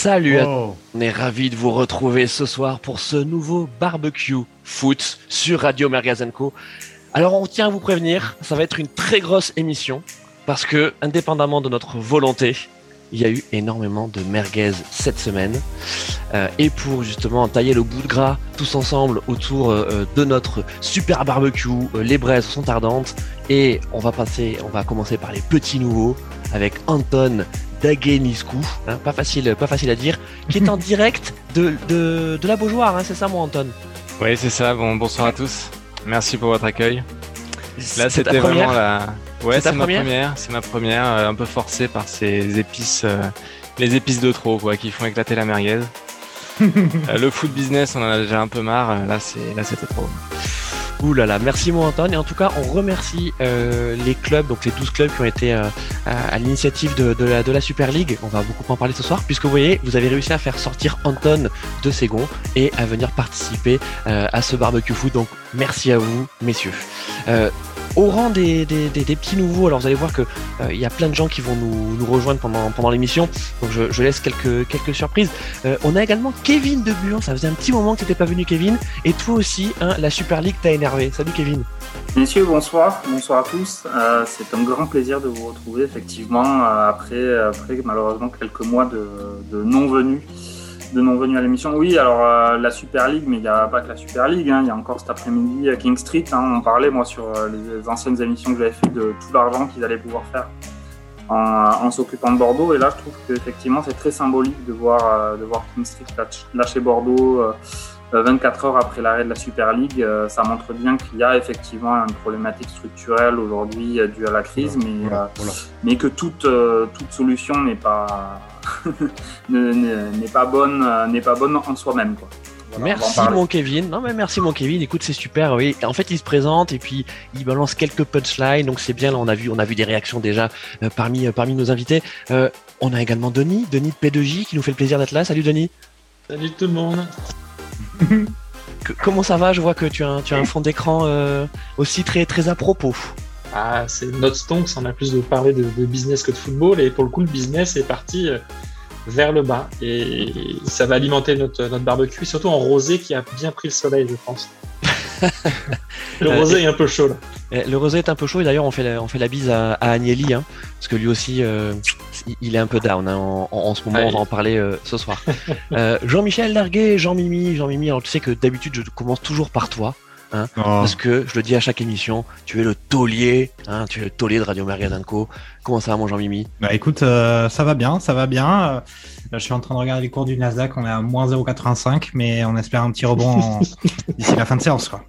Salut à tous, on est ravis de vous retrouver ce soir pour ce nouveau barbecue foot sur Radio Mergazenco. Alors on tient à vous prévenir, ça va être une très grosse émission parce que indépendamment de notre volonté, il y a eu énormément de merguez cette semaine. Euh, et pour justement tailler le bout de gras tous ensemble autour euh, de notre super barbecue, euh, les braises sont ardentes. Et on va passer, on va commencer par les petits nouveaux avec Anton Dageniscu, hein, pas facile, pas facile à dire, qui est en direct de, de, de la Beaujoire, hein, c'est ça mon Anton? Oui, c'est ça. Bon, bonsoir à tous. Merci pour votre accueil. Là, c'était vraiment la. Ouais, C'est ma première. C'est ma première, euh, un peu forcée par ces épices, euh, les épices de trop, quoi, qui font éclater la merguez. Euh, le food business, on en a déjà un peu marre. Là, c'est, là, c'était trop. Ouh là là, merci mon Anton. Et en tout cas, on remercie euh, les clubs, donc les 12 clubs qui ont été euh, à, l'initiative de, de la, de la Super League. On va beaucoup en parler ce soir, puisque vous voyez, vous avez réussi à faire sortir Anton de ses gonds et à venir participer euh, à ce barbecue foot. Donc merci à vous, messieurs. Au rang des, des, petits nouveaux, alors vous allez voir que euh, y a plein de gens qui vont nous, nous rejoindre pendant, pendant l'émission, donc je, laisse quelques, quelques surprises. Euh, on a également Kevin de Buon, ça faisait un petit moment que tu n'étais pas venu Kevin, et toi aussi, hein, la Super League t'a énervé. Salut Kevin. Messieurs, bonsoir, bonsoir à tous. Euh, c'est un grand plaisir de vous retrouver effectivement après, après malheureusement quelques mois de, de non-venue de non venue à l'émission. Oui, alors euh, la Super League, mais il n'y a pas que la Super League, hein, il y a encore cet après-midi à King Street. hein, on parlait moi sur euh, les anciennes émissions que j'avais fait de tout l'argent qu'ils allaient pouvoir faire en, s'occupant de Bordeaux. Et là, je trouve qu'effectivement, c'est très symbolique de voir, euh, de voir King Street lâch- lâcher Bordeaux. euh, euh, 24 heures après l'arrêt de la Super League, euh, ça montre bien qu'il y a effectivement une problématique structurelle aujourd'hui euh, due à la crise, mais, euh, mais que toute, euh, toute solution n'est pas, ne- ne- n'est pas, bonne, euh, n'est pas bonne en soi-même. en Merci mon Kevin. Non mais merci mon Kevin. Écoute c'est super. Oui. En fait il se présente et puis il balance quelques punchlines. Donc c'est bien. Là on a vu on a vu des réactions déjà euh, parmi euh, parmi nos invités. Euh, on a également Denis, Denis de P2J qui nous fait le plaisir d'être là. Salut Denis. Salut tout le monde. Que- comment ça va? Je vois que tu as un, tu as un fond d'écran euh, aussi très très à propos. Ah, c'est notre stonks, on a plus de parler de, de business que de football, et pour le coup, le business est parti euh, vers le bas, et ça va alimenter notre, notre barbecue, surtout en rosé qui a bien pris le soleil, je pense. le rosé est un peu chaud là. Eh, Le rosé est un peu chaud et d'ailleurs on fait la, on fait la bise à, à Agnelli hein, parce que lui aussi euh, il- est un peu down hein, en, en- en ce moment. On va en parler euh, ce soir. Euh, Jean-Michel Larguet, Jean-Mimi, Jean-Mimi. Alors tu sais que d'habitude je commence toujours par toi. Oh. Parce que je le dis à chaque émission, tu es le taulier, hein, tu es le taulier de Radio Mergadanco. Comment ça va mon Jean-Mimi? Bah écoute, euh, ça va bien, ça va bien. Euh, là, je suis en train de regarder les cours du Nasdaq, on est à moins 0,85, mais on espère un petit rebond en- d'ici la fin de séance. Quoi.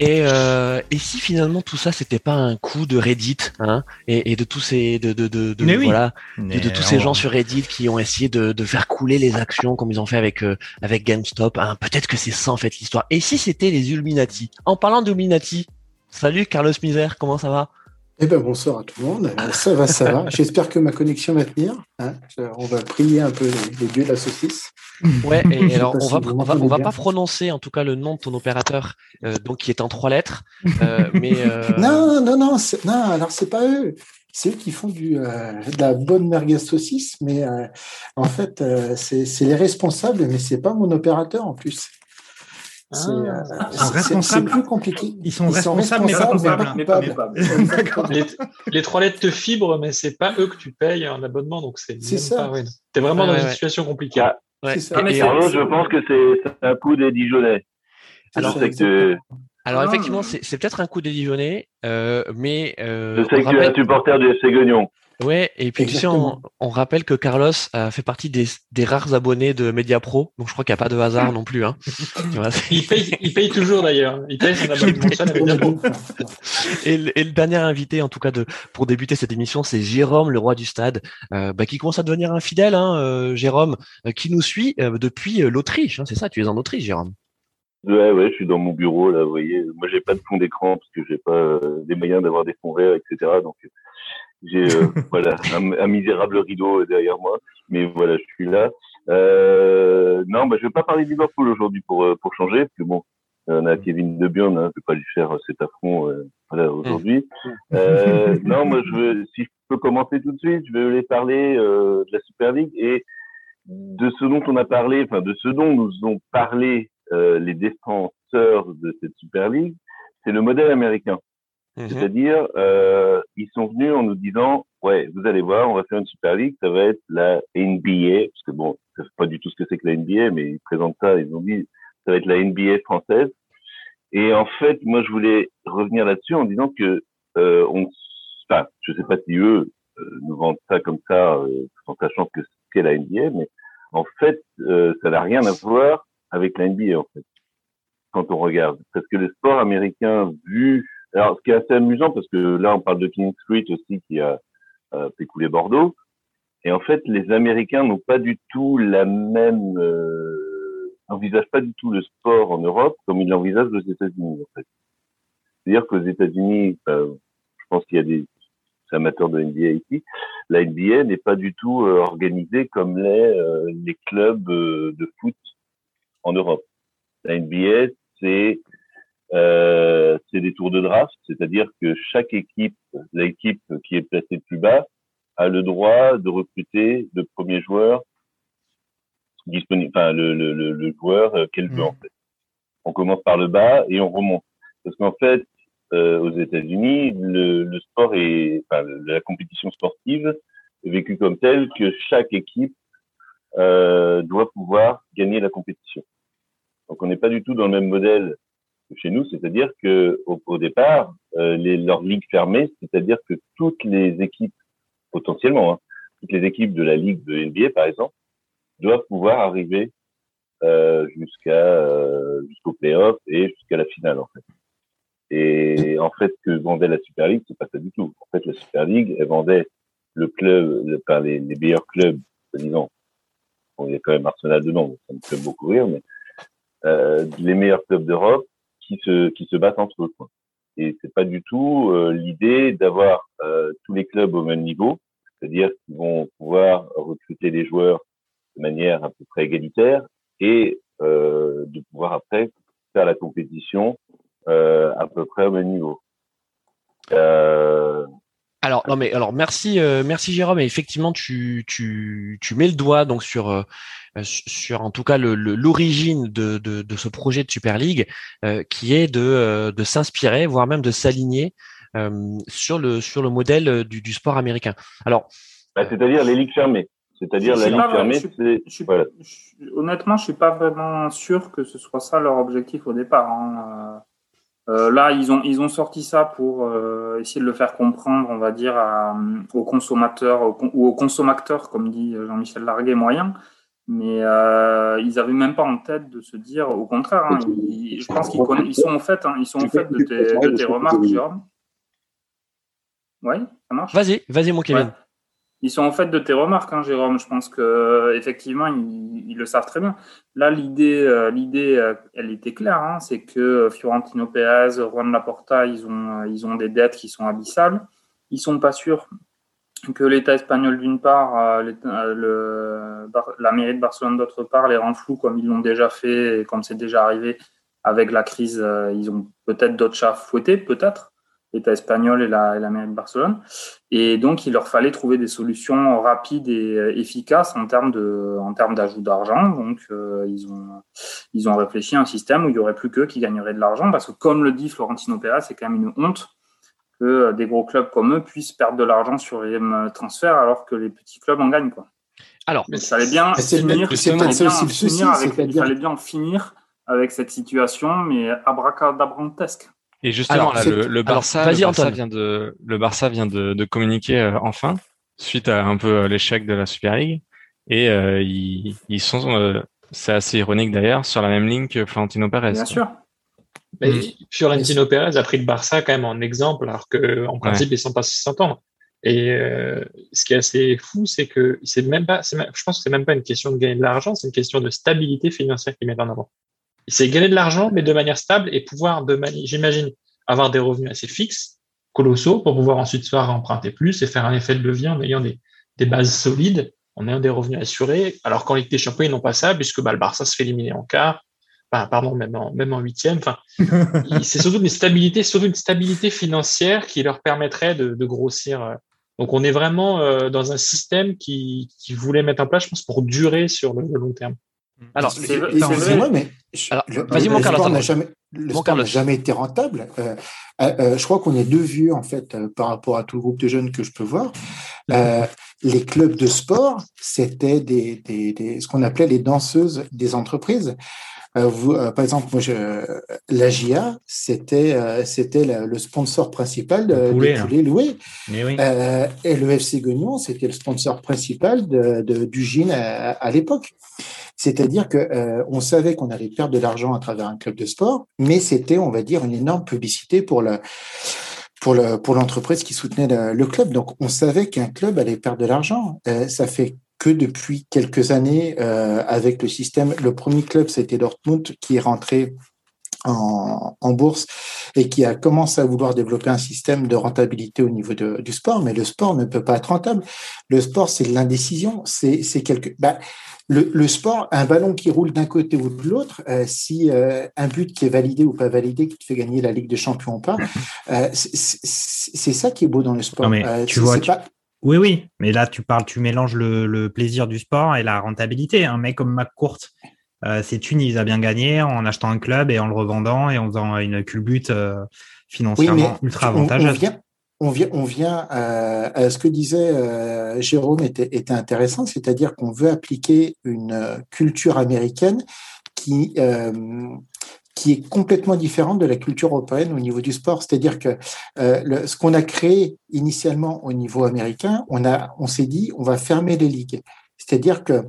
Et, euh, et si finalement tout ça c'était pas un coup de Reddit hein, et, et de tous ces de, de, de, de- Mais oui. voilà de, de tous ces gens sur Reddit qui ont essayé de, de faire couler les actions comme ils ont fait avec euh, avec GameStop. Hein, Peut-être que c'est ça en fait l'histoire. Et si c'était les Illuminati? En parlant d'Illuminati, salut Carlos Misère, comment ça va? Eh ben bonsoir à tout le monde. Euh, Ça va, ça va. J'espère que ma connexion va tenir. hein. Je- On va prier un peu les, dieux de la saucisse. Ouais. Et alors on va on va on pas prononcer en tout cas le nom de ton opérateur, euh, donc qui est en trois lettres. Euh, mais euh, Non, non, non, non. Alors c'est pas eux. C'est eux qui font du, euh, de la bonne merguez saucisse, mais euh, en fait euh, c'est c'est les responsables, mais c'est pas mon opérateur en plus. C'est Ah. euh, Ils sont c'est responsables. plus compliqué. Ils sont responsables, mais pas coupables. Mais pas coupable. D'accord. Les, les trois lettres te fibrent, mais c'est pas eux que tu payes en abonnement, donc c'est ça. pas- ouais. T'es vraiment Ouais, dans ouais, une situation compliquée. Ah, ouais. Ça. Et- mais et- Carlos, je pense que c'est un coup des Dijonais. Alors, que, alors Ah. effectivement c'est peut-être un coup des Dijonais, euh, mais euh, je sais que tu es rappelle- un supporter du FC Guignon. Ouais, et puis tu sais, on, rappelle que Carlos fait partie des, des rares abonnés de Mediapro, donc je crois qu'il n'y a pas de hasard non plus. Hein. Il paye, il paye toujours d'ailleurs. Il paye son abonnement et, le, et le dernier invité, en tout cas, de, pour débuter cette émission, c'est Jérôme, le roi du stade, euh, bah, qui commence à devenir un fidèle. Hein, euh, Jérôme, euh, qui nous suit euh, depuis euh, l'Autriche. Hein, c'est ça, tu es en Autriche, Jérôme? Ouais, ouais, je suis dans mon bureau, là, vous voyez. Moi, j'ai pas de fond d'écran parce que j'ai pas euh, des moyens d'avoir des fonds verts, etc. Donc, euh, j'ai, euh, voilà, un, un misérable rideau derrière moi. Mais voilà, je suis là. Euh, non, bah, je vais pas parler de Liverpool aujourd'hui pour, euh, pour changer, parce que bon, on a Kevin De Bruyne, hein, je vais pas lui faire cet affront, euh, voilà, aujourd'hui. Euh, non, moi, je veux, si je peux commencer tout de suite, je vais les parler, euh, de la Super League et de ce dont on a parlé, enfin de ce dont nous ont parlé euh, les défenseurs de cette Super League, c'est le modèle américain. Mhm. C'est-à-dire, euh, ils sont venus en nous disant, ouais, vous allez voir, on va faire une Super League, ça va être la NBA, parce que bon, je sais pas du tout ce que c'est que la NBA, mais ils présentent ça, ils ont dit, ça va être la NBA française. Et en fait, moi, je voulais revenir là-dessus en disant que, euh, on, enfin, je sais pas si eux euh, nous vendent ça comme ça, euh, en sachant que qu'est la NBA, mais en fait, euh, ça n'a rien à voir avec la NBA, en fait, quand on regarde. Parce que le sport américain, vu... Alors, ce qui est assez amusant, parce que là, on parle de King Street aussi, qui a euh, fait couler Bordeaux. Et en fait, les Américains n'ont pas du tout la même... Euh, n'envisagent pas du tout le sport en Europe comme ils l'envisagent aux États-Unis, en fait. C'est-à-dire qu'aux États-Unis, euh, je pense qu'il y a des amateurs de NBA ici, la NBA n'est pas du tout euh, organisée comme les, euh, les clubs euh, de foot en Europe. La NBA, c'est euh, c'est des tours de draft, c'est-à-dire que chaque équipe, l'équipe qui est placée plus bas, a le droit de recruter le premier joueur disponible, enfin le, le, le, le joueur qu'elle veut Mhm. en fait. On commence par le bas et on remonte. Parce qu'en fait, euh, aux États-Unis, le, le sport est, enfin, la compétition sportive est vécue comme telle que chaque équipe euh, doit pouvoir gagner la compétition. Donc, on n'est pas du tout dans le même modèle chez nous, c'est-à-dire que au, départ, euh, les, leur ligue fermée, c'est-à-dire que toutes les équipes, potentiellement, hein, toutes les équipes de la ligue de NBA, par exemple, doivent pouvoir arriver euh, jusqu'à euh, jusqu'au playoff et jusqu'à la finale, en fait. Et en fait, que vendait la Super League, c'est pas ça du tout. En fait, la Super League, elle vendait le club, enfin, les, meilleurs clubs, disons. Il y a quand même Arsenal dedans, ça me fait beaucoup rire, mais euh, les meilleurs clubs d'Europe qui se qui se battent entre eux. Quoi. Et c'est pas du tout euh, l'idée d'avoir euh, tous les clubs au même niveau, c'est-à-dire qu'ils vont pouvoir recruter des joueurs de manière à peu près égalitaire et euh, de pouvoir après faire la compétition euh, à peu près au même niveau. Euh, Alors non mais alors merci euh, merci Jérôme et effectivement tu tu tu mets le doigt donc sur euh, sur en tout cas le le- l'origine de, de de ce projet de Super League euh, qui est de euh, de s'inspirer voire même de s'aligner euh, sur le sur le modèle du du sport américain. Alors bah, c'est-à-dire les ligues fermées. C'est-à-dire Je la ligue fermée, je- c'est Je suis- voilà. je- honnêtement, je suis pas vraiment sûr que ce soit ça leur objectif au départ. hein. Euh, là, ils ont ils ont sorti ça pour euh, essayer de le faire comprendre, on va dire, à- aux consommateurs ou aux consommateurs, comme dit Jean-Michel Larguet, moyen. Mais euh, ils avaient même pas en tête de se dire, au contraire, hein, ils- je pense qu'ils ils sont au fait, hein, ils sont au fait de tes, de tes remarques, Jérôme. Oui, ça marche? vas-y vas-y mon Kevin. Ouais. Ils sont en fait de tes remarques, hein, Jérôme. Je pense que effectivement, ils, le savent très bien. Là, l'idée, euh, l'idée, euh, elle était claire. Hein, c'est que Fiorentino Pérez, Juan Laporta, ils ont, euh, ils ont des dettes qui sont abyssales. Ils sont pas sûrs que l'État espagnol d'une part, le, la mairie de Barcelone d'autre part, les rend flous comme ils l'ont déjà fait et comme c'est déjà arrivé avec la crise. ils ont peut-être d'autres chats fouettés, peut-être l'État espagnol et la, et la mairie de Barcelone. Et donc, il leur fallait trouver des solutions rapides et euh, efficaces en termes de, en termes d'ajout d'argent. Donc, euh, ils ont, ils ont réfléchi à un système où il y aurait plus qu'eux qui gagneraient de l'argent, parce que comme le dit Florentino Pérez, c'est quand même une honte que euh, des gros clubs comme eux puissent perdre de l'argent sur les transferts alors que les petits clubs en gagnent, quoi. Alors Mais il fallait bien finir, ça avec, bien en finir avec cette situation, mais abracadabrantesque. Et justement, Alors, là, le, Barça, le vient de, le Barça vient de, de communiquer euh, enfin suite à un peu euh, l'échec de la Super League. Et euh, ils, ils sont, euh, c'est assez ironique d'ailleurs, sur la même ligne que Florentino Pérez. Bien quoi. sûr. Mais Mm. Fiorentino Pérez a pris le Barça quand même en exemple, alors que en principe ils sont pas si s'entendre. Et euh, ce qui est assez fou, c'est que c'est même pas, c'est même- je pense que c'est même pas une question de gagner de l'argent, c'est une question de stabilité financière qu'ils mettent en avant. C'est gagner de l'argent, mais de manière stable et pouvoir de manière, j'imagine, avoir des revenus assez fixes, colossaux, pour pouvoir ensuite soit emprunter plus et faire un effet de levier en ayant des, des bases solides, en ayant des revenus assurés. Alors qu'en Ligue des Champions, ils n'ont pas ça, puisque bah, le Barça se fait éliminer en quart, enfin, pardon, même en, même en huitième. Enfin, c'est surtout une stabilité, surtout une stabilité financière qui leur permettrait de, de grossir, euh, Donc on est vraiment euh, dans un système qui, qui, voulait mettre en place, je pense, pour durer sur le, long terme. Alors, c'est vrai, mais vas-y, mon Carlos. n'a jamais, le sport n'a jamais été rentable. Euh, euh, euh, je crois qu'on est deux vieux en fait par rapport à tout le groupe de jeunes que je peux voir. les clubs de sport, c'était des, des, des, ce qu'on appelait les danseuses des entreprises. Vous, par exemple, moi, je, la GIA, c'était c'était le sponsor principal de, poulet, des hein. poulets loués. Oui. et le FC Guignon, c'était le sponsor principal de, de du GIN à, l'époque. C'est-à-dire que on savait qu'on allait perdre de l'argent à travers un club de sport, mais c'était, on va dire, une énorme publicité pour pour le, pour l'entreprise qui soutenait le, club. Donc, on savait qu'un club allait perdre de l'argent. ça fait que depuis quelques années euh, avec le système. Le premier club, c'était Dortmund qui est rentré en, en, bourse et qui a commencé à vouloir développer un système de rentabilité au niveau de, du sport. Mais le sport ne peut pas être rentable. Le sport, c'est l'indécision. C'est quelque. Bah, le, le, sport, un ballon qui roule d'un côté ou de l'autre, euh, si euh, un but qui est validé ou pas validé, qui te fait gagner la Ligue des Champions ou pas, euh, c'est ça qui est beau dans le sport. Non mais tu vois, pas... Oui, oui, mais là, tu parles, tu mélanges le, plaisir du sport et la rentabilité. Un mec comme McCourt, euh, ses thunes, il a bien gagné en achetant un club et en le revendant et en faisant une culbute euh, financièrement ultra avantageuse. On, vient, on vient, euh, à ce que disait euh, Jérôme était, était intéressant, c'est-à-dire qu'on veut appliquer une culture américaine qui qui est complètement différente de la culture européenne au niveau du sport. C'est-à-dire que euh, ce qu'on a créé initialement au niveau américain, on a, on s'est dit, on va fermer les ligues. C'est-à-dire que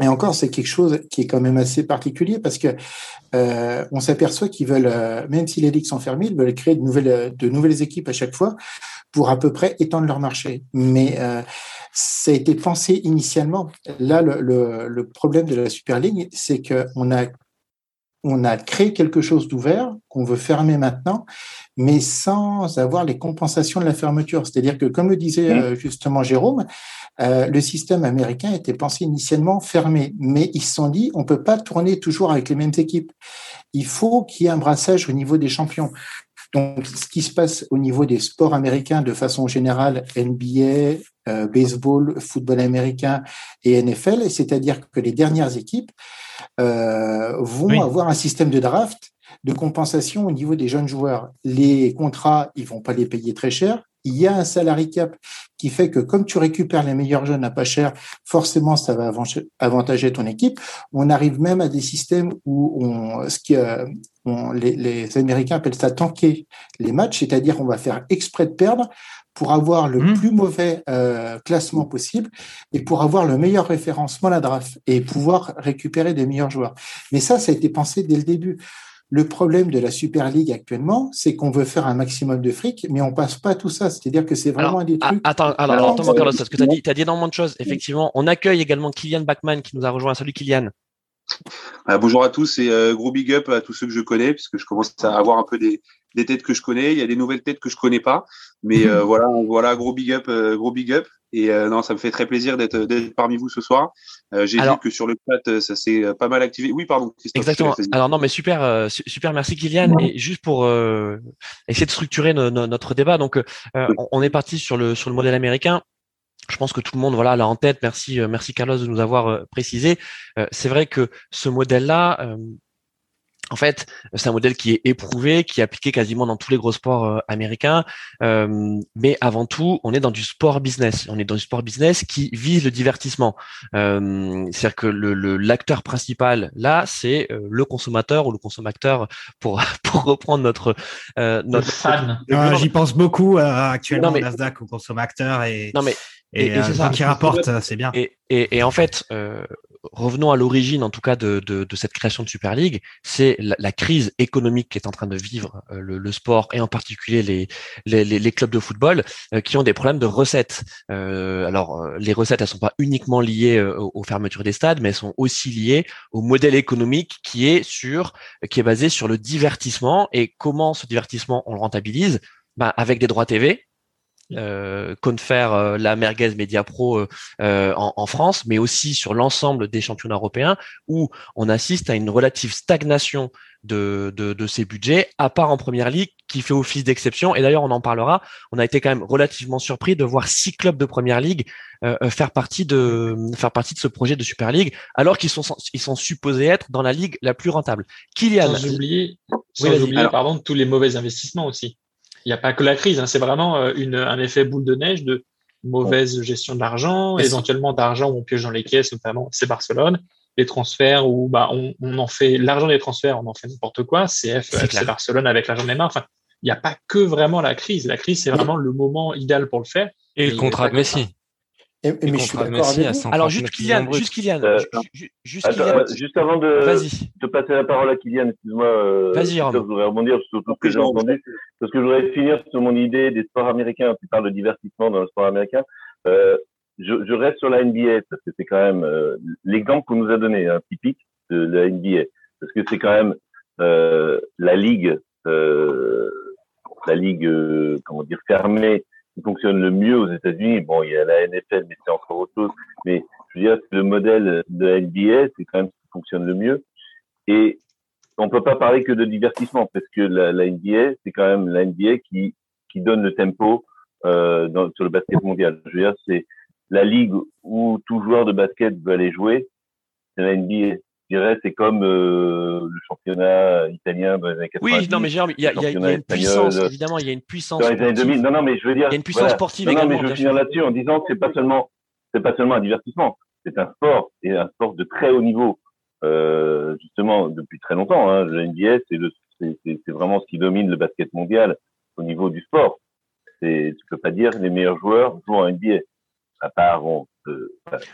et encore, c'est quelque chose qui est quand même assez particulier parce que euh, on s'aperçoit qu'ils veulent, euh, même si les ligues sont fermées, ils veulent créer de nouvelles, de nouvelles équipes à chaque fois pour à peu près étendre leur marché. Mais euh, ça a été pensé initialement. Là, le, le, le problème de la Super League, c'est qu'on a on a créé quelque chose d'ouvert qu'on veut fermer maintenant, mais sans avoir les compensations de la fermeture. C'est-à-dire que, comme le disait mmh. euh, justement Jérôme, euh, le système américain était pensé initialement fermé, mais ils se sont dit on peut pas tourner toujours avec les mêmes équipes. Il faut qu'il y ait un brassage au niveau des champions. Donc, ce qui se passe au niveau des sports américains de façon générale, NBA, euh, baseball, football américain et NFL, c'est-à-dire que les dernières équipes euh, vont avoir un système de draft de compensation au niveau des jeunes joueurs. Les contrats, ils vont pas les payer très cher. Il y a un salary cap qui fait que comme tu récupères les meilleurs jeunes à pas cher, forcément ça va avantager ton équipe. On arrive même à des systèmes où on, ce qui, euh, les, les, Américains appellent ça tanker les matchs, c'est-à-dire on va faire exprès de perdre pour avoir le mmh. plus mauvais euh, classement possible et pour avoir le meilleur référencement à la draft et pouvoir récupérer des meilleurs joueurs. Mais ça, ça a été pensé dès le début. Le problème de la Super League actuellement, c'est qu'on veut faire un maximum de fric, mais on passe pas tout ça. C'est-à-dire que c'est vraiment des trucs. Attends, alors, attends, Carlos, parce que tu as dit, as dit énormément de choses. Effectivement, on accueille également Kylian Bachmann qui nous a rejoint. Salut Kylian. Euh, bonjour à tous et euh, gros big up à tous ceux que je connais, puisque je commence à avoir un peu des, des têtes que je connais. Il y a des nouvelles têtes que je connais pas, mais euh, voilà, voilà, gros big up, gros big up. Et non, ça me fait très plaisir d'être parmi vous ce soir. J'ai vu que sur le chat, ça s'est pas mal activé. Oui, pardon. Exactement. Alors non, mais super, super, merci Kylian. Et juste pour essayer de structurer notre débat, donc on est parti sur le sur le modèle américain je pense que tout le monde voilà l'a en tête. Merci, euh, merci Carlos de nous avoir euh, précisé. Euh, c'est vrai que ce modèle-là, en fait, c'est un modèle qui est éprouvé, qui est appliqué quasiment dans tous les gros sports américains. mais avant tout, on est dans du sport business. On est dans du sport business qui vise le divertissement. C'est-à-dire que le l'acteur principal là, c'est le consommateur ou le consommateur pour pour reprendre notre notre fan. Ah, j'y pense beaucoup actuellement non, Nasdaq au consommateur et. Non mais et, et, euh, qui rapporte, c'est bien. Et, et, en fait, euh, revenons à l'origine, en tout cas, de, de, de, cette création de Super League. C'est la, la, crise économique qui est en train de vivre euh, le, le, sport et en particulier les, les, les clubs de football euh, qui ont des problèmes de recettes. Euh, alors, les recettes, elles sont pas uniquement liées aux, fermetures des stades, mais elles sont aussi liées au modèle économique qui est sur, qui est basé sur le divertissement et comment ce divertissement on le rentabilise? Bah, avec des droits TV, euh, confère euh, la Merguez Media Pro euh, en, France, mais aussi sur l'ensemble des championnats européens, où on assiste à une relative stagnation de, de, ces budgets, à part en première ligue, qui fait office d'exception. Et d'ailleurs, on en parlera. On a été quand même relativement surpris de voir six clubs de première ligue faire partie de faire partie de ce projet de Super League, alors qu'ils sont ils sont supposés être dans la ligue la plus rentable. Kylian, sans oublier, sans oublier pardon, tous les mauvais investissements aussi n'y a pas que la crise, hein, c'est vraiment euh, une, un effet boule de neige de mauvaise gestion de l'argent, éventuellement d'argent où on pioche dans les caisses, notamment c'est Barcelone, les transferts où bah, on, on en fait l'argent des transferts, on en fait n'importe quoi, CF, c'est Barcelone avec l'argent des mains. Enfin, il n'y a pas que vraiment la crise. La crise, c'est vraiment le moment idéal pour le faire. Et, le contrat de Messi. Et, mais je suis d'accord avec Alors, juste Kylian, juste Kylian, euh, juste, Kylian. juste avant de, de, passer la parole à Kylian, excuse-moi. Euh, Vas-y, Je voudrais rebondir sur tout ce que j'ai entendu. Parce que je voudrais finir sur mon idée des sports américains. Tu parles de divertissement dans le sport américain. Euh, je, je, reste sur la NBA parce que c'est quand même euh, l'exemple qu'on nous a donné, hein, typique de la NBA. Parce que c'est quand même euh, la ligue, euh, la ligue, comment dire, fermée qui fonctionne le mieux aux États-Unis. Bon, il y a la NFL, mais c'est encore autre chose. Mais je veux dire, le modèle de NBA, c'est quand même ce qui fonctionne le mieux. Et on peut pas parler que de divertissement parce que la, la NBA, c'est quand même la NBA qui qui donne le tempo euh, dans, sur le basket mondial. Je veux dire, c'est la ligue où tout joueur de basket veut aller jouer, c'est la NBA je dirais, c'est comme euh, le championnat italien dans les années 90. Oui, non, mais Jérôme, il y a, y a, y a une puissance, évidemment, il y a une puissance. Dans les années 2000, non, non, mais je veux dire. Il y a une puissance sportive également. Non, mais je veux finir là-dessus en disant que c'est pas seulement, c'est pas seulement un divertissement, c'est un sport et un sport de très haut niveau, euh, justement depuis très longtemps. Hein. Le NBA, c'est c'est vraiment ce qui domine le basket mondial au niveau du sport. C'est, tu peux pas dire que les meilleurs joueurs jouent en NBA, à part bon. Euh,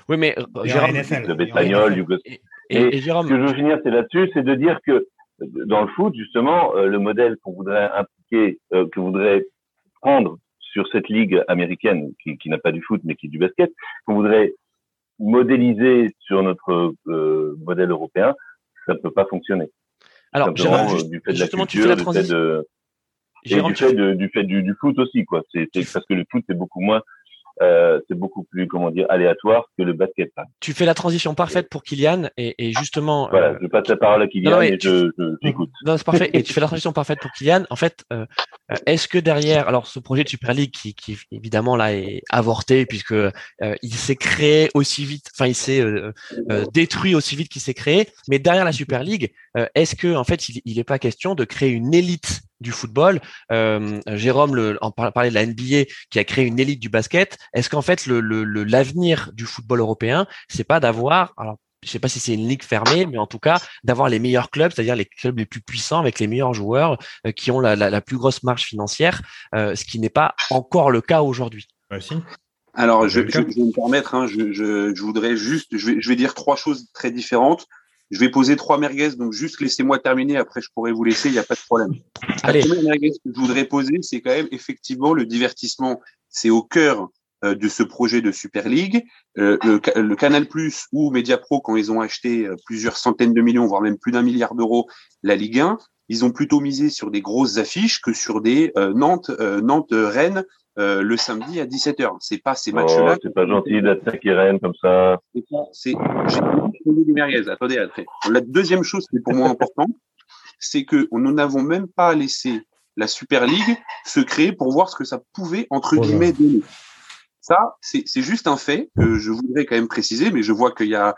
oui, mais Jérôme, le espagnol, Yougoslavie. Et, ce que je veux finir, c'est là-dessus, c'est de dire que dans le foot, justement, euh, le modèle qu'on voudrait impliquer, euh, que voudrait prendre sur cette ligue américaine, qui, qui n'a pas du foot mais qui est du basket, qu'on voudrait modéliser sur notre euh, modèle européen, ça ne peut pas fonctionner. Alors, Jérôme, juste, du fait de la culture, tu fais la transition. De, Jérôme, du fait, de, du fait du, du foot aussi, quoi. C'est parce que le foot c'est beaucoup moins euh, c'est beaucoup plus comment dire aléatoire que le basket. Tu fais la transition parfaite pour Kylian et, et justement. Voilà, euh, je passe la parole à Kylian et je, j'écoute. Non, c'est parfait. et tu fais la transition parfaite pour Kylian. En fait, euh, est-ce que derrière, alors ce projet de Super League qui, qui évidemment là est avorté puisque euh, il s'est créé aussi vite, enfin il s'est détruit aussi vite qu'il s'est créé, mais derrière la Super League, est-ce que en fait il n'est pas question de créer une élite du football. Euh, Jérôme le, en parlait de la NBA qui a créé une élite du basket. Est-ce qu'en fait le, l'avenir du football européen, c'est pas d'avoir, alors je sais pas si c'est une ligue fermée, mais en tout cas d'avoir les meilleurs clubs, c'est-à-dire les clubs les plus puissants avec les meilleurs joueurs euh, qui ont la, la, plus grosse marge financière, euh, ce qui n'est pas encore le cas aujourd'hui. Alors, je, je, vais me permettre, hein, je, je, voudrais juste, je vais, je vais dire trois choses très différentes. Je vais poser trois merguez, donc juste laissez-moi terminer. Après, je pourrais vous laisser, il n'y a pas de problème. Allez. La première merguez que je voudrais poser, c'est quand même effectivement le divertissement. C'est au cœur euh, de ce projet de Super League. Euh, le, Canal Plus ou Mediapro, quand ils ont acheté euh, plusieurs centaines de millions, voire même plus d'un milliard d'euros, la Ligue 1, ils ont plutôt misé sur des grosses affiches que sur des Nantes, Nantes, Rennes euh, le samedi à 17h. C'est pas ces matchs-là. Oh, c'est pas gentil d'attaquer Rennes comme ça. C'est, j'ai des merguez. Attendez, après. La deuxième chose qui est pour moi importante, c'est que nous n'avons même pas laissé la Super League se créer pour voir ce que ça pouvait, entre guillemets, donner. Ça, c'est, c'est juste un fait que je voudrais quand même préciser, mais je vois qu'il y a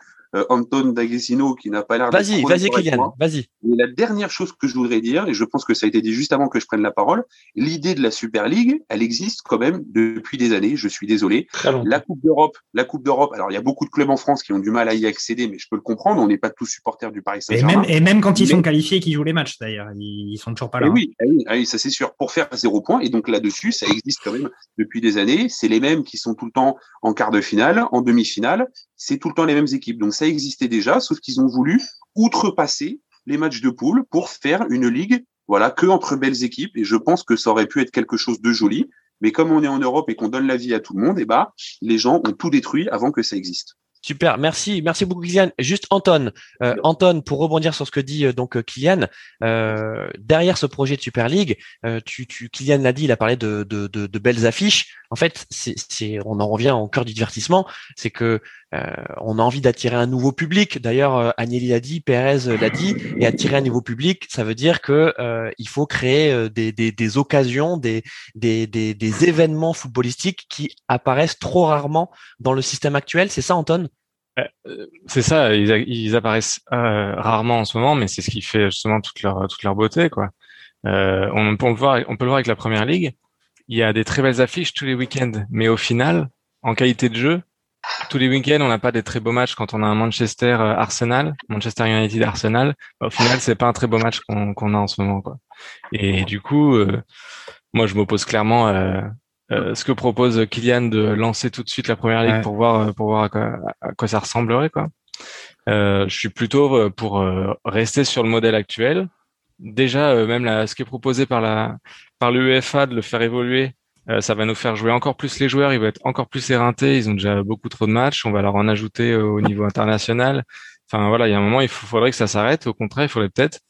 Anton D'Agostino qui n'a pas l'air Vas-y, vas-y, Kylian, vas-y. Et la dernière chose que je voudrais dire, et je pense que ça a été dit juste avant que je prenne la parole, l'idée de la Super League, elle existe quand même depuis des années. Je suis désolé. La Coupe d'Europe, la Coupe d'Europe. Alors il y a beaucoup de clubs en France qui ont du mal à y accéder, mais je peux le comprendre. On n'est pas tous supporters du Paris Saint-Germain. Et même, et même quand ils sont qualifiés, qui jouent les matchs d'ailleurs, ils sont toujours pas là. Et oui, oui, oui, ça c'est sûr. Pour faire zéro point, et donc là-dessus, ça existe quand même depuis des années. C'est les mêmes qui sont tout le temps en quart de finale, en demi-finale. C'est tout le temps les mêmes équipes. Donc ça existait déjà sauf qu'ils ont voulu outrepasser les matchs de poule pour faire une ligue, voilà, que entre belles équipes. Et je pense que ça aurait pu être quelque chose de joli. Mais comme on est en Europe et qu'on donne la vie à tout le monde, eh bah, les gens ont tout détruit avant que ça existe. Super, merci, merci beaucoup Kylian. Juste Anton, euh, Anton, pour rebondir sur ce que dit euh, donc euh, Kylian, euh, derrière ce projet de Super League, euh, tu, tu, Kylian l'a dit, il a parlé de, de, de, de belles affiches. En fait, c'est, on en revient au cœur du divertissement, c'est que on a envie d'attirer un nouveau public. D'ailleurs, Agnelli l'a dit, Perez l'a dit, et attirer un nouveau public, ça veut dire que il faut créer des, des, des occasions, des, des, des, des événements footballistiques qui apparaissent trop rarement dans le système actuel. C'est ça, Anton? C'est ça, ils, apparaissent euh, rarement en ce moment, mais c'est ce qui fait justement toute leur toute leur beauté, quoi. Euh, on peut le voir, on peut le voir avec la première ligue. Il y a des très belles affiches tous les week-ends, mais au final, en qualité de jeu, tous les week-ends, on n'a pas des très beaux matchs. Quand on a un Manchester Arsenal, Manchester United Arsenal, au final, c'est pas un très beau match qu'on a en ce moment, quoi. Et du coup, moi, je m'oppose clairement euh, ce que propose Kylian de lancer tout de suite la première ligue pour voir pour voir à quoi, ça ressemblerait quoi. Euh, je suis plutôt euh, pour rester sur le modèle actuel. Déjà, même la, ce qui est proposé par la par l'UEFA de le faire évoluer, ça va nous faire jouer encore plus les joueurs. Ils vont être encore plus éreintés. Ils ont déjà beaucoup trop de matchs. On va leur en ajouter au niveau international. Enfin voilà, il y a un moment, il faudrait que ça s'arrête. Au contraire, il faudrait peut-être,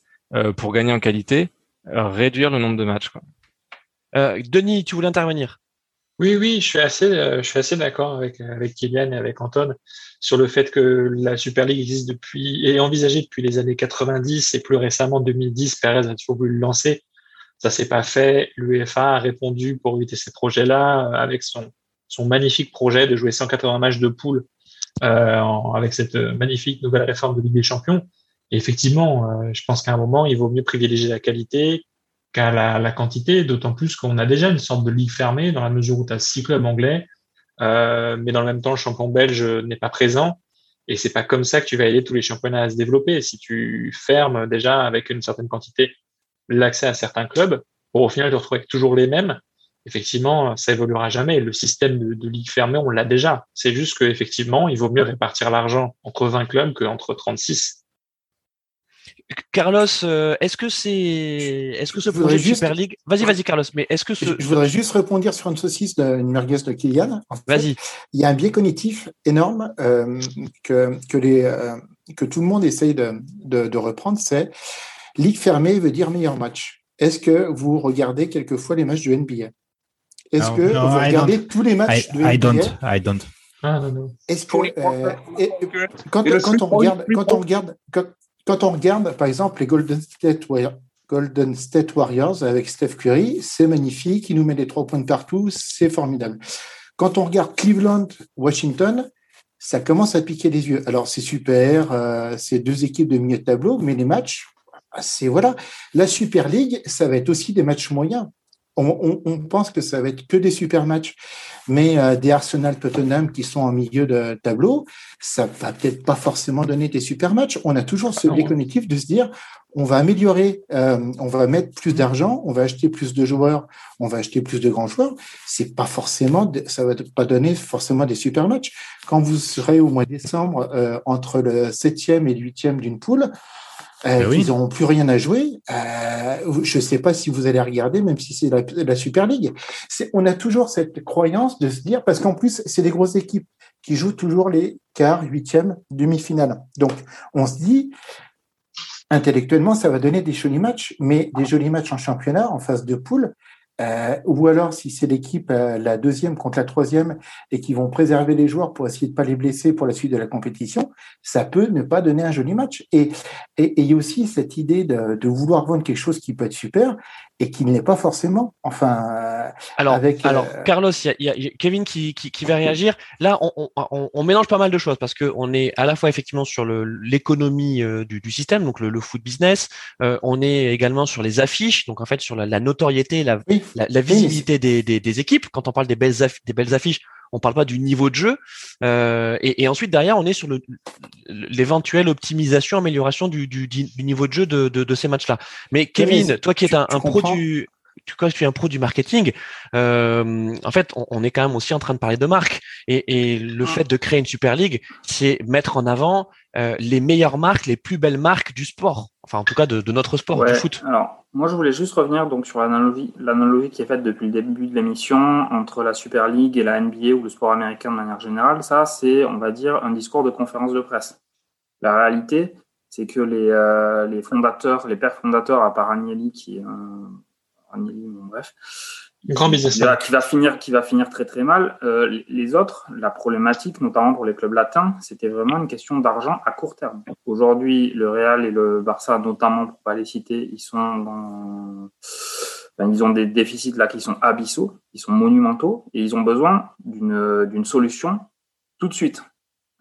pour gagner en qualité, réduire le nombre de matchs. Quoi. Denis, tu voulais intervenir? Oui, oui, je suis assez, euh, je suis assez d'accord avec, avec Kylian et avec Anton sur le fait que la Super League existe depuis, est envisagée depuis les années 90 et plus récemment 2010, Perez a toujours voulu le lancer. Ça s'est pas fait. L'UEFA a répondu pour éviter ces projets-là euh, avec son, son magnifique projet de jouer 180 matchs de poule euh, avec cette magnifique nouvelle réforme de Ligue des Champions. Et effectivement, je pense qu'à un moment, il vaut mieux privilégier la qualité, qu'à la, quantité, d'autant plus qu'on a déjà une sorte de ligue fermée dans la mesure où tu as six clubs anglais, euh, mais dans le même temps, le champion belge n'est pas présent. Et c'est pas comme ça que tu vas aider tous les championnats à se développer. Si tu fermes déjà avec une certaine quantité l'accès à certains clubs, pour au final te retrouver avec toujours les mêmes, effectivement, ça évoluera jamais. Le système de, de ligue fermée, on l'a déjà. C'est juste qu'effectivement, il vaut mieux répartir l'argent entre 20 clubs qu'entre 36. Carlos, euh, est-ce que c'est, est-ce que ce projet Super League, vas-y, vas-y, Carlos, mais est-ce que ce... je, voudrais juste répondre sur une saucisse, une merguez de Kylian. vas-y. Il y a un biais cognitif énorme euh, que que les euh, que tout le monde essaye de, de, de reprendre, c'est ligue fermée veut dire meilleur match. Est-ce que vous regardez quelquefois les matchs de NBA Est-ce que vous regardez tous les matchs de NBA I don't. I don't. Ah, non, non. Est-ce que euh, et, quand, quand, on regarde, quand on regarde, quand, quand on regarde, par exemple, les Golden State, Warriors avec Steph Curry, c'est magnifique, il nous met des trois points partout, c'est formidable. Quand on regarde Cleveland, Washington, ça commence à piquer les yeux. Alors c'est super, euh, c'est deux équipes de milieu de tableau, mais les matchs, c'est voilà. La Super League, ça va être aussi des matchs moyens. On, on, pense que ça va être que des super matchs, mais euh, des Arsenal Tottenham qui sont en milieu de tableau, ça va peut-être pas forcément donner des super matchs. On a toujours ce biais cognitif de se dire, on va améliorer, euh, on va mettre plus d'argent, on va acheter plus de joueurs, on va acheter plus de grands joueurs. C'est pas forcément, ça va pas donner forcément des super matchs. Quand vous serez au mois de décembre euh, entre le septième et le huitième d'une poule, euh, ben ils n'auront plus rien à jouer. Euh, je ne sais pas si vous allez regarder, même si c'est la, la, Super League. On a toujours cette croyance de se dire, parce qu'en plus, c'est des grosses équipes qui jouent toujours les quarts, huitièmes, demi-finales. Donc, on se dit, intellectuellement, ça va donner des jolis matchs, mais des jolis matchs en championnat, en phase de poule, euh, ou alors si c'est l'équipe euh, la deuxième contre la troisième et qui vont préserver les joueurs pour essayer de pas les blesser pour la suite de la compétition, ça peut ne pas donner un joli match. Et il y a aussi cette idée de, de, vouloir vendre quelque chose qui peut être super et qui ne l'est pas forcément. Enfin, euh, alors, avec, alors Carlos, il y, y, a Kevin qui, qui, qui, va réagir. Là, on, on, on, mélange pas mal de choses parce que on est à la fois effectivement sur l'économie du, du, système, donc le, le foot business. on est également sur les affiches, donc en fait sur la, la notoriété, la, la, la visibilité des, des, des, équipes. Quand on parle des belles, des belles affiches, on parle pas du niveau de jeu. Euh, et, et, ensuite derrière, on est sur l'éventuelle optimisation, amélioration du, du, du, niveau de jeu de, de, de ces matchs-là. Mais Kevin, toi qui es un, un pro du quand tu es un pro du marketing, euh, en fait, on, est quand même aussi en train de parler de marque. Et, le mm. fait de créer une Super League, c'est mettre en avant euh, les meilleures marques, les plus belles marques du sport. Enfin, en tout cas, de, notre sport, du foot. Alors, moi, je voulais juste revenir donc sur l'analogie, l'analogie qui est faite depuis le début de l'émission entre la Super League et la NBA ou le sport américain de manière générale. Ça, c'est, on va dire, un discours de conférence de presse. La réalité, c'est que les, euh, les fondateurs, les pères fondateurs, à part Agnelli, qui est un, Bon, bref, grand business qui va finir, qui va finir très très mal. Euh, les autres, la problématique, notamment pour les clubs latins, c'était vraiment une question d'argent à court terme. Aujourd'hui, le Real et le Barça, notamment pour pas les citer, ils sont dans, ben, ils ont des déficits là qui sont abyssaux, qui sont monumentaux, et ils ont besoin d'une solution tout de suite,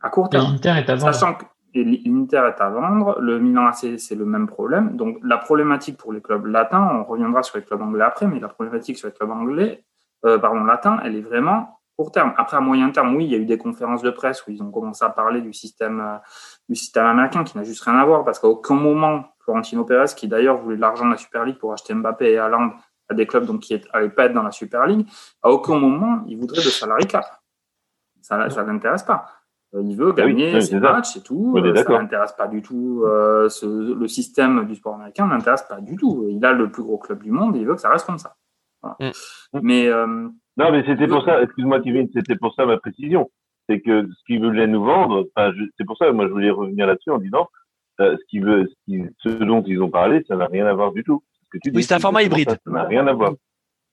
à court terme. Sachant que l'Inter est à vendre, le Milan AC, c'est le même problème. Donc, la problématique pour les clubs latins, on reviendra sur les clubs anglais après, mais la problématique sur les clubs anglais, euh, pardon, latins, elle est vraiment court terme. Après, à moyen terme, oui, il y a eu des conférences de presse où ils ont commencé à parler du système, euh, du système américain qui n'a juste rien à voir parce qu'à aucun moment, Florentino Pérez, qui d'ailleurs voulait de l'argent de la Super League pour acheter Mbappé et Haaland à des clubs donc, qui n'allaient pas être dans la Super League, à aucun moment, il voudrait de salary cap. Ça ne l'intéresse pas. Euh, il veut ah gagner ses matchs et tout. Euh, ça n'intéresse pas du tout. Euh, le système du sport américain n'intéresse pas du tout. Il a le plus gros club du monde et il veut que ça reste comme ça. Mm. Mais non, mais c'était pour ça. Excuse-moi, Kevin, c'était pour ça ma précision. C'est que ce qu'ils voulaient nous vendre, c'est pour ça, moi, je voulais revenir là-dessus en disant, ce, qui veut, ce, dont ils ont parlé, ça n'a rien à voir du tout. oui, c'est un format hybride. Ça n'a rien à voir.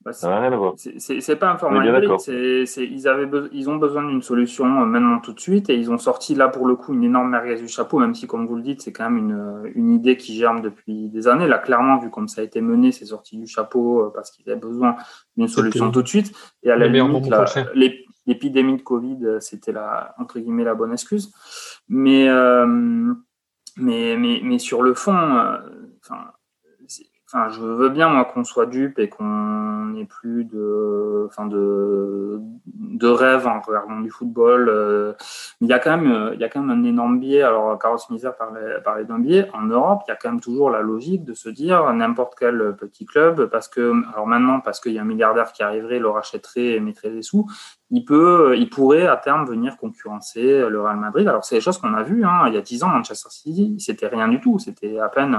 Bah, c'est pas un format hybride. ils, avaient ils ont besoin d'une solution euh, maintenant tout de suite et ils ont sorti là pour le coup une énorme merguez du chapeau, même si, comme vous le dites, c'est quand même une, euh, une, idée qui germe depuis des années. Là, clairement, vu comme ça a été mené, c'est sorti du chapeau euh, parce qu'ils avaient besoin d'une solution tout de suite. Et à la limite, l'épidémie de Covid, c'était la, entre guillemets, la bonne excuse. Mais, mais, mais, mais, sur le fond, enfin Enfin, je veux bien moi qu'on soit dupe et qu'on n'ait plus de, enfin de, de rêve en regardant du football. Euh, il y a quand même, il y a quand même un énorme biais. Alors, Carlos Misère parlait, parlait d'un biais. En Europe, il y a quand même toujours la logique de se dire n'importe quel petit club, parce que, alors maintenant, parce qu'il y a un milliardaire qui arriverait, le rachèterait et mettrait des sous, il peut, il pourrait à terme venir concurrencer le Real Madrid. Alors, c'est des choses qu'on a vues. Hein. Il y a dix ans, Manchester City, c'était rien du tout. C'était à peine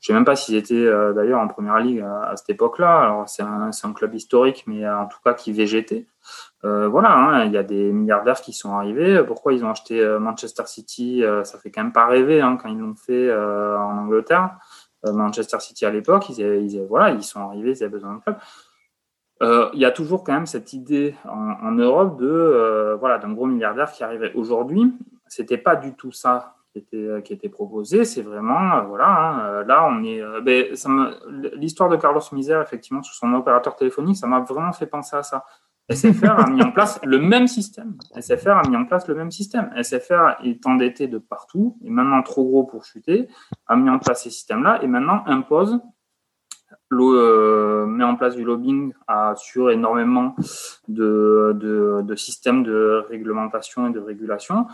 je sais même pas s'ils étaient euh, d'ailleurs en première ligue à, cette époque-là. Alors c'est un, club historique, mais euh, en tout cas qui végétait. Euh, voilà, hein, il y a des milliardaires qui sont arrivés. Pourquoi ils ont acheté Manchester City Ça fait quand même pas rêver hein, quand ils l'ont fait en Angleterre. Manchester City à l'époque, ils, voilà, ils sont arrivés, ils avaient besoin d'un club. il y a toujours quand même cette idée en, en Europe de voilà d'un gros milliardaire qui arrivait. Aujourd'hui, c'était pas du tout ça qui était, euh, qui proposé. C'est vraiment, euh, voilà, hein, euh, là, on est. Ben, L'histoire de Carlos Misère, effectivement, sur son opérateur téléphonique, ça m'a vraiment fait penser à ça. SFR a mis en place le même système. SFR a mis en place le même système. SFR est endetté de partout, et maintenant trop gros pour chuter, a mis en place ces systèmes-là, et maintenant impose met en place du lobbying sur énormément de, systèmes de réglementation et de régulation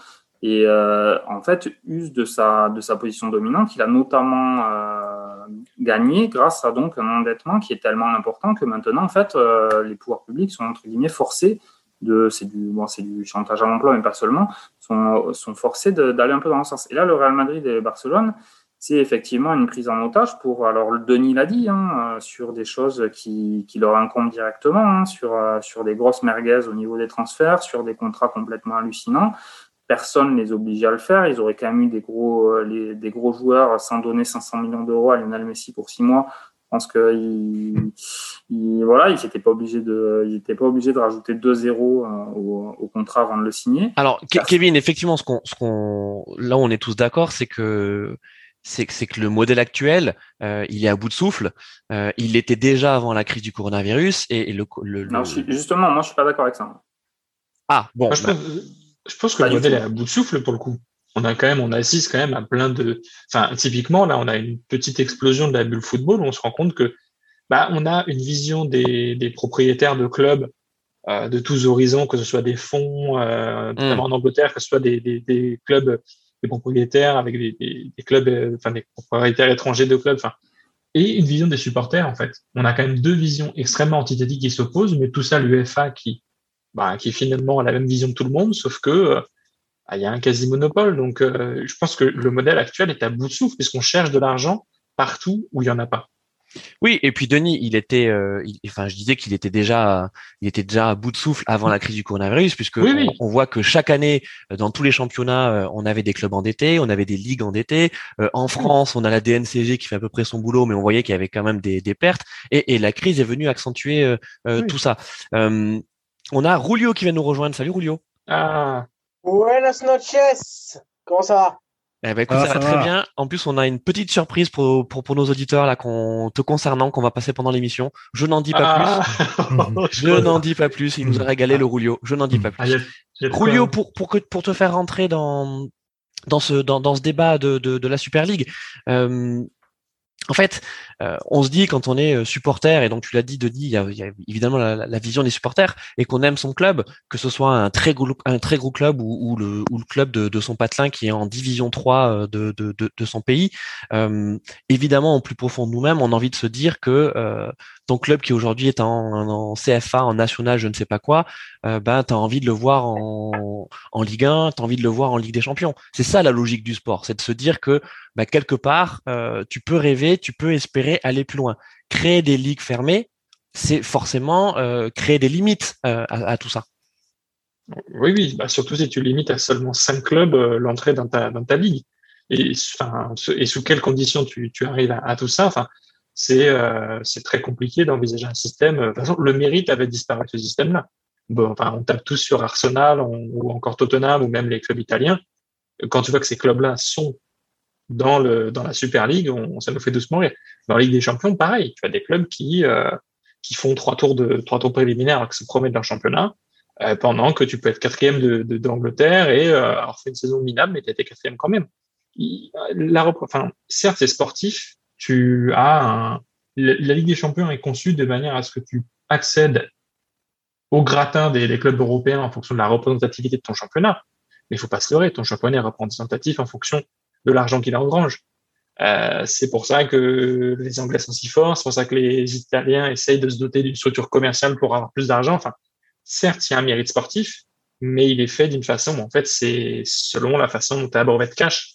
et euh, en fait use de sa, de sa position dominante. Il a notamment euh, gagné grâce à donc un endettement qui est tellement important que maintenant en fait euh, les pouvoirs publics sont entre guillemets forcés de c'est du bon c'est du chantage à l'emploi mais pas seulement sont, sont forcés d'aller un peu dans le sens. Et là le Real Madrid et Barcelone c'est effectivement une prise en otage pour, alors Denis l'a dit, hein, sur des choses qui, qui leur incombent directement, hein, sur, sur des grosses merguez au niveau des transferts, sur des contrats complètement hallucinants, personne ne les obligeait à le faire. Ils auraient quand même eu des gros, euh, les, des gros joueurs sans donner 500 millions d'euros à Lionel Messi pour six mois. Je pense qu'ils il, voilà, ils n'étaient pas obligés de, ils étaient pas obligés de rajouter 2-0 euh, au, au, contrat avant de le signer. Alors, Kevin, effectivement, ce qu'on, ce qu'on, là, on est tous d'accord, c'est que c'est que, c'est que le modèle actuel, euh, il est à bout de souffle. Euh, il était déjà avant la crise du coronavirus et, le, le, Non, justement, moi, je suis pas d'accord avec ça. Ah bon. bah, je pense que le modèle est à bout de souffle pour le coup. On a quand même, on assiste quand même à plein de, enfin, typiquement, là, on a une petite explosion de la bulle football où on se rend compte que, bah, on a une vision des, des propriétaires de clubs euh, de tous horizons, que ce soit des fonds, euh, notamment mm. en Angleterre, que ce soit des, des, des clubs, des propriétaires avec des, des, clubs, euh, enfin, des propriétaires étrangers de clubs, enfin, et une vision des supporters en fait. On a quand même deux visions extrêmement antithétiques qui s'opposent, mais tout ça l'UEFA qui bah, qui finalement a la même vision que tout le monde, sauf que euh, bah, il y a un quasi monopole. Donc euh, je pense que le modèle actuel est à bout de souffle puisqu'on cherche de l'argent partout où il y en a pas. Oui, et puis Denis, il était, euh, enfin, je disais qu'il était déjà, il était déjà à bout de souffle avant la crise du coronavirus, puisque on, voit que chaque année, dans tous les championnats, on avait des clubs endettés, on avait des ligues endettées. en France, on a la DNCG qui fait à peu près son boulot, mais on voyait qu'il y avait quand même des, pertes. Et, la crise est venue accentuer tout ça. On a Rulio qui vient nous rejoindre. Salut Rulio. Ah. Buenas noches. Comment ça va? Eh ben, écoute, ah, ça, va très bien. En plus, on a une petite surprise pour, pour, nos auditeurs là, qu'on te concernant, qu'on va passer pendant l'émission. Je n'en dis pas plus. Ah. Je n'en dis pas plus. Il nous a régalé le Rulio. Je n'en dis pas plus. Ah, Rulio, pour, pour, que, pour te faire rentrer dans, dans, ce, dans, dans ce débat de, de, la Super League, euh, en fait, euh, on se dit quand on est euh, supporter, et donc tu l'as dit, Denis, il y a, évidemment la, vision des supporters, et qu'on aime son club, que ce soit un très gros, club ou, le, club de, son patelin qui est en division 3 euh, de, son pays, évidemment, au plus profond de nous-mêmes, on a envie de se dire que club qui aujourd'hui est en, CFA, en national, je ne sais pas quoi, euh, ben, tu as envie de le voir en, Ligue 1, tu as envie de le voir en Ligue des Champions. C'est ça la logique du sport, c'est de se dire que ben, quelque part, euh, tu peux rêver, tu peux espérer aller plus loin. Créer des ligues fermées, c'est forcément euh, créer des limites à, tout ça. Oui, oui, bah surtout si tu limites à seulement cinq clubs l'entrée dans ta, dans ta ligue. Et, sous quelles conditions tu, arrives à, tout ça? C'est c'est très compliqué d'envisager un système. De toute façon, le mérite avait disparu ce système-là. Bon, enfin, on tape tous sur Arsenal ou encore Tottenham ou même les clubs italiens. Quand tu vois que ces clubs-là sont dans, le, dans la Super League, on, ça nous fait doucement rire. Dans la Ligue des Champions, pareil, tu as des clubs qui, euh, qui font trois tours de trois tours préliminaires qui se promettent leur championnat, euh, pendant que tu peux être quatrième de, d'Angleterre et euh, avoir fait une saison minable, mais tu étais quatrième quand même. La, enfin, certes, c'est sportif. Tu as un, la Ligue des Champions est conçue de manière à ce que tu accèdes au gratin des, clubs européens en fonction de la représentativité de ton championnat. Mais il faut pas se leurrer, ton championnat est représentatif en fonction de l'argent qu'il engrange. Euh, c'est pour ça que les Anglais sont si forts, c'est pour ça que les Italiens essayent de se doter d'une structure commerciale pour avoir plus d'argent. Enfin, certes, il y a un mérite sportif, mais il est fait d'une façon, en fait, c'est selon la façon dont tu brevet de cash.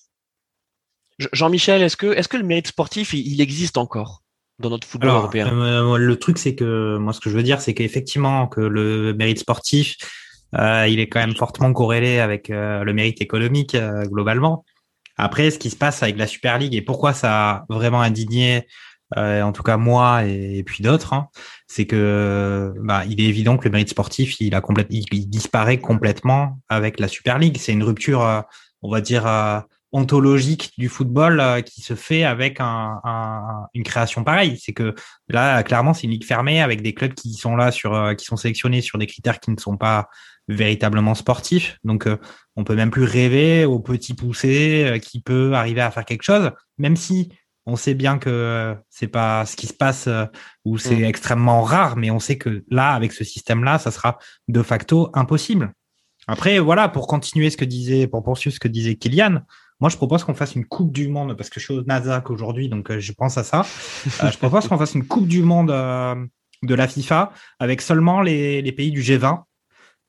Jean-Michel, est-ce que, est-ce que le mérite sportif, il, existe encore dans notre football européen? euh, Le truc, c'est que moi, ce que je veux dire, c'est qu'effectivement, que le mérite sportif, euh, il est quand même fortement corrélé avec euh, le mérite économique globalement. Après, ce qui se passe avec la Super League et pourquoi ça a vraiment indigné, en tout cas moi et, puis d'autres, hein, c'est que bah, il est évident que le mérite sportif, il a il, disparaît complètement avec la Super League. C'est une rupture, on va dire ontologique du football euh, qui se fait avec un, un, une création pareille. C'est que là, clairement, c'est une ligue fermée avec des clubs qui sont là sur, qui sont sélectionnés sur des critères qui ne sont pas véritablement sportif. Donc, euh, on peut même plus rêver au petit poussé euh, qui peut arriver à faire quelque chose, même si on sait bien que euh, c'est pas ce qui se passe ou c'est mm. extrêmement rare, mais on sait que là, avec ce système-là, ça sera de facto impossible. Après, voilà, pour continuer ce que disait, pour poursuivre ce que disait Kylian, moi, je propose qu'on fasse une Coupe du Monde, parce que je suis au Nasdaq aujourd'hui, donc je pense à ça. je propose qu'on fasse une Coupe du Monde de la FIFA avec seulement les, les pays du G20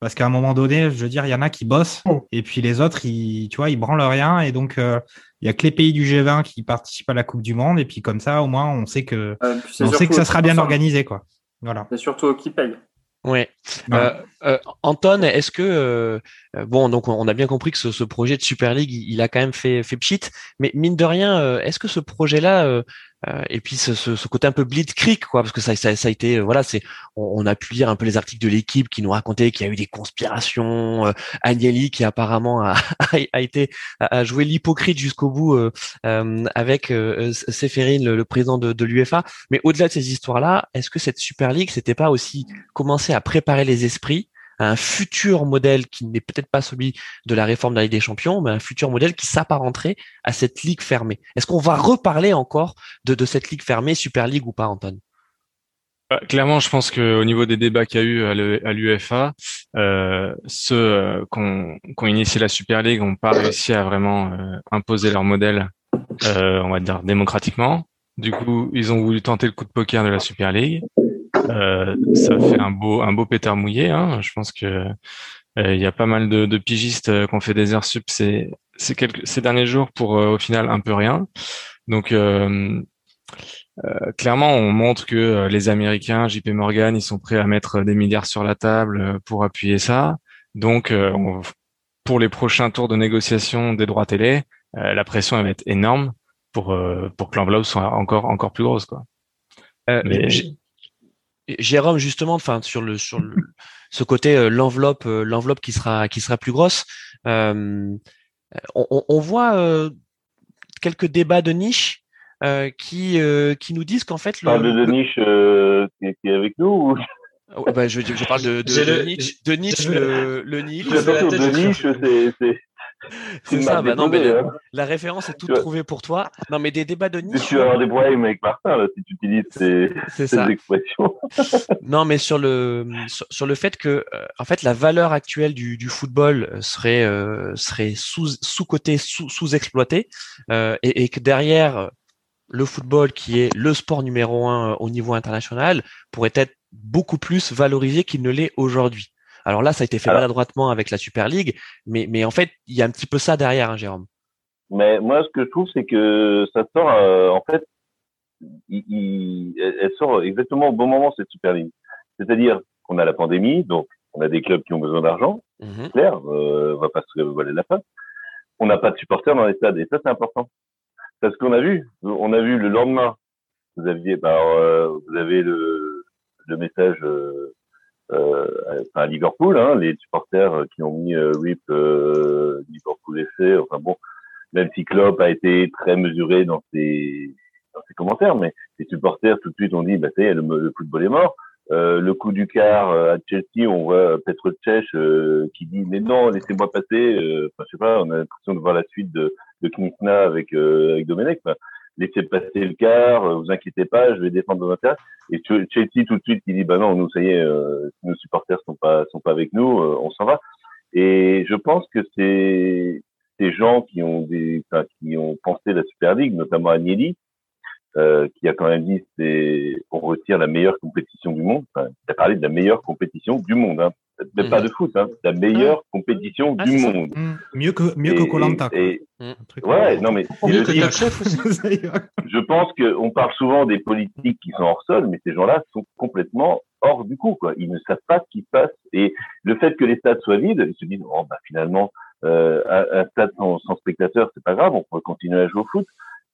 parce qu'à un moment donné, je veux dire, il y en a qui bossent oh. et puis les autres, ils, tu vois, ils branlent rien. Et donc, euh, il y a que les pays du G20 qui participent à la Coupe du Monde. Et puis comme ça, au moins, on sait que, on sait que ça sera bien organisé, quoi. Voilà. C'est surtout qui paye. Ouais. Euh, euh, Anton, est-ce que euh, bon, donc on a bien compris que ce, ce projet de Super League, il, a quand même fait fait pchit, mais mine de rien, est-ce que ce projet-là euh, et puis ce, côté un peu blitzkrieg quoi parce que ça, a été euh, voilà c'est on, a pu lire un peu les articles de l'équipe qui nous racontaient qu'il y a eu des conspirations euh, Agnelli qui apparemment a, été a joué l'hypocrite jusqu'au bout euh, avec euh, le, le, président de, de l'UEFA. Mais au-delà de ces histoires là est-ce que cette Super League c'était pas aussi commencer à préparer les esprits un futur modèle qui n'est peut-être pas celui de la réforme de la Ligue des Champions, mais un futur modèle qui s'apparenterait à cette ligue fermée. Est-ce qu'on va reparler encore de, cette ligue fermée, Super League ou pas, Anton bah, Clairement, je pense qu'au niveau des débats qu'il y a eu à l'UFA, euh, ceux euh, qui ont initié la Super League n'ont pas réussi à vraiment euh, imposer leur modèle, euh, on va dire démocratiquement. Du coup, ils ont voulu tenter le coup de poker de la Super League. Euh, ça fait un beau, un beau pétard mouillé. Hein. Je pense que euh, il y a pas mal de, de pigistes euh, qui ont fait des heures sup ces, ces, quelques, ces derniers jours pour au final un peu rien. Donc clairement, on montre que les Américains, JP Morgan, ils sont prêts à mettre des milliards sur la table pour appuyer ça. Donc, pour les prochains tours de négociation des droits télé, la pression va être énorme pour pour que l'enveloppe soit encore encore plus grosse, quoi. Mais... Jérôme, justement, enfin sur le sur le, ce côté euh, l'enveloppe euh, l'enveloppe qui sera qui sera plus grosse. Euh, on, on, voit quelques débats de niche qui qui nous disent qu'en fait le, parle de, de niche qui, est avec nous. Ou... Ah bah, je, je, parle de, de, de, niche, de niche, le, le niche. De niche, c'est c'est ça, bah non, mais hein. la référence est toute trouvée pour toi. Non, mais des débats de niche. Tu vas avoir des problèmes avec Martin là, si tu utilises ces, ces expressions. non, mais sur le sur, le fait que euh, en fait la valeur actuelle du, du football serait euh, serait sous sous côté sous euh, et, et, que derrière le football qui est le sport numéro un au niveau international pourrait être beaucoup plus valorisé qu'il ne l'est aujourd'hui. Alors là, ça a été fait maladroitement avec la Super League, mais, mais en fait, il y a un petit peu ça derrière, hein, Jérôme. Mais moi, ce que je trouve, c'est que ça sort, euh, en fait, il, elle sort exactement au bon moment, cette Super League. C'est-à-dire qu'on a la pandémie, donc on a des clubs qui ont besoin d'argent, mmh clair, euh, on va pas se voiler la fin. On n'a pas de supporters dans les stades, et ça, c'est important. Parce qu'on a vu, on a vu le lendemain, vous aviez, bah, euh, vous avez le, le message euh, euh, à Liverpool, hein, les supporters qui ont mis euh, RIP euh, Liverpool FC. Enfin bon, même si Klopp a été très mesuré dans ses, dans ses commentaires, mais les supporters tout de suite ont dit, bah, le, le football est mort. Euh, le coup du quart à Chelsea, on voit Petr Cech euh, qui dit mais non, laissez-moi passer. Euh, enfin, je sais pas, on a l'impression de voir la suite de, de Knitna avec avec Domenech laissez passer le quart, euh, vous inquiétez pas, je vais défendre vos intérêts. Et Chelsea tout de suite qui dit bah non, nous ça y est, euh, nos supporters sont pas sont pas avec nous, euh, on s'en va. Et je pense que c'est ces gens qui ont des enfin, qui ont pensé la Super League, notamment Agnelli, euh, qui a quand même dit c'est on retire la meilleure compétition du monde. Enfin, il a parlé de la meilleure compétition du monde, hein. Même pas mhm. de foot, hein, la meilleure ah. compétition ah, du monde. Mmh. Mieux que mieux que Colanta. Mmh. Ouais, non mais mieux que chef aussi. je pense qu'on parle souvent des politiques qui sont hors sol, mais ces gens-là sont complètement hors du coup. Quoi. Ils ne savent pas ce qui se passe. Et le fait que les stades soient vides, ils se disent oh bah finalement euh, un, stade sans, sans spectateurs, c'est pas grave, on peut continuer à jouer au foot.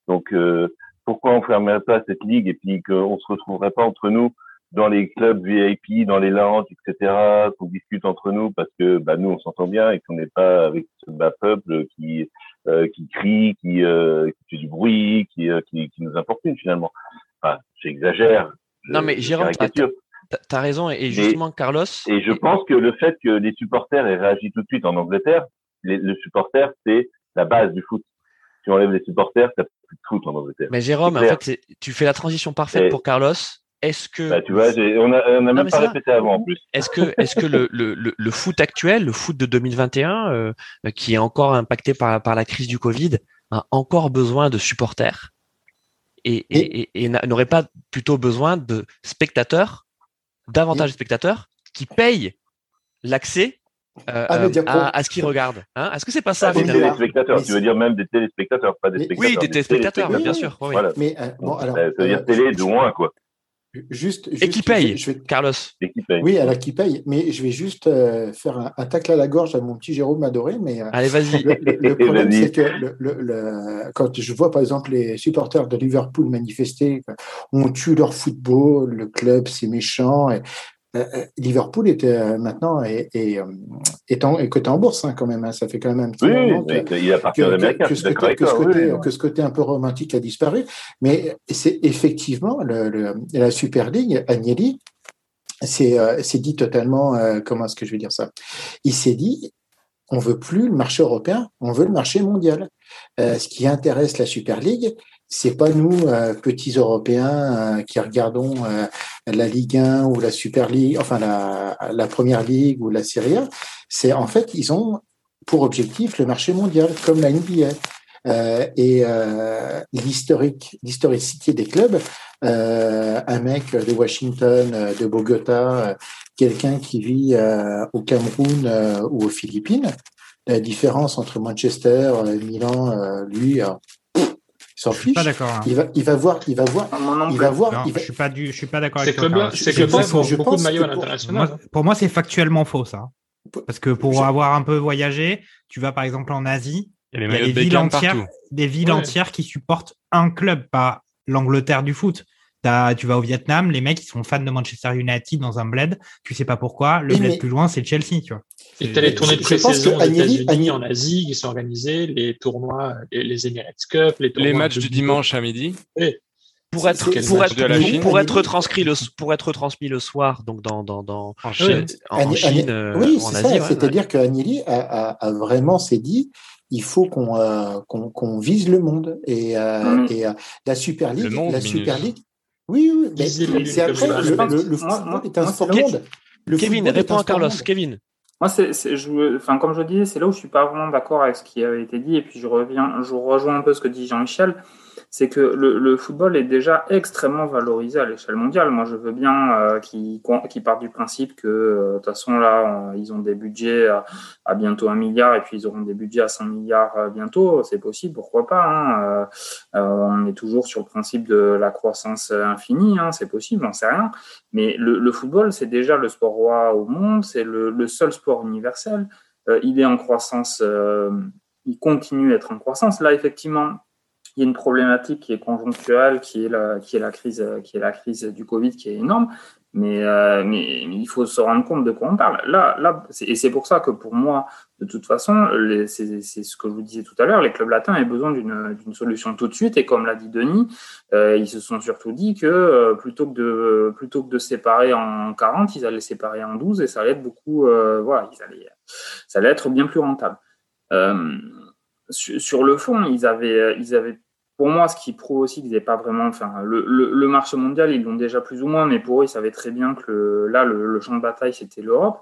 Donc euh, pourquoi on fermerait pas cette ligue et puis qu'on se retrouverait pas entre nous dans les clubs VIP, dans les lounges, etc., qu'on discute entre nous parce que bah, nous on s'entend bien et qu'on n'est pas avec ce bas peuple qui euh, qui crie, qui, euh, qui fait du bruit, qui, euh, qui, qui nous importune finalement. Enfin, j'exagère. Non mais Jérôme, t'as as raison et justement Carlos. Et je pense que le fait que les supporters aient réagi tout de suite en Angleterre, les, le supporter c'est la base du foot tu enlèves les supporters, t'as plus de foot en Angleterre. Mais Jérôme, en fait, tu fais la transition parfaite pour Carlos. Est-ce que bah, tu vois, on a, on a même pas répété avant en plus. Est-ce que, est-ce que le, le, le, foot actuel, le foot de 2021, euh, qui est encore impacté par, par la crise du Covid, a encore besoin de supporters et, et, et, n'aurait pas plutôt besoin de spectateurs, davantage de spectateurs qui payent l'accès euh, ah, euh, à, ce qu'ils regardent. Hein? Est-ce que c'est pas ça Des téléspectateurs, tu veux dire même des téléspectateurs, pas des spectateurs. Oui, des téléspectateurs, bien sûr. Voilà. Mais euh, bon, alors, ça veut dire télé de moins, quoi. Juste, et qui paye, je vais... Carlos et qui paye. Oui, alors qui paye. Mais je vais juste faire un, tacle à la gorge à mon petit Jérôme adoré. Mais allez, vas-y. Le, problème, c'est que le, quand je vois par exemple les supporters de Liverpool manifester, on tue leur football, le club c'est méchant. Et euh, euh, Liverpool était euh, maintenant est, est, est, en, est coté en bourse hein, quand même. Hein. ça fait quand même un petit oui, moment que, il appartient que, ce côté, un peu romantique a disparu. Mais c'est effectivement le, le, la Super League, Agnelli, c'est dit totalement, comment est-ce que je vais dire ça? Il s'est dit, on veut plus le marché européen, on veut le marché mondial. Euh, ce qui intéresse la Super League, c'est pas nous, euh, petits Européens, euh, qui regardons la Ligue 1 ou la Super League, enfin la, la Première Ligue ou la Serie A. C'est en fait, ils ont pour objectif le marché mondial, comme la NBA. euh, et euh, l'historique, l'historicité des clubs. Euh, un mec de Washington, euh, de Bogota, euh, quelqu'un qui vit euh, au Cameroun euh, ou aux Philippines. La différence entre Manchester, euh, Milan, euh, lui, euh, s'en Je suis fiche. pas d'accord. hein. Il va, il va voir, il va voir, Moi non il va voir. Non, il va- je suis pas du, je suis pas d'accord avec toi. clubs-là Karl. ces je clubs-là pense- font je beaucoup pense de maillots à que pour-. Moi, pour moi, c'est factuellement faux, ça. Parce que pour Je- avoir un peu voyagé, tu vas par exemple en Asie, Il y a il les y a maillots des de villes Beckham entières, partout. des villes Ouais. entières qui supportent un club, pas l'Angleterre du foot. T'as- tu vas au Vietnam, les mecs ils sont fans de Manchester United dans un bled, tu sais pas pourquoi. Le bled mais- plus loin, c'est Chelsea, tu vois. Et t'as les tournées de pré-saison que aux Agnelli- États-Unis, Agnelli- en Asie qui sont organisés, les tournois, les, les Emirates Cup, les tournois Les matchs du dimanche à midi. Pour être, pour être, pour- pour transcrit le, pour être transmis le soir, donc dans, dans, dans, En. Chine. en euh, oui, en c'est Asie. ça. ouais, C'est-à-dire que Agnelli a, a- a vraiment s'est dit, il faut qu'on euh, qu'on vise le monde et, euh, Mm. et euh, la Super League, Le monde, la Minus. Super League. Oui, oui. mais c'est après ça. le, Je pense le- que- le moi- football moi- est un moi, sport c'est- monde. Le Kevin, réponds à Carlos. Kevin. Moi, c'est, enfin, comme je le disais, c'est là où je suis pas vraiment d'accord avec ce qui avait été dit, et puis je reviens, je rejoins un peu ce que dit Jean-Michel, c'est que le, football est déjà extrêmement valorisé à l'échelle mondiale. Moi, je veux bien euh, qu'ils partent du principe que, euh, de toute façon, là, on- ils ont des budgets à, bientôt un milliard, et puis ils auront des budgets à 100 milliards euh, bientôt. C'est possible, pourquoi pas. hein. Euh, on est toujours sur le principe de la croissance infinie, hein, c'est possible, j'en sais rien. Mais le, football, c'est déjà le sport roi au monde, c'est le, le seul sport universel. Il est en croissance, il continue à être en croissance. Là, effectivement, il y a une problématique qui est conjoncturelle, qui est la, qui est la crise, qui est la crise du Covid, qui est énorme. Mais, euh, mais, il faut se rendre compte de quoi on parle. Là, là, et c'est pour ça que pour moi, de toute façon, c'est ce que je vous disais tout à l'heure, les clubs latins avaient besoin d'une solution tout de suite. Et comme l'a dit Denis, euh, ils se sont surtout dit que euh, plutôt que de plutôt que de séparer en 40, ils allaient séparer en 12 et ça allait être beaucoup, voilà, ça allait être bien plus rentable. Sur, sur le fond, ils avaient, ils avaient, pour moi, ce qui prouve aussi qu'ils n'avaient pas vraiment, enfin, le, marché mondial, ils l'ont déjà plus ou moins, mais pour eux, ils savaient très bien que là, le, champ de bataille, c'était l'Europe.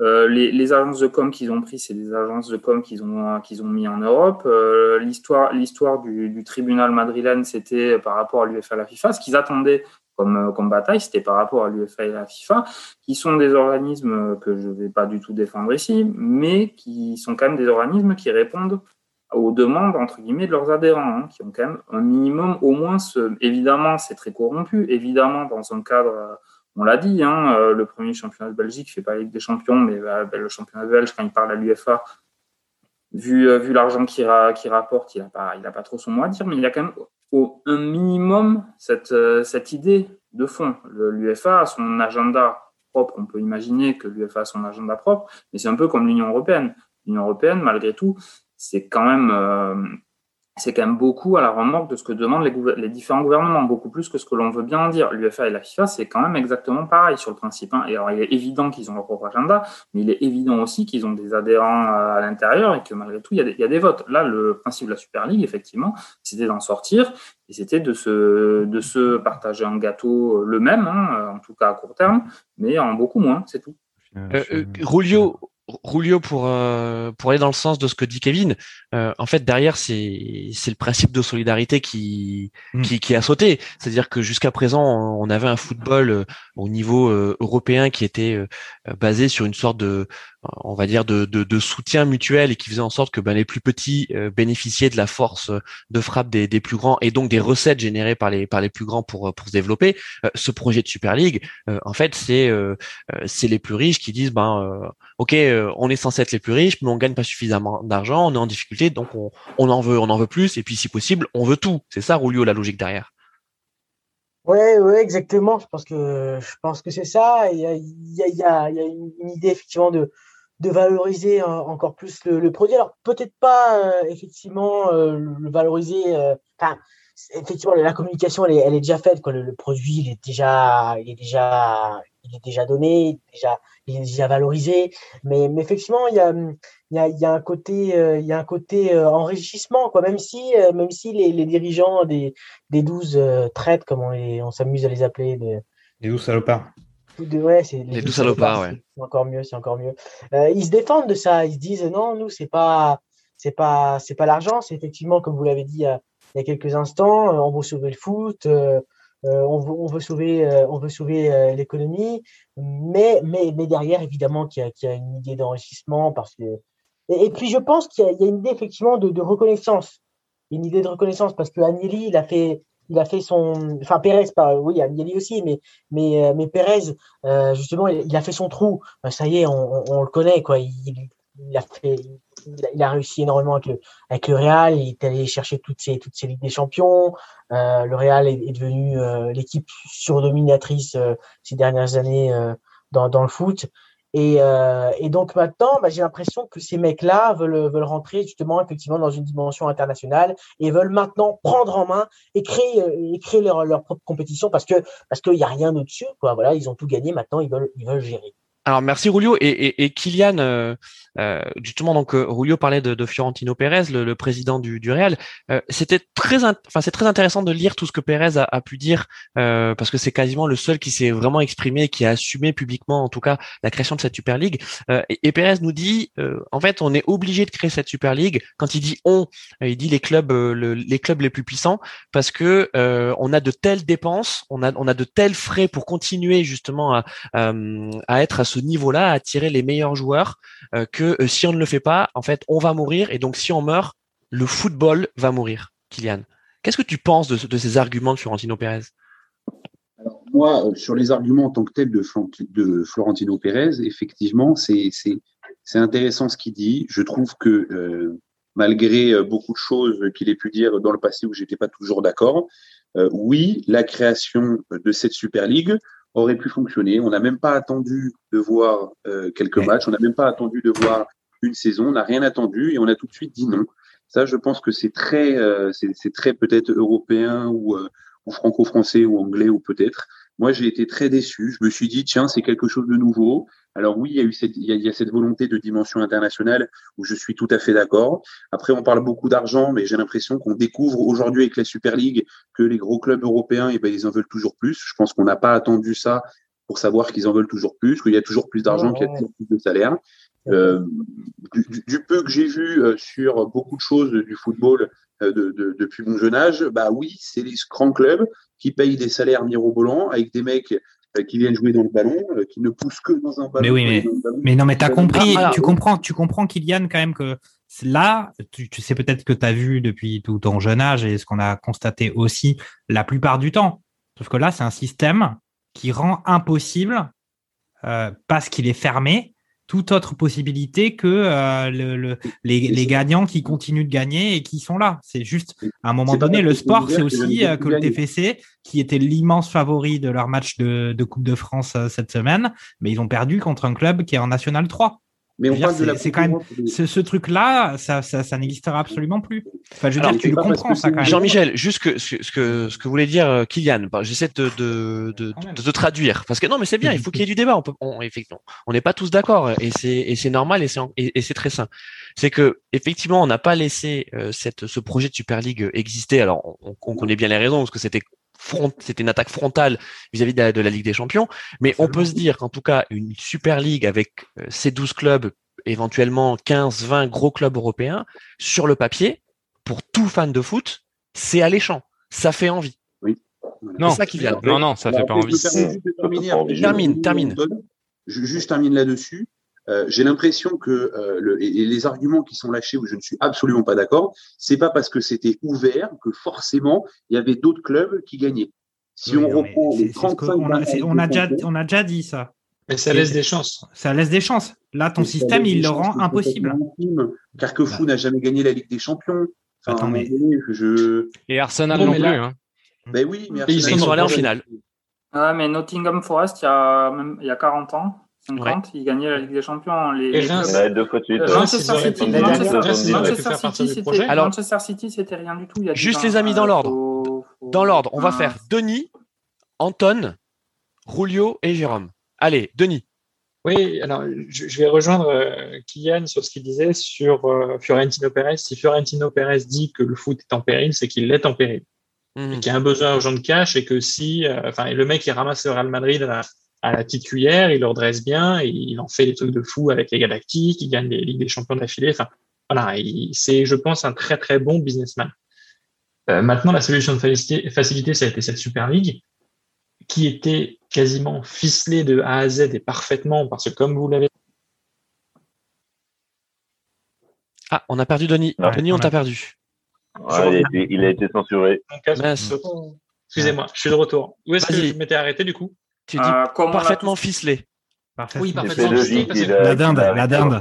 Euh, les, agences de com qu'ils ont pris, c'est des agences de com qu'ils ont, qu'ils ont mis en Europe. Euh, l'histoire, l'histoire du, du, tribunal madrilène, c'était par rapport à l'UEFA et la FIFA. Ce qu'ils attendaient comme, comme bataille, c'était par rapport à l'UEFA et la FIFA, qui sont des organismes que je ne vais pas du tout défendre ici, mais qui sont quand même des organismes qui répondent aux demandes entre guillemets de leurs adhérents, hein, qui ont quand même un minimum, au moins, ce, évidemment, c'est très corrompu, évidemment, dans un cadre on l'a dit, hein, euh, le premier championnat de Belgique fait pas Ligue des Champions, mais euh, le championnat belge, quand il parle à l'UFA, vu, euh, vu l'argent qu'il ra, qu rapporte, il n'a pas, pas trop son mot à dire, mais il a quand même un minimum cette, euh, cette idée de fond. L'UFA a son agenda propre, on peut imaginer que l'UFA a son agenda propre, mais c'est un peu comme l'Union européenne. L'Union européenne, malgré tout, c'est quand même euh, c'est quand même beaucoup à la remorque de ce que demandent les, les, différents gouvernements, beaucoup plus que ce que l'on veut bien en dire. L'UFA et la FIFA, c'est quand même exactement pareil sur le principe. Hein. Et alors, il est évident qu'ils ont leur propre agenda, mais il est évident aussi qu'ils ont des adhérents à l'intérieur et que malgré tout, il y, a des, votes. Là, le principe de la Super League, effectivement, c'était d'en sortir et c'était de se, de se partager un gâteau le même, hein, en tout cas à court terme, mais en beaucoup moins, c'est tout. Euh, euh, Rulio, pour, euh, pour aller dans le sens de ce que dit Kevin, euh, en fait, derrière, c'est, c'est le principe de solidarité qui, mm. qui, qui, a sauté. C'est-à-dire que jusqu'à présent, on avait un football euh, au niveau européen qui était basé sur une sorte de, on va dire, de, soutien mutuel et qui faisait en sorte que ben, les plus petits euh, bénéficiaient de la force de frappe des, plus grands et donc des recettes générées par les, par les plus grands pour, pour se développer. Euh, ce projet de Super League, euh, en fait, c'est, c'est les plus riches qui disent, ben, OK, on est censé être les plus riches, mais on gagne pas suffisamment d'argent, on est en difficulté, donc on, on, en veut, on en veut plus, et puis si possible, on veut tout. C'est ça, Rulio, la logique derrière. Ouais, ouais, exactement. Je pense que je pense que c'est ça. Il y a, il y a, il y a, une, idée effectivement de de valoriser encore plus le, produit. Alors peut-être pas euh, effectivement euh, le valoriser. Euh, effectivement, la communication elle est, est déjà faite. Quoi. Le, produit il est déjà, il est déjà, il est déjà donné, déjà, il est déjà valorisé. Mais, mais effectivement, il y a, il y a, il y a un côté, euh, il y a un côté euh, enrichissement, quoi. Même si, euh, même si les, les dirigeants des, des 12 euh, traites, comme on s'amuse à les appeler, des, les 12 salopards. De, ouais, c'est les 12 salopards, ouais. C'est encore mieux, c'est encore mieux. Euh, ils se défendent de ça. Ils se disent non, nous, c'est pas c'est pas c'est pas l'argent, c'est effectivement comme vous l'avez dit il y, a, quelques instants, on veut sauver le foot, on, veut, on veut sauver on veut sauver l'économie, mais mais mais derrière évidemment qu'il y, y, a une idée d'enrichissement parce que et, puis je pense qu'il y, y, a une idée effectivement de, de reconnaissance, une idée de reconnaissance parce que Agnelli il a fait il a fait son, enfin Pérez, pas, oui, Agnelli aussi, mais mais euh, mais Pérez, euh, justement, il, a fait son trou. Ben, ça y est, on, le connaît, quoi. Il, il, a fait, il a, réussi énormément avec le, avec le Real. Il est allé chercher toutes ces toutes ces ligues des champions. Euh, le Real est, devenu euh, l'équipe surdominatrice ces dernières années dans dans le foot. Et, euh, et, donc maintenant, bah, j'ai l'impression que ces mecs-là veulent, veulent rentrer justement effectivement dans une dimension internationale et veulent maintenant prendre en main et créer, et créer leur, leur propre compétition parce que parce qu'il n'y a rien au-dessus. Quoi. Voilà, ils ont tout gagné. Maintenant, ils veulent ils veulent gérer. Alors merci Rulio et, et, et Kylian, euh, justement donc euh, Rulio parlait de, de Fiorentino Pérez, le, le, président du, du Real. Euh, c'était très, enfin c'est très intéressant de lire tout ce que Pérez a, a pu dire euh, parce que c'est quasiment le seul qui s'est vraiment exprimé, qui a assumé publiquement en tout cas la création de cette Super League. Et, et, Pérez nous dit en fait on est obligé de créer cette Super League. Quand il dit on, il dit les clubs le, les clubs les plus puissants parce que on a de telles dépenses, on a on a de tels frais pour continuer justement à, à être à ce niveau-là, attirer les meilleurs joueurs, euh, euh, si on ne le fait pas, en fait, on va mourir. Et donc, si on meurt, le football va mourir. Kylian, qu'est-ce que tu penses de, ces arguments de Florentino Pérez? Moi, euh, sur les arguments en tant que tel de, de Florentino Pérez, effectivement, c'est intéressant ce qu'il dit. Je trouve que malgré beaucoup de choses qu'il ait pu dire dans le passé où j'étais pas toujours d'accord, oui, la création de cette Super League, aurait pu fonctionner. On n'a même pas attendu de voir euh, quelques matchs, on n'a même pas attendu de voir une saison, on n'a rien attendu et on a tout de suite dit non. Ça, je pense que c'est très, euh, c'est très peut-être européen ou, euh, ou franco-français ou anglais ou peut-être. Moi, j'ai été très déçu. Je me suis dit, tiens, c'est quelque chose de nouveau. Alors oui, il y a eu cette, il y a, cette volonté de dimension internationale où je suis tout à fait d'accord. Après, on parle beaucoup d'argent, mais j'ai l'impression qu'on découvre aujourd'hui avec la Super League que les gros clubs européens, eh ben, ils en veulent toujours plus. Je pense qu'on n'a pas attendu ça pour savoir qu'ils en veulent toujours plus, qu'il y a toujours plus d'argent, qu'il y a toujours plus de salaire. Euh, du, peu que j'ai vu euh, sur beaucoup de choses du football euh, de, depuis mon jeune âge, bah oui, c'est les grands clubs qui payent des salaires mirobolants avec des mecs qui viennent jouer dans le ballon, qui ne poussent que dans un ballon. Mais oui, mais, mais non, mais tu as compris, tu comprends, tu comprends, Kylian, quand même, que là, tu, tu sais peut-être que tu as vu depuis tout ton jeune âge et ce qu'on a constaté aussi la plupart du temps. Sauf que là, c'est un système qui rend impossible, euh, parce qu'il est fermé, toute autre possibilité que euh, le, les, gagnants qui continuent de gagner et qui sont là. C'est juste, à un moment donné, le sport, c'est aussi euh, que le TFC, qui était l'immense favori de leur match de, de Coupe de France euh, cette semaine, mais ils ont perdu contre un club qui est en National 3. Mais on parle de la c'est quand même ce, truc-là, ça, ça, ça n'existera absolument plus. Enfin, je veux dire, tu le comprends ça quand même. Jean-Michel, juste que, ce que ce que voulait dire euh, Kylian, bah, j'essaie de de, de, de, traduire parce que non, mais c'est bien, il faut qu'il y ait du débat. On peut, on, effectivement, on n'est pas tous d'accord et c'est et c'est normal et c'est et, c'est très sain. C'est que effectivement, on n'a pas laissé euh, cette ce projet de Super League exister. Alors, on, on connaît bien les raisons parce que c'était c'était une attaque frontale vis-à-vis de, la Ligue des Champions. Mais on peut se dire qu'en tout cas, une Super League avec euh, ces 12 clubs, éventuellement 15, 20 gros clubs européens, sur le papier, pour tout fan de foot, c'est alléchant. Ça fait envie. Oui. Non, ça qui vient. non, non, ça fait pas envie. Termine, termine. Juste termine là-dessus. Euh, j'ai l'impression que euh, le, et, les arguments qui sont lâchés où je ne suis absolument pas d'accord, c'est pas parce que c'était ouvert que forcément il y avait d'autres clubs qui gagnaient. Si on reprend les 35 on, a, on, a déjà, on a déjà dit ça. Mais ça laisse des chances. Ça laisse des chances. Là, ton système, il le rend impossible. Carquefou bah. n'a jamais gagné la Ligue des Champions. Attends, mais... je... Et Arsenal non, plus. Hein. Ben oui, mais ils sont allés en finale. Ah, mais Nottingham Forest, il y a, même, il y a 40 ans, 50, ils gagnaient la Ligue des Champions. Les, et Reims, deux fois de suite. Manchester City, Manchester City, c'était rien du tout. Il y a juste les amis dans l'ordre. Dans l'ordre, on va faire Denis, Anton, Julio et Jérôme. Allez, Denis. Oui, alors je, vais rejoindre euh, Kylian sur ce qu'il disait sur euh, Fiorentino Pérez. Si Fiorentino Pérez dit que le foot est en péril, c'est qu'il l'est en péril. Mmh. Et qu'il y a un besoin urgent de cash et que si, euh, enfin, le mec qui ramasse le Real Madrid à, à la petite cuillère, il leur dresse bien et il en fait des trucs de fou avec les Galactiques, il gagne les Ligues des Champions d'affilée. Enfin, voilà, c'est, je pense, un très très bon businessman. Euh, maintenant, la solution de facilité, facilité, ça a été cette Super League qui était quasiment ficelée de A à Z et parfaitement parce que comme vous l'avez Ah, on a perdu Denis. Denis, on, t'a perdu. il, a été, censuré. Excusez-moi, je suis de retour. Où est-ce que je m'étais arrêté du coup? Tu dis euh, parfaitement ficelé. Oui, parfaitement ficelé. La dinde, la dinde.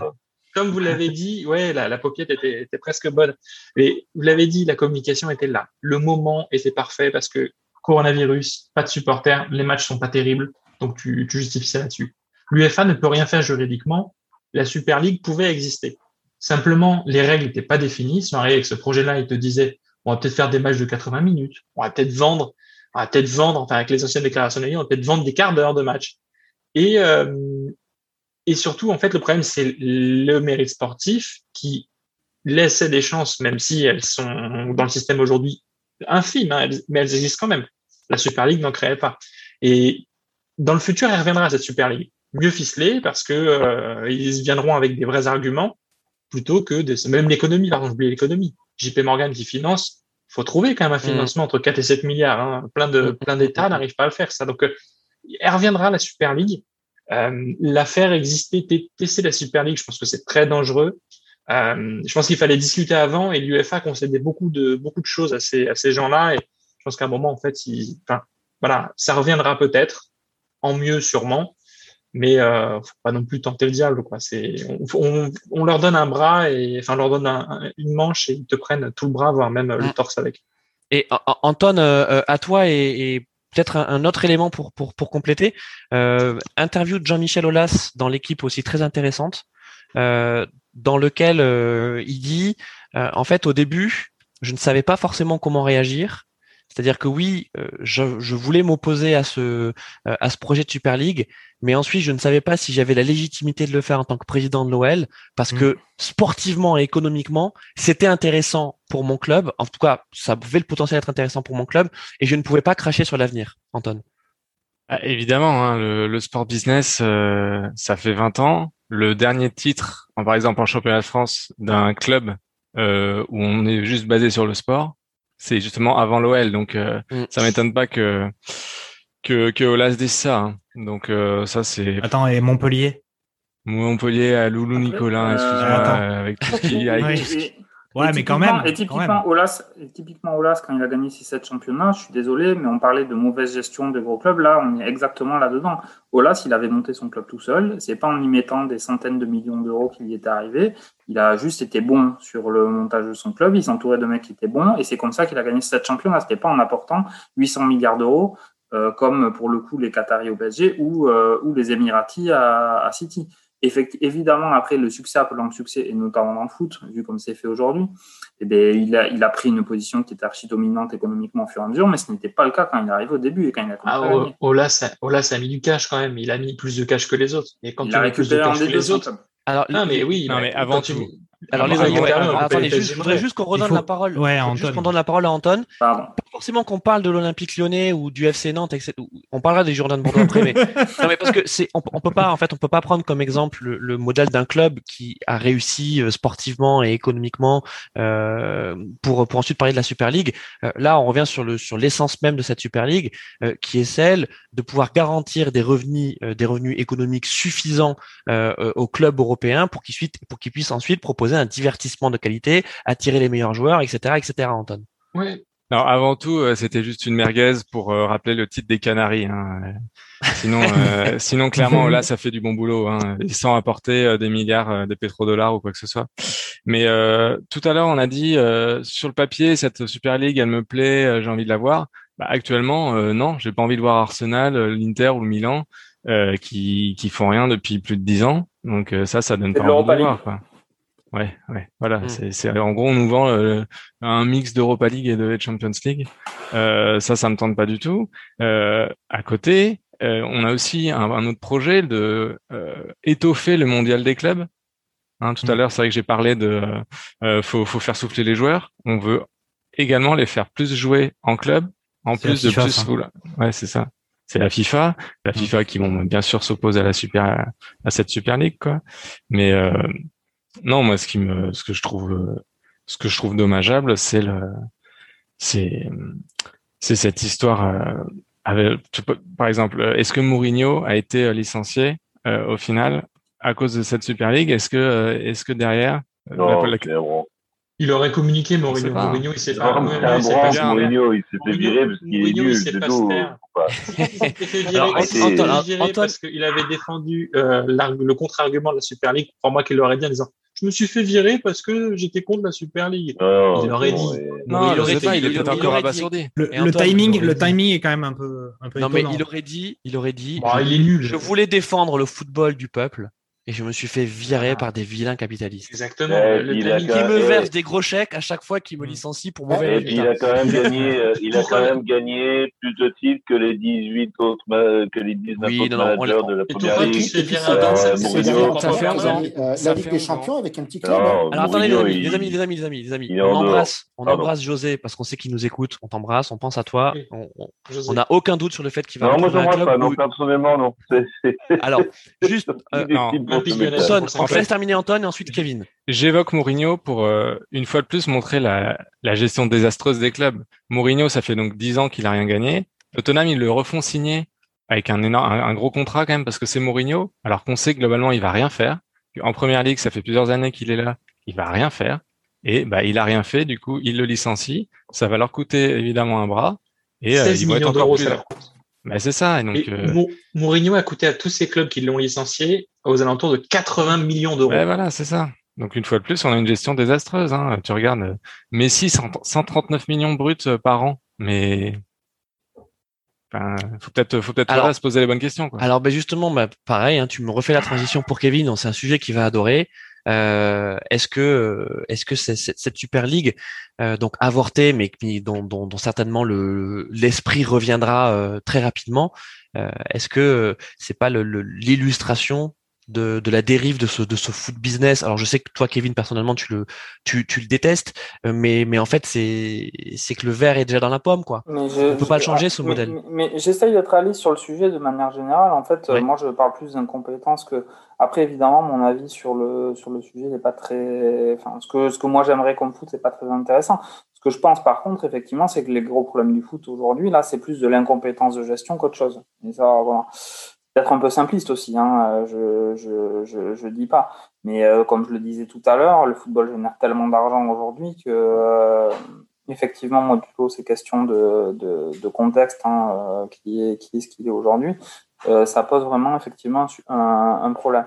Comme vous l'avez dit, ouais, la, la paupiette était, était, presque bonne. Et vous l'avez dit, la communication était là. Le moment était parfait parce que coronavirus, pas de supporters, les matchs sont pas terribles, donc tu, tu justifies ça là-dessus. L'UFA ne peut rien faire juridiquement. La Super League pouvait exister. Simplement, les règles n'étaient pas définies. Si on arrivait avec ce projet-là, il te disait, on va peut-être faire des matchs de 80 minutes. On va peut-être vendre, on va peut-être vendre, enfin, avec les anciennes déclarations de on va peut-être vendre des quarts d'heure de match. Et, euh, et surtout, en fait, le problème, c'est le mérite sportif qui laissait des chances, même si elles sont dans le système aujourd'hui infimes, hein, mais elles existent quand même. La Super League n'en créait pas. Et dans le futur, elle reviendra, cette Super League. Mieux ficelée, parce que euh, ils viendront avec des vrais arguments plutôt que des, même l'économie, par exemple, l'économie. JP Morgan qui finance, faut trouver quand même un mm. financement entre 4 et 7 milliards. Hein. Plein de plein d'États n'arrivent pas à le faire ça. Donc, euh, elle reviendra la Super League. Euh, la faire exister, tester la Super League, je pense que c'est très dangereux. Euh, je pense qu'il fallait discuter avant et l'UFA concédait beaucoup de beaucoup de choses à ces à ces gens-là et je pense qu'à un moment en fait, il, enfin voilà, ça reviendra peut-être en mieux sûrement, mais euh, faut pas non plus tenter le diable quoi. C'est on, on, leur donne un bras et enfin on leur donne une manche et ils te prennent tout le bras voire même le torse avec. Et Anton euh, euh, à toi et, peut-être un, autre élément pour pour pour compléter euh, interview de Jean-Michel Aulas dans l'équipe aussi très intéressante euh, dans lequel il dit en fait au début je ne savais pas forcément comment réagir c'est-à-dire que oui, euh, je, je voulais m'opposer à ce euh, à ce projet de Super League, mais ensuite je ne savais pas si j'avais la légitimité de le faire en tant que président de l'OL, parce que mm. sportivement et économiquement, c'était intéressant pour mon club. En tout cas, ça pouvait le potentiel être intéressant pour mon club, et je ne pouvais pas cracher sur l'avenir, Anton. Ah, évidemment, hein, le, le, sport business, euh, ça fait 20 ans. Le dernier titre, par exemple en championnat de France, d'un club où on est juste basé sur le sport, c'est justement avant l'OL, donc euh, mm. ça m'étonne pas que que que Olas dise ça. Hein. Donc euh, ça c'est. Attends et Montpellier? Montpellier à Loulou Nicolas, excuse-moi, euh, avec tout ce qui, avec tout ce qui... Ouais, mais quand même. Et typiquement, Olas, et typiquement, Olas, quand il a gagné 6-7 championnats, je suis désolé, mais on parlait de mauvaise gestion de gros clubs. Là, on est exactement là-dedans. Olas, il avait monté son club tout seul. C'est pas en y mettant des centaines de millions d'euros qu'il y était arrivé. Il a juste été bon sur le montage de son club. Il s'entourait de mecs qui étaient bons. Et c'est comme ça qu'il a gagné 7 championnats. C'était pas en apportant 800 milliards d'euros, euh, comme pour le coup les Qataris au PSG ou, euh, ou les Émiratis à, à City évidemment, après le succès appelant le succès, et notamment dans le foot, vu comme c'est fait aujourd'hui, eh bien, il, a, il a pris une position qui était archi dominante économiquement au fur et à mesure, mais ce n'était pas le cas quand il arrive au début et quand il a commencé ah, Ola, ça, Ola, ça a mis du cash quand même. Il a mis plus de cash que les autres. Et quand il tu a mets plus de cash que les autres. Alors, non, mais oui, non, mais avant tout, alors les amis, attendez, juste, je voudrais juste qu'on redonne la parole. Ouais, juste qu'on donne la parole à Anton. Pardon. Pas forcément qu'on parle de l'Olympique Lyonnais ou du FC Nantes, etc. On parlera des Jordan Bordeaux après, mais non, mais parce que c'est, on, on, peut pas, en fait, on peut pas prendre comme exemple le, modèle d'un club qui a réussi euh, sportivement et économiquement euh, pour pour ensuite parler de la Super League. Euh, là, on revient sur le sur l'essence même de cette Super League, euh, qui est celle de pouvoir garantir des revenus des revenus économiques suffisants aux clubs européens pour qu'ils pour qu'ils puissent ensuite proposer un divertissement de qualité, attirer les meilleurs joueurs, etc., etc. Anton. Oui. Alors avant tout, euh, c'était juste une merguez pour euh, rappeler le titre des Canaries. Hein. Sinon, euh, sinon clairement là, ça fait du bon boulot, hein, sans apporter des milliards, des pétrodollars ou quoi que ce soit. Mais tout à l'heure, on a dit sur le papier, cette Super League, elle me plaît, j'ai envie de la voir. Bah, actuellement, non, j'ai pas envie de voir Arsenal, l'Inter ou le Milan qui qui font rien depuis plus de dix ans. Donc ça, ça donne pas envie de voir. Quoi. Ouais, ouais, voilà. Mm. C'est, en gros, on nous vend euh, un mix d'Europa League et de Champions League. Euh, ça, ça me tente pas du tout. Euh, à côté, euh, on a aussi un, autre projet de étoffer le mondial des clubs. Hein, tout à mm. l'heure, c'est vrai que j'ai parlé de faut, faut faire souffler les joueurs. On veut également les faire plus jouer en club, en plus de plus. Ouais, c'est ça. C'est la FIFA, la mm. FIFA qui vont bien sûr s'opposer à la super à cette Super League, quoi. Mais Non, moi, ce qui me, ce que je trouve, euh, ce que je trouve dommageable, c'est le, c'est, c'est cette histoire. euh, avec, tu peux- par exemple, euh, est-ce que Mourinho a été licencié euh, au final à cause de cette Super League? Est-ce que, euh, est-ce que derrière, Non, la- la- c'est bon. Il aurait communiqué Mourinho. pas. Mourinho, il s'est fait Mourinho, il s'est fait virer parce qu'il est nul, c'est tout. Antoine- parce qu'il avait défendu euh, le contre-argument de la Super League. Pour moi, qu'il l'aurait dit en disant Je me suis fait virer parce que j'étais contre la Super League. Non, Il bon, dit. Non, il aurait pas, il est il peut-être aurait- il encore aurait abasourdi. Le, timing, aurait le dit- timing est quand même un peu, un peu Non, mais il aurait dit, il aurait dit, Bon, il est nul. je voulais défendre le football du peuple et je me suis fait virer Ah. par des vilains capitalistes. Exactement. Le il Qui me et- versent des gros chèques à chaque fois qu'ils me licencient pour mauvais Et puis il résultats. a quand même gagné, euh, il a quand même gagné plus de titres que les 18 autres, que les 19 Oui, autres non, non, on managers l'a- de la Et première ligue. fais virer Euh, à 27 C'est Mourinho, la dernière ça fois fait qu'on a 11 ans. gagné, euh, Ça la Ligue des 11 ans. Champions avec un petit club. hein. Alors attendez les amis, les amis, les amis, les amis, les On embrasse, on embrasse José parce qu'on sait qu'il nous écoute. On t'embrasse, on pense à toi. On- on-. On n'a aucun doute sur le fait qu'il va Non, moi club pas, non, personnellement, non. Alors, juste, en fait. laisse terminer Anton et ensuite Kevin. J'évoque Mourinho pour euh, une fois de plus montrer la, la gestion désastreuse des clubs. Mourinho, ça fait donc 10 ans qu'il a rien gagné. Tottenham, ils le refont signer avec un énorme, un, un gros contrat quand même parce que c'est Mourinho. Alors qu'on sait que globalement, il va rien faire. En première ligue, ça fait plusieurs années qu'il est là, il va rien faire. Et bah, il a rien fait. Du coup, il le licencie. Ça va leur coûter évidemment un bras. Et euh, 16 ils vont être millions encore d'euros, plus. Coûte. Bah, c'est ça. Et donc, Et euh, Mou- Mourinho a coûté à tous ces clubs qui l'ont licencié aux alentours de 80 millions d'euros. Ouais, voilà, c'est ça. Donc une fois de plus, on a une gestion désastreuse. Hein. Tu regardes euh, Messi, 100 139 millions bruts euh, par an, mais enfin, faut peut-être, faut peut-être Alors- se poser les bonnes questions. Quoi. Alors, ben justement, bah, pareil, hein, tu me refais la transition pour Kevin. donc C'est un sujet qu'il va adorer. Euh, est-ce que, est-ce que c'est- cette Super League, euh, donc avortée, mais dont, dont, certainement le l'esprit reviendra euh, très rapidement, est-ce que c'est pas l'illustration de, de la dérive de ce de ce foot business Alors, je sais que toi, Kevin, personnellement, tu le tu, tu le détestes, euh, mais mais en fait, c'est c'est que le verre est déjà dans la pomme, quoi. Mais je- On peut pas le changer, ce mais- modèle. Mais, mais j'essaye d'être allé sur le sujet de manière générale. En fait, euh, moi, je parle plus d'incompétence que. Après, évidemment, mon avis sur le sur le sujet n'est pas très. Enfin, ce que ce que moi j'aimerais comme foot, c'est pas très intéressant. Ce que je pense, par contre, effectivement, c'est que les gros problèmes du foot aujourd'hui, là, c'est plus de l'incompétence de gestion qu'autre chose. Et ça, voilà. Peut-être un peu simpliste aussi, hein, euh, je, je, je, je dis pas. Mais euh, comme je le disais tout à l'heure, le football génère tellement d'argent aujourd'hui que, euh, effectivement, moi, plutôt, c'est question de, de, de contexte hein, euh, qui, est, qui est ce qu'il est aujourd'hui. Euh, ça pose vraiment, effectivement, un, un problème.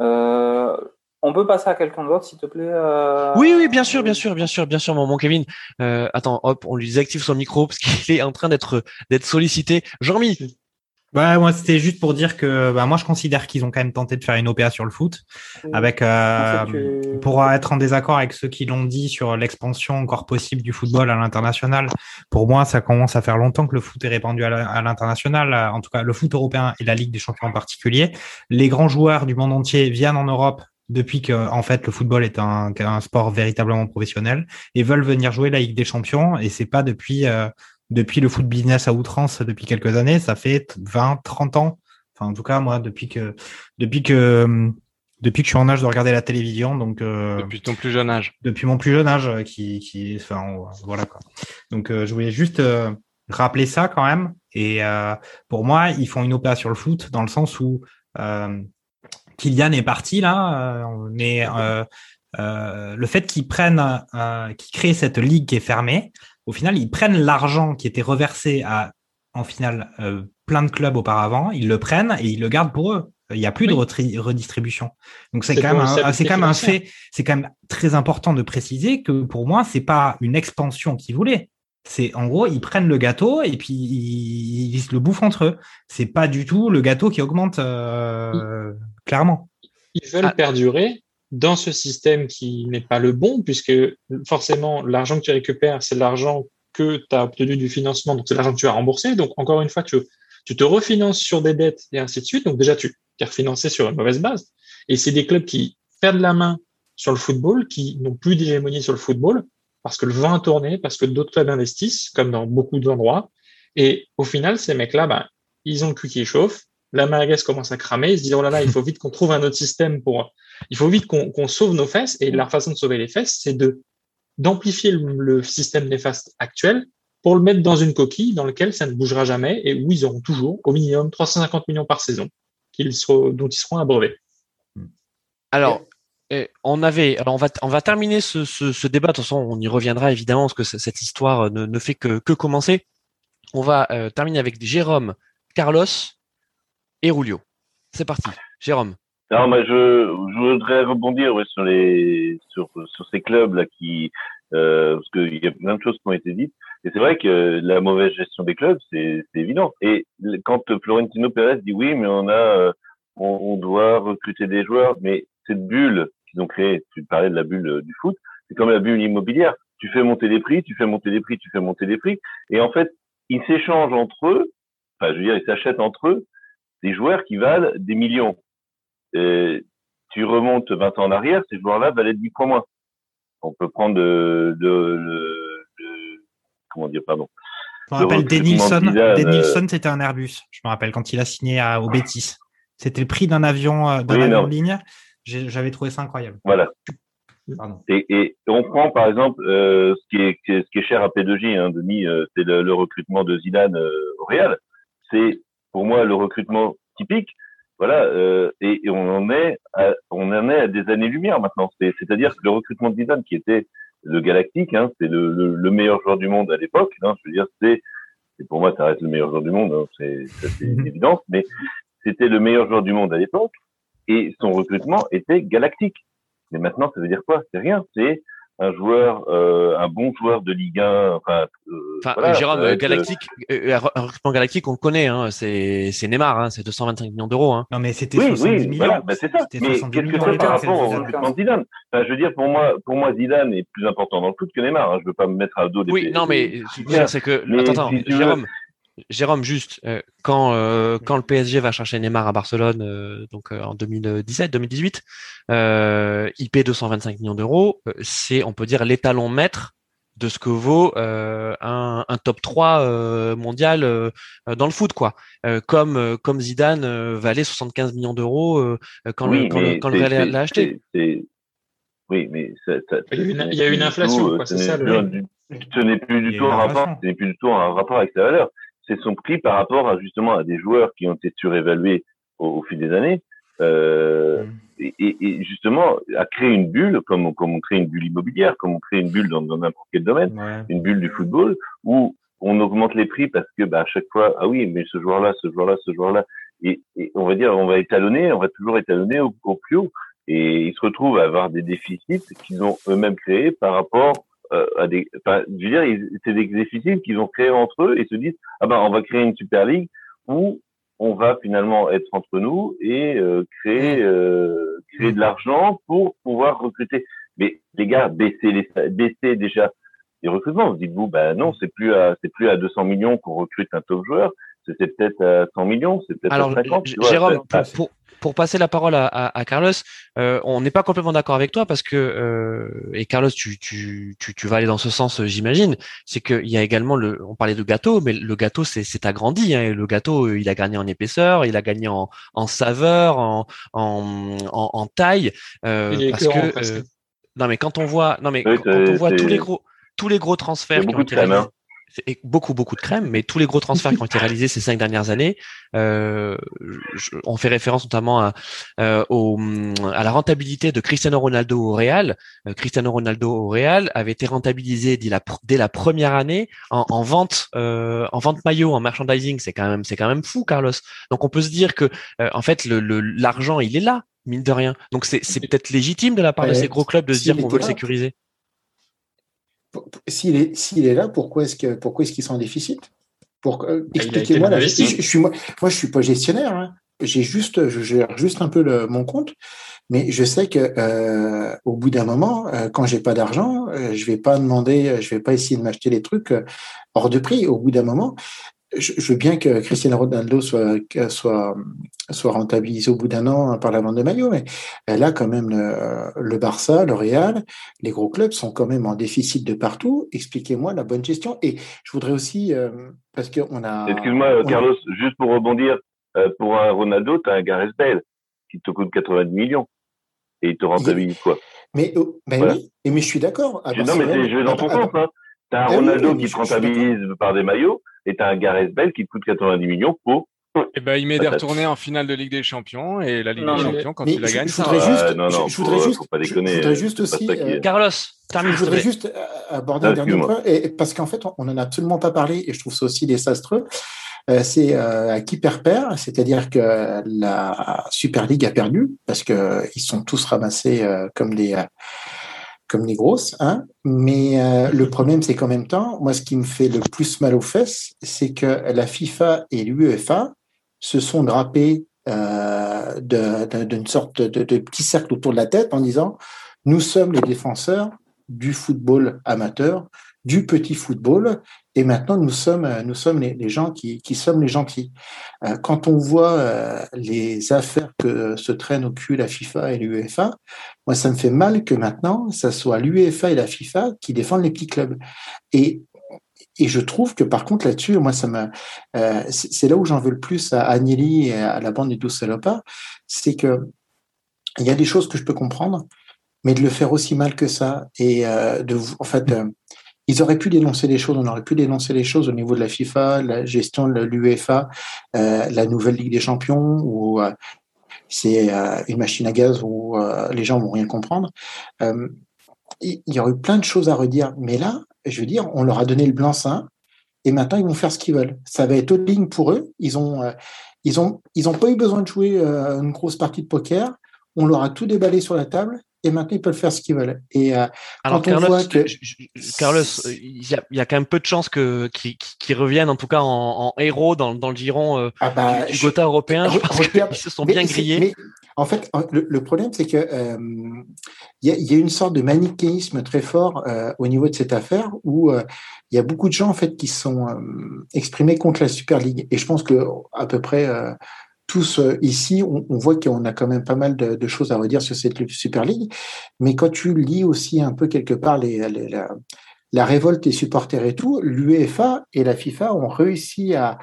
Euh, on peut passer à quelqu'un d'autre, s'il te plaît euh, Oui, oui, bien sûr, bien sûr, bien sûr, bien sûr, mon, mon Kevin. Euh, attends, hop, on lui désactive son micro parce qu'il est en train d'être d'être sollicité. Jean-Mi, Ouais, moi, c'était juste pour dire que bah, moi, je considère qu'ils ont quand même tenté de faire une OPA sur le foot, avec euh, pour être en désaccord avec ceux qui l'ont dit sur l'expansion encore possible du football à l'international. Pour moi, ça commence à faire longtemps que le foot est répandu à l'international, en tout cas le foot européen et la Ligue des champions en particulier. Les grands joueurs du monde entier viennent en Europe depuis que en fait le football est un, un sport véritablement professionnel et veulent venir jouer la Ligue des champions et c'est pas depuis euh, depuis le foot business à outrance depuis quelques années, ça fait 20, 30 ans. Enfin, en tout cas, moi, depuis que, depuis que, depuis que je suis en âge de regarder la télévision, donc euh, Depuis ton plus jeune âge. depuis mon plus jeune âge, euh, qui, qui, enfin, on- voilà quoi. Donc, euh, je voulais juste euh, rappeler ça quand même. Et euh, pour moi, ils font une opéra sur le foot dans le sens où euh, Kylian est parti là, euh, mais euh, euh, le fait qu'ils prennent, euh, qu'ils créent cette ligue qui est fermée, au final, ils prennent l'argent qui était reversé à, en finale, euh, plein de clubs auparavant, ils le prennent et ils le gardent pour eux. Il n'y a plus de Oui. redistribution. Donc c'est quand quand même un fait, c'est quand même très important de préciser que pour moi, c'est pas une expansion qu'ils voulaient. C'est en gros, ils prennent le gâteau et puis ils, ils se le bouffent entre eux. C'est pas du tout le gâteau qui augmente euh, clairement. Ils veulent Ah. perdurer dans ce système qui n'est pas le bon, puisque forcément, l'argent que tu récupères, c'est l'argent que tu as obtenu du financement, donc c'est l'argent que tu as remboursé. Donc, encore une fois, tu, te refinances sur des dettes et ainsi de suite. Donc, déjà, tu es refinancé sur une mauvaise base. Et c'est des clubs qui perdent la main sur le football, qui n'ont plus d'hégémonie sur le football, parce que le vent a tourné, parce que d'autres clubs investissent, comme dans beaucoup d'endroits. Et au final, ces mecs-là, ben, ils ont le cul qui chauffe, la merguez commence à cramer, ils se disent oh là là, il faut vite qu'on trouve un autre système pour, il faut vite qu'on sauve nos fesses. Et la façon de sauver les fesses, c'est d'amplifier le, système néfaste actuel pour le mettre dans une coquille dans laquelle ça ne bougera jamais et où ils auront toujours au minimum 350 millions par saison dont ils seront abreuvés. Alors, on avait, alors on va, on va terminer ce, ce, débat. De toute façon, on y reviendra évidemment parce que cette histoire ne, ne fait que, que commencer. On va euh, terminer avec Jérôme, Carlos et Rulio. C'est parti, Jérôme. Alors, moi, je, je voudrais rebondir sur les sur, sur ces clubs là qui euh, parce qu'il y a plein de choses qui ont été dites. Et c'est vrai que la mauvaise gestion des clubs, c'est évident. Et quand Florentino Pérez dit oui, mais on a, euh, on, on, doit recruter des joueurs, mais cette bulle qu'ils ont créée, tu parlais de la bulle du foot, c'est comme la bulle immobilière. Tu fais monter les prix, tu fais monter les prix, tu fais monter les prix, et en fait, ils s'échangent entre eux. Enfin, je veux dire, ils s'achètent entre eux des joueurs qui valent des millions. Et tu remontes 20 ans en arrière, ces joueurs-là valaient 10 fois moins. On peut prendre de, de, de, comment dire, pardon. Je me rappelle, Denilson, Denilson euh, c'était un Airbus. Je me rappelle quand il a signé à, au Betis. C'était le prix d'un avion, euh, d'un avion en ligne. J'avais trouvé ça incroyable. Voilà. Et, et, on prend par exemple euh, ce, qui est, ce qui est cher à P2J, hein, Denis, euh, c'est le, le, recrutement de Zidane euh, au Real. C'est pour moi le recrutement typique. Voilà, euh, et, et, on en est, à, on en est à des années-lumière maintenant. C'est-à-dire que le recrutement de Zidane, qui était le galactique, hein, c'est le, le, le, meilleur joueur du monde à l'époque. Hein, je veux dire, c'est, pour moi, ça reste le meilleur joueur du monde. Hein, c'est une évidence, mais c'était le meilleur joueur du monde à l'époque et son recrutement était galactique. Mais maintenant, ça veut dire quoi? C'est rien. C'est un joueur, euh, un bon joueur de Ligue 1. Enfin, euh, enfin voilà, Jérôme, euh, galactique, euh, un recrutement galactique, on le connaît. Hein, c'est c'est Neymar, hein, c'est 225 millions d'euros. Hein. Non, mais c'était oui, 70 oui, millions. Voilà, bah, c'est ça. Mais qu'est-ce que c'est par rapport au recrutement de Zidane? Enfin, Je veux dire, pour moi, pour moi, Zidane est plus important dans le foot que Neymar. Hein. Je veux pas me mettre à dos des. Oui, non, mais c'est que attends, attends, Jérôme. Jérôme, juste, euh, quand, euh, quand le PSG va chercher Neymar à Barcelone, euh, donc en 2017-2018, il paie 225 millions d'euros. c'est, on peut dire, l'étalon maître de ce que vaut un, un, top 3 mondial dans le foot, quoi. comme comme Zidane valait 75 millions d'euros quand, le, quand, le, quand le Real l'a acheté. Oui, mais il y a une, inflation, c'est ça. Ce n'est plus du tout un rapport. Ce n'est plus du tout un rapport avec sa valeur c'est son prix par rapport à justement à des joueurs qui ont été surévalués au, fil des années. Euh, mm. et, et, justement, à créer une bulle, comme, comme on crée une bulle immobilière, comme on crée une bulle dans n'importe quel domaine, une bulle du football, où on augmente les prix parce que bah, à chaque fois, ah oui, mais ce joueur-là, ce joueur-là, ce joueur-là, et, et, on va dire, on va étalonner, on va toujours étalonner au, au plus haut. Et ils se retrouvent à avoir des déficits qu'ils ont eux-mêmes créés par rapport euh, à des, enfin, je veux dire, c'est des déficits qu'ils ont créés entre eux et se disent, ah ben, on va créer une Super League où on va finalement être entre nous et euh, créer, euh, créer de l'argent pour pouvoir recruter. Mais les gars, baissez les, baissez déjà les recrutements. Vous dites-vous, ben non, c'est plus à, c'est plus à 200 millions qu'on recrute un top joueur. C'est peut-être à 100 millions, c'est peut-être à 50. Jérôme, pour, pour passer la parole à, à, Carlos, euh, on n'est pas complètement d'accord avec toi parce que euh, et Carlos, tu, tu, tu, tu, vas aller dans ce sens, j'imagine. C'est qu'il y a également le, on parlait de gâteau, mais le gâteau c'est agrandi. Hein, le gâteau, il a gagné en épaisseur, il a gagné en, en saveur, en, en, en, taille. Euh, parce que euh, non mais quand on voit, non mais quand on voit tous les gros tous les gros transferts qui ont été beaucoup beaucoup de crème, mais tous les gros transferts qui ont été réalisés ces cinq dernières années, euh, on fait référence notamment à, euh, au, à la rentabilité de Cristiano Ronaldo au Real. Euh, Cristiano Ronaldo au Real avait été rentabilisé dès la, dès la première année en, en vente euh, en vente maillot, en merchandising. C'est quand même c'est quand même fou, Carlos. Donc on peut se dire que euh, en fait le l'argent il est là mine de rien. Donc c'est peut-être légitime de la part de ces gros clubs de se dire qu'on veut le sécuriser s'il est, s'il est là, pourquoi est-ce que, pourquoi est-ce qu'ils sont en déficit? Pour, euh, ah, Expliquez-moi. Je, je, suis moi, moi, je suis pas gestionnaire. Hein. J'ai juste, je gère juste un peu le, mon compte, mais je sais que euh, au bout d'un moment, euh, quand j'ai pas d'argent, euh, je vais pas demander, je vais pas essayer de m'acheter les trucs hors de prix. Au bout d'un moment, je, veux bien que Cristiano Ronaldo soit, soit, soit rentabilisé au bout d'un an par la vente de maillot, mais là, quand même, le, le, Barça, le Real, les gros clubs sont quand même en déficit de partout. Expliquez-moi la bonne gestion. Et je voudrais aussi, euh, parce qu'on a. Excuse-moi, Carlos, juste pour rebondir, Euh, pour un Ronaldo, tu as un Gareth Bale qui te coûte 90 millions et il te rentabilise quoi? Mais, oh, ben oui, mais je suis d'accord. Non, mais je vais dans ton sens. Hein. Tu as un ben Ronaldo qui te rentabilise par des maillots et tu as un Gareth Bale qui te coûte 90 millions pour et eh ben, il met des retournées en finale de Ligue des Champions et la Ligue des Champions, quand il la gagne, ça voudrais juste, non, non, je, voudrais juste, pas déconner, je voudrais juste aussi, euh, Carlos, termine. Je voudrais juste euh, aborder un dernier point, et, parce qu'en fait, on n'en a absolument pas parlé, et je trouve ça aussi désastreux. Euh, c'est euh, à qui perd perd, c'est-à-dire que la Super League a perdu parce que ils sont tous ramassés comme des comme des grosses, hein. Mais le problème, c'est qu'en même temps, moi, ce qui me fait le plus mal aux fesses, c'est que la FIFA et l'UEFA se sont drapés euh, d'une sorte de, petit cercle autour de la tête en disant nous sommes les défenseurs du football amateur, du petit football, et maintenant nous sommes sommes les, gens qui, qui sommes les gentils. Euh, quand on voit euh, les affaires que se traînent au cul la FIFA et l'UEFA, moi ça me fait mal que maintenant ça soit l'UEFA et la FIFA qui défendent les petits clubs. Et je trouve que par contre là-dessus, moi, ça me, euh, c'est là où j'en veux le plus à Agnelli et à la bande des douze salopards, c'est que il y a des choses que je peux comprendre, mais de le faire aussi mal que ça et euh, de, en fait, euh, ils auraient pu dénoncer les choses, on aurait pu dénoncer les choses au niveau de la FIFA, la gestion de l'UEFA, la nouvelle Ligue des Champions, où c'est une machine à gaz où les gens vont rien comprendre. il y aurait eu plein de choses à redire, mais là, je veux dire, on leur a donné le blanc-seing et maintenant ils vont faire ce qu'ils veulent. Ça va être haute ligne pour eux. Ils ont, euh, ils ont, ils ont pas eu besoin de jouer euh, une grosse partie de poker. On leur a tout déballé sur la table et maintenant ils peuvent faire ce qu'ils veulent. Et euh, Alors, quand Carlos, on voit que Carlos, il y, a, y, a, quand même peu de chances que qu'ils reviennent en tout cas en, héros dans, dans le giron ah bah, du, Gotha européen parce qu'ils se sont bien grillés. En fait, le, problème, c'est que il y, a, une sorte de manichéisme très fort euh, au niveau de cette affaire où euh, il y a beaucoup de gens en fait qui sont euh, exprimés contre la Super League. Et je pense que à peu près tous ici, on, voit qu'on a quand même pas mal de, choses à redire sur cette Super League. Mais quand tu lis aussi un peu quelque part la, révolte des supporters et tout, l'UEFA et la FIFA ont réussi à,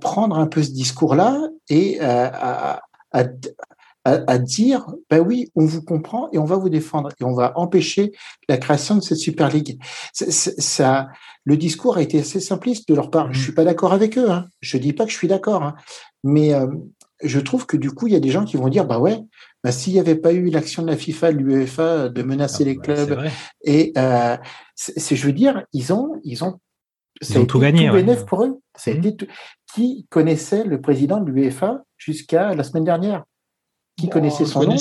prendre un peu ce discours-là et à, à, à, dire, ben oui, on vous comprend et on va vous défendre et on va empêcher la création de cette Super League. ça, le discours a été assez simpliste de leur part. Je mmh. suis pas d'accord avec eux. Hein. Je dis pas que je suis d'accord, hein. mais euh, je trouve que du coup, il y a des gens qui vont dire, bah ouais, bah, s'il n'y avait pas eu l'action de la FIFA, de l'UEFA de menacer ah, les clubs, et euh, c'est, je veux dire, ils ont, ils ont, ils ont tout gagné. Tout pour eux. Mmh. Qui connaissait le président de l'UEFA jusqu'à la semaine dernière? Qui connaissait son nom?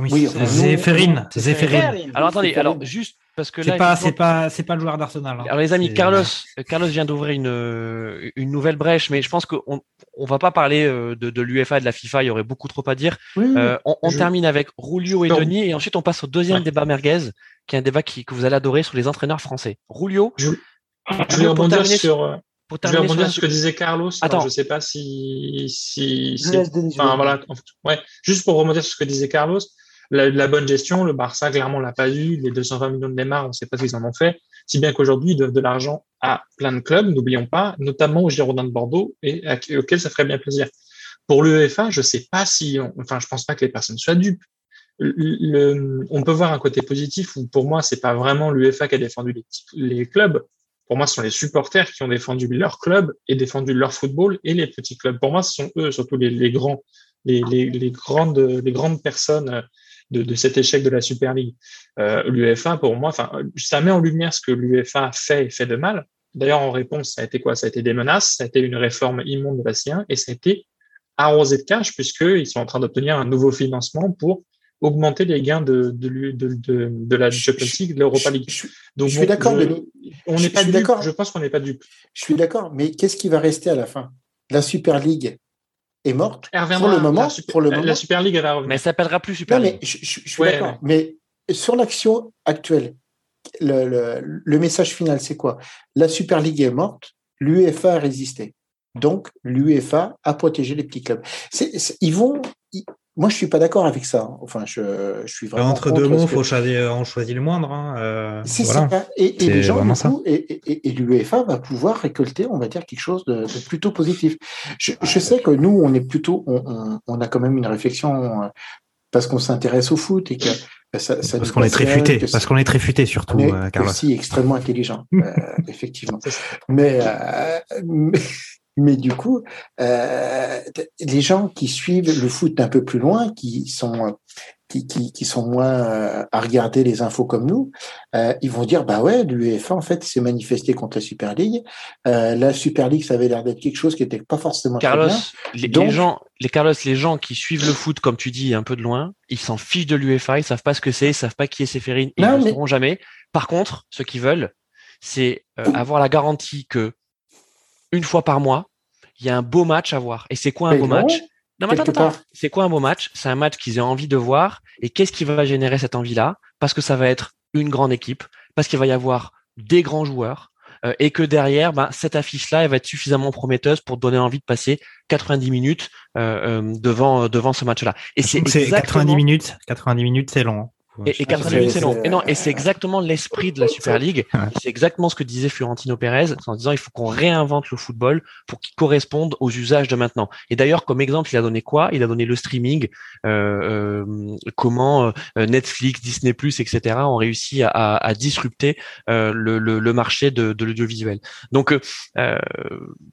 oui, Zéphérine. Zéphérine. Alors attendez, alors juste parce que là, c'est pas, c'est pas, c'est pas le joueur d'Arsenal. Hein. Alors les amis, Carlos, Carlos vient d'ouvrir une une nouvelle brèche, mais je pense qu'on on va pas parler euh, de, de l'UEFA et de la FIFA. Il y aurait beaucoup trop à dire. Euh, on, termine avec Rulio et Denis, et ensuite on passe au deuxième débat merguez, qui est un débat qui, que vous allez adorer sur les entraîneurs français. Rulio. Je, je vais rebondir sur. Pour je vais rebondir sur ce que disait Carlos. Attends. je sais pas si, si, enfin, voilà. Ouais. Juste pour rebondir sur ce que disait Carlos. La, la bonne gestion, le Barça, clairement, l'a pas eu. Les 220 millions de Neymar, on ne sait pas ce qu'ils en ont fait. Si bien qu'aujourd'hui, ils doivent de l'argent à plein de clubs, n'oublions pas, notamment au Girondins de Bordeaux, et auquel ça ferait bien plaisir. Pour l'UEFA, je sais pas si, enfin, je pense pas que les personnes soient dupes. Le, on peut voir un côté positif où pour moi, c'est pas vraiment l'UEFA qui a défendu les, les clubs, pour moi, ce sont les supporters qui ont défendu leur club et défendu leur football et les petits clubs. Pour moi, ce sont eux, surtout les, les grands, les, les, les, grandes, les grandes personnes de, de, cet échec de la Super League. Euh, L'UEFA, pour moi, ça met en lumière ce que l'UEFA fait et fait de mal. D'ailleurs, en réponse, ça a été quoi? Ça a été des menaces, ça a été une réforme immonde de la C1 et ça a été arrosé de cash puisqu'ils sont en train d'obtenir un nouveau financement pour augmenter les gains de, de, de, de, la Champions League, de l'Europa League. Donc, je suis d'accord, On n'est pas d'accord. Je pense qu'on n'est pas dupe. Je suis d'accord, mais qu'est-ce qui va rester à la fin? La Super League est morte pour le moment. La, pour le moment. la Super League, elle va revenir. Mais elle s'appellera plus Super League. Mais je, suis d'accord. Mais sur l'action actuelle, le, le, le message final, c'est quoi? La Super League est morte, l'UEFA a résisté. Donc, l'UEFA a protégé les petits clubs. ils vont, moi, je suis pas d'accord avec ça. Enfin, je, je suis vraiment. Entre deux mots, il faut choisir, on choisit le moindre. Hein. Euh, c'est voilà. ça. Et, et les gens, du coup, et, et, et l'UEFA va pouvoir récolter, on va dire, quelque chose de, de plutôt positif. Je, je, sais que nous, on est plutôt, on, on, on a quand même une réflexion euh, parce qu'on s'intéresse au foot et que ça, ça parce qu'on est très futé, parce qu'on est très futé surtout, est euh, Carlos. aussi extrêmement intelligent, euh, effectivement. Mais, euh, mais, mais du coup, euh, les gens qui suivent le foot d'un peu plus loin, qui sont qui, qui, qui sont moins euh, à regarder les infos comme nous, euh, ils vont dire bah ouais, l'UEFA en fait s'est manifesté contre la Super League. Euh, la Super League, ça avait l'air d'être quelque chose qui était pas forcément Carlos, très bien. les, Donc- les gens, les Carlos, les gens qui suivent le foot comme tu dis un peu de loin, ils s'en fichent de l'UEFA, ils savent pas ce que c'est, ils savent pas qui est Séphérine, ils ne mais- sauront jamais. Par contre, ce qu'ils veulent, c'est euh, avoir la garantie que une fois par mois, il y a un beau match à voir. Et c'est quoi un Mais beau non, match? Non, mais attends, attends. C'est quoi un beau match? C'est un match qu'ils ont envie de voir. Et qu'est-ce qui va générer cette envie-là? Parce que ça va être une grande équipe, parce qu'il va y avoir des grands joueurs, euh, et que derrière, ben, cette affiche-là, elle va être suffisamment prometteuse pour donner envie de passer 90 minutes euh, euh, devant devant ce match-là. Et c'est C'est exactement 90 minutes. 90 minutes, c'est long. Et, et 90 c'est- minutes, c'est long. Et non, et c'est exactement l'esprit de la Super League. Ouais. C'est exactement ce que disait Florentino Pérez en disant il faut qu'on réinvente le football pour qu'il corresponde aux usages de maintenant. Et d'ailleurs, comme exemple, il a donné quoi? Il a donné le streaming, euh, euh, comment euh, Netflix, Disney+, etc. ont réussi à, à, à disrupter euh, le, le, le marché de, de l'audiovisuel. Donc, euh, euh,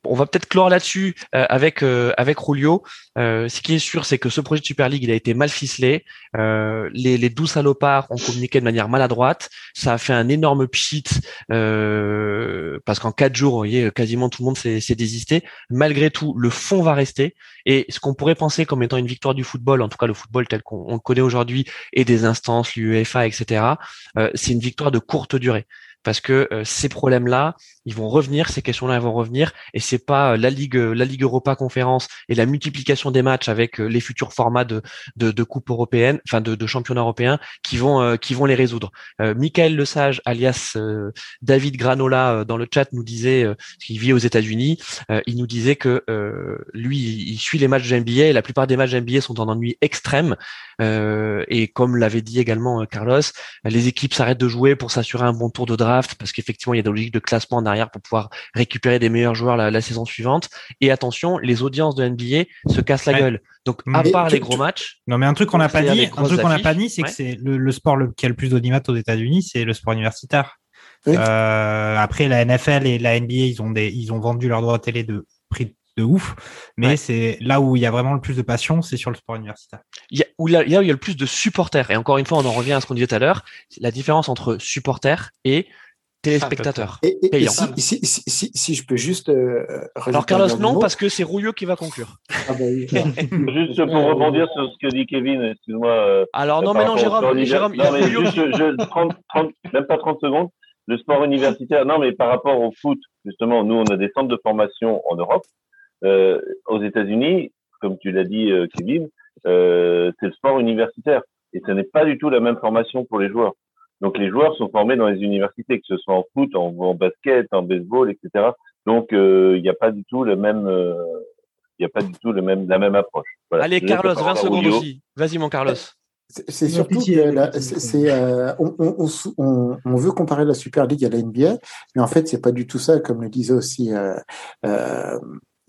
on va peut-être clore là-dessus euh, avec euh, avec Rulio. Euh, ce qui est sûr, c'est que ce projet de Super League, il a été mal ficelé. Euh, les, les 12 salopards ont communiqué de manière maladroite. Ça a fait un énorme pchit euh, parce qu'en quatre jours, voyez, quasiment tout le monde s'est désisté. Malgré tout, le fond va rester. Et ce qu'on pourrait penser comme étant une victoire du football, en tout cas le football tel qu'on on le connaît aujourd'hui, et des instances, l'UEFA, etc., euh, c'est une victoire de courte durée. Parce que euh, ces problèmes-là, ils vont revenir, ces questions-là, elles vont revenir, et c'est pas euh, la ligue, la ligue Europa Conférence et la multiplication des matchs avec euh, les futurs formats de de, de coupe européenne, enfin de, de championnat européen, qui vont euh, qui vont les résoudre. Euh, Michael Lesage, alias euh, David Granola, euh, dans le chat nous disait, euh, qu'il vit aux États-Unis, euh, il nous disait que euh, lui, il suit les matchs de NBA et la plupart des matchs de NBA sont en ennui extrême. Euh, et comme l'avait dit également euh, Carlos, les équipes s'arrêtent de jouer pour s'assurer un bon tour de draft parce qu'effectivement il y a des logiques de classement en arrière pour pouvoir récupérer des meilleurs joueurs la, la saison suivante. Et attention, les audiences de NBA se cassent la Ouais. gueule. Donc à Mais part tu- les gros matchs, Non, mais un truc qu'on n'a pas dit, un truc qu'on n'a pas dit, c'est ouais. que c'est le, le sport le, qui a le plus d'audimat aux États-Unis, c'est le sport universitaire. Oui. Euh, après, la NFL et la NBA, ils ont des, ils ont vendu leurs droits télé de prix de ouf, mais Ouais. c'est là où il y a vraiment le plus de passion, c'est sur le sport universitaire. il y a, où là, il y a où il y a le plus de supporters. Et encore une fois, on en revient à ce qu'on disait tout à l'heure, la différence entre supporters et téléspectateurs. Et, et- et Payant. si, si, si, si, si je peux juste. euh, Alors Carlos, non, mot. parce que c'est Rouilleux qui va conclure. Ah bah oui. Juste pour rebondir sur ce que dit Kevin, excuse-moi. euh, Alors non, mais non, Jérôme, Jérôme, il y non, a mais Rouilleux juste, je, 30, 30, même pas 30 secondes. Le sport universitaire, non, mais par rapport au foot, justement, nous, on a des centres de formation en Europe. Euh, aux États-Unis, comme tu l'as dit, euh, Kevin, euh, c'est le sport universitaire. Et ce n'est pas du tout la même formation pour les joueurs. Donc, les joueurs sont formés dans les universités, que ce soit en foot, en, en basket, en baseball, etc. Donc, euh, il n'y a pas du tout le même, euh, il n'y a pas du tout le même, la même approche. Voilà. Allez, Carlos, parole 20 à secondes aussi. Vas-y, mon Carlos. C'est surtout que c'est, euh, on, on, veut comparer la Super League à la NBA, mais en fait, c'est pas du tout ça, comme le disait aussi, euh, euh,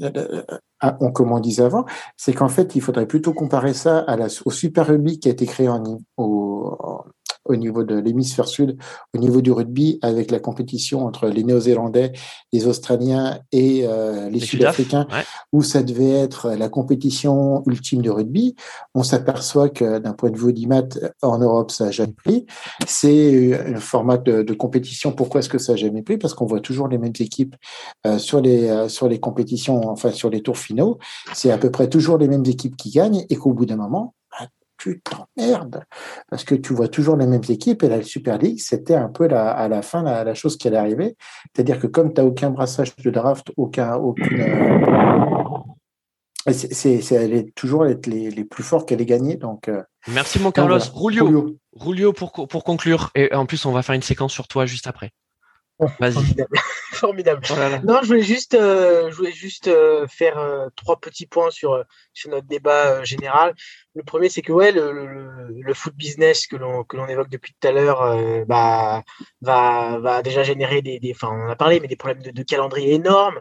euh, ah, on, comme on disait avant, c'est qu'en fait, il faudrait plutôt comparer ça à la, au Super Rugby qui a été créé en, au, au niveau de l'hémisphère sud, au niveau du rugby, avec la compétition entre les Néo-Zélandais, les Australiens et euh, les, Les Sud-Africains, Ouais. où ça devait être la compétition ultime de rugby. On s'aperçoit que d'un point de vue d'IMAT, en Europe, ça n'a jamais pris. C'est un format de, de compétition. Pourquoi est-ce que ça n'a jamais pris Parce qu'on voit toujours les mêmes équipes euh, sur les euh, sur les compétitions, enfin sur les tours finaux. C'est à peu près toujours les mêmes équipes qui gagnent et qu'au bout d'un moment, tu t'emmerdes parce que tu vois toujours les mêmes équipes et la Super League, c'était un peu la, à la fin la, la chose qui allait arriver. C'est-à-dire que comme tu n'as aucun brassage de draft, aucun, aucune, euh, c'est, toujours être les, les plus forts qui allaient gagner. Donc, euh, Merci, mon Carlos. voilà. Rulio pour, pour conclure. Et en plus, on va faire une séquence sur toi juste après. Vas-y. Formidable. Oh là là. Non, je voulais juste, euh, je voulais juste euh, faire euh, trois petits points sur, sur notre débat général. Le premier, c'est que ouais, le, le, le foot business que l'on que l'on évoque depuis tout à l'heure, bah, va va déjà générer des, des, enfin, on en a parlé, mais des problèmes de, de calendrier énormes.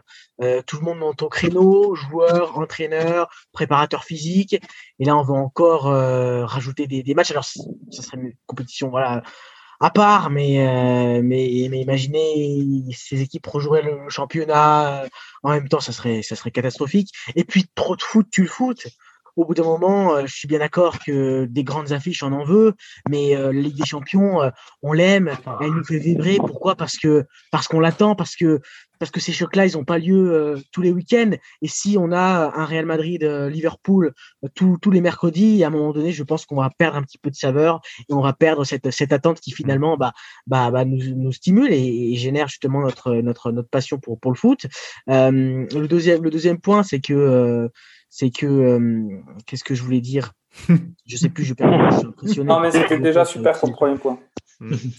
Tout le monde monte au créneau, joueurs, entraîneurs, préparateurs physiques. Et là, on va encore rajouter des, des matchs. Alors, ça serait une compétition, voilà à part, mais, euh, mais, mais imaginez ces équipes rejoueraient le championnat euh, en même temps, ça serait, ça serait catastrophique. Et puis trop de foot, tu le foot. Au bout d'un moment, euh, je suis bien d'accord que des grandes affiches, on en veut, mais euh, Ligue des Champions, euh, on l'aime, elle nous fait vibrer. Pourquoi? Parce que parce qu'on l'attend, parce que parce que ces chocs-là, ils n'ont pas lieu euh, tous les week-ends. Et si on a un Real Madrid, euh, Liverpool euh, tous tous les mercredis, à un moment donné, je pense qu'on va perdre un petit peu de saveur et on va perdre cette cette attente qui finalement bah bah, bah nous, nous stimule et, et génère justement notre notre notre passion pour pour le foot. Le deuxième le deuxième point, c'est que c'est que euh, qu'est-ce que je voulais dire? Je sais plus, je perds. Je suis impressionné. Non, mais c'était déjà super ton premier point.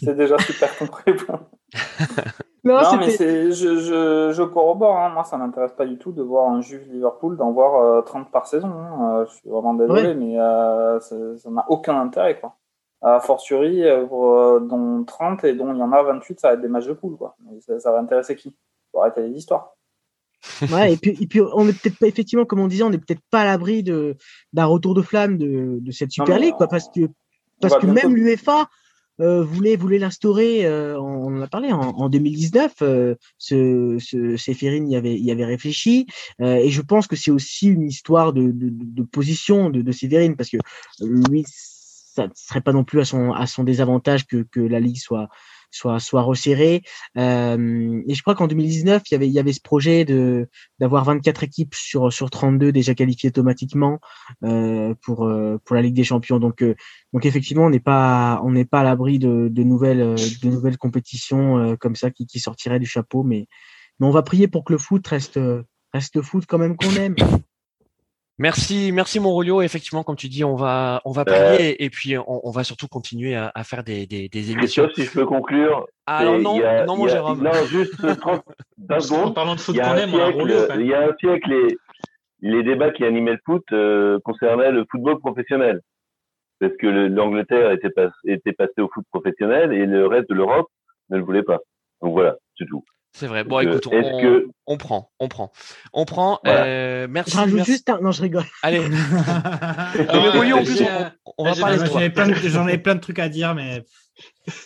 C'est déjà super ton premier point. Non, Non, mais je, je, je corrobore. hein. Moi, ça m'intéresse pas du tout de voir un Juve Liverpool d'en voir euh, 30 par saison. hein. Euh, je suis vraiment désolé, Ouais. mais euh, ça n'a aucun intérêt, quoi. A fortiori, euh, pour, euh, dont 30 et dont il y en a 28, ça va être des matchs de poule, quoi. Mais ça, ça va intéresser qui? Faut arrêter les histoires. Ouais, et puis, et puis on est peut-être pas, effectivement, comme on disait, on n'est peut-être pas à l'abri de, d'un retour de flamme de, de cette Super League, quoi, parce que, parce que même l'UEFA euh, voulait, voulait l'instaurer, euh, on en a parlé, en, en 2019, euh, ce, ce, Séphérine y avait, y avait réfléchi, euh, et je pense que c'est aussi une histoire de, de, de position de, de parce que lui, ça ne serait pas non plus à son, à son désavantage que, que la Ligue soit, soit, soit resserrée. Euh, et je crois qu'en 2019, il y avait, il y avait ce projet de, d'avoir 24 équipes sur sur 32 déjà qualifiées automatiquement euh, pour euh, pour la Ligue des Champions. Donc donc effectivement, on n'est pas on n'est pas à l'abri de, de nouvelles de nouvelles compétitions comme ça qui qui sortiraient du chapeau. Mais mais on va prier pour que le foot reste reste foot quand même qu'on aime. Merci, merci Monrolio. Effectivement, comme tu dis, on va, on va Euh, prier et puis on, on va surtout continuer à, à faire des, des, des émissions. Si je peux conclure. Ah, alors non, il y a- non, mon a- Jérôme. Non, juste 30 20 En parlant de foot Il y a qu'on un aime, on a roulé. siècle, il y a un siècle, les, les débats qui animaient le foot euh, concernaient le football professionnel. Parce que le- l'Angleterre était, pas, était passée au foot professionnel et le reste de l'Europe ne le voulait pas. Donc voilà, c'est tout. C'est vrai. Bon, écoute, on, que- on prend, on prend, on prend. Voilà. Euh, merci. Je rajoute merci. juste un... non, je rigole. Allez. Mais Rolio, en plus, j'ai- on, on va parler plein de- J'en ai plein de trucs à dire, mais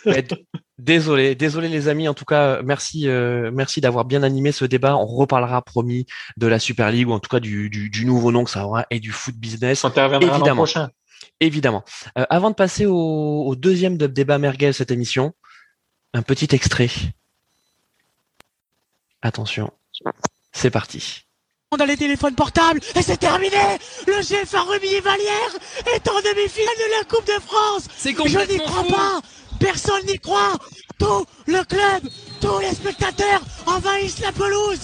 Mais d- Désolé, désolé les amis. En tout cas, merci, euh, merci d'avoir bien animé ce débat. On reparlera, promis, de la Super League ou en tout cas du, du, du nouveau nom que ça aura et du foot business. On interviendra l'an Évidemment. prochain. Évidemment. Euh, avant de passer au, au deuxième de- débat merguez de cette émission, un petit extrait. Attention, c'est parti. dans les téléphones portables et c'est terminé. Le GFA Rugby Valière est en demi-finale de la Coupe de France. C'est Je n'y crois fou. pas. Personne n'y croit. Tout le club, tous les spectateurs envahissent la pelouse.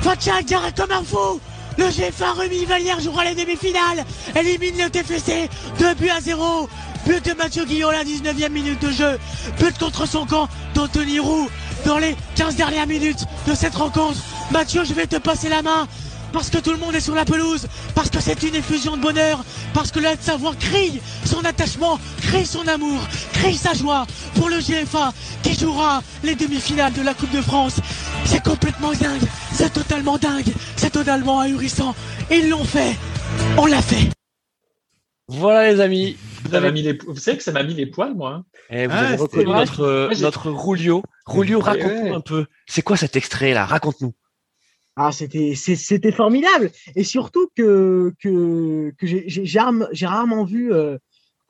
Fatia dirait comme un fou. Le GFA Rugby Valière jouera les demi-finales, élimine le TFC, 2 buts à 0. But de Mathieu Guillot à la 19e minute de jeu. But contre son camp d'Anthony Roux dans les 15 dernières minutes de cette rencontre. Mathieu, je vais te passer la main parce que tout le monde est sur la pelouse, parce que c'est une effusion de bonheur, parce que la Savoie crie son attachement, crie son amour, crie sa joie pour le GFA qui jouera les demi-finales de la Coupe de France. C'est complètement dingue, c'est totalement dingue, c'est totalement ahurissant. Ils l'ont fait, on l'a fait. Voilà les amis. Vous, avez, mis les... Vous savez que ça m'a mis les poils, moi. hein. eh, vous Ah, avez c'est reconnu notre, euh, notre Rulio. Ouais, raconte-nous ouais. un peu. C'est quoi cet extrait là? Raconte-nous. Ah, c'était c'était formidable et surtout que que que j'ai j'ai j'ai rarement, vu euh,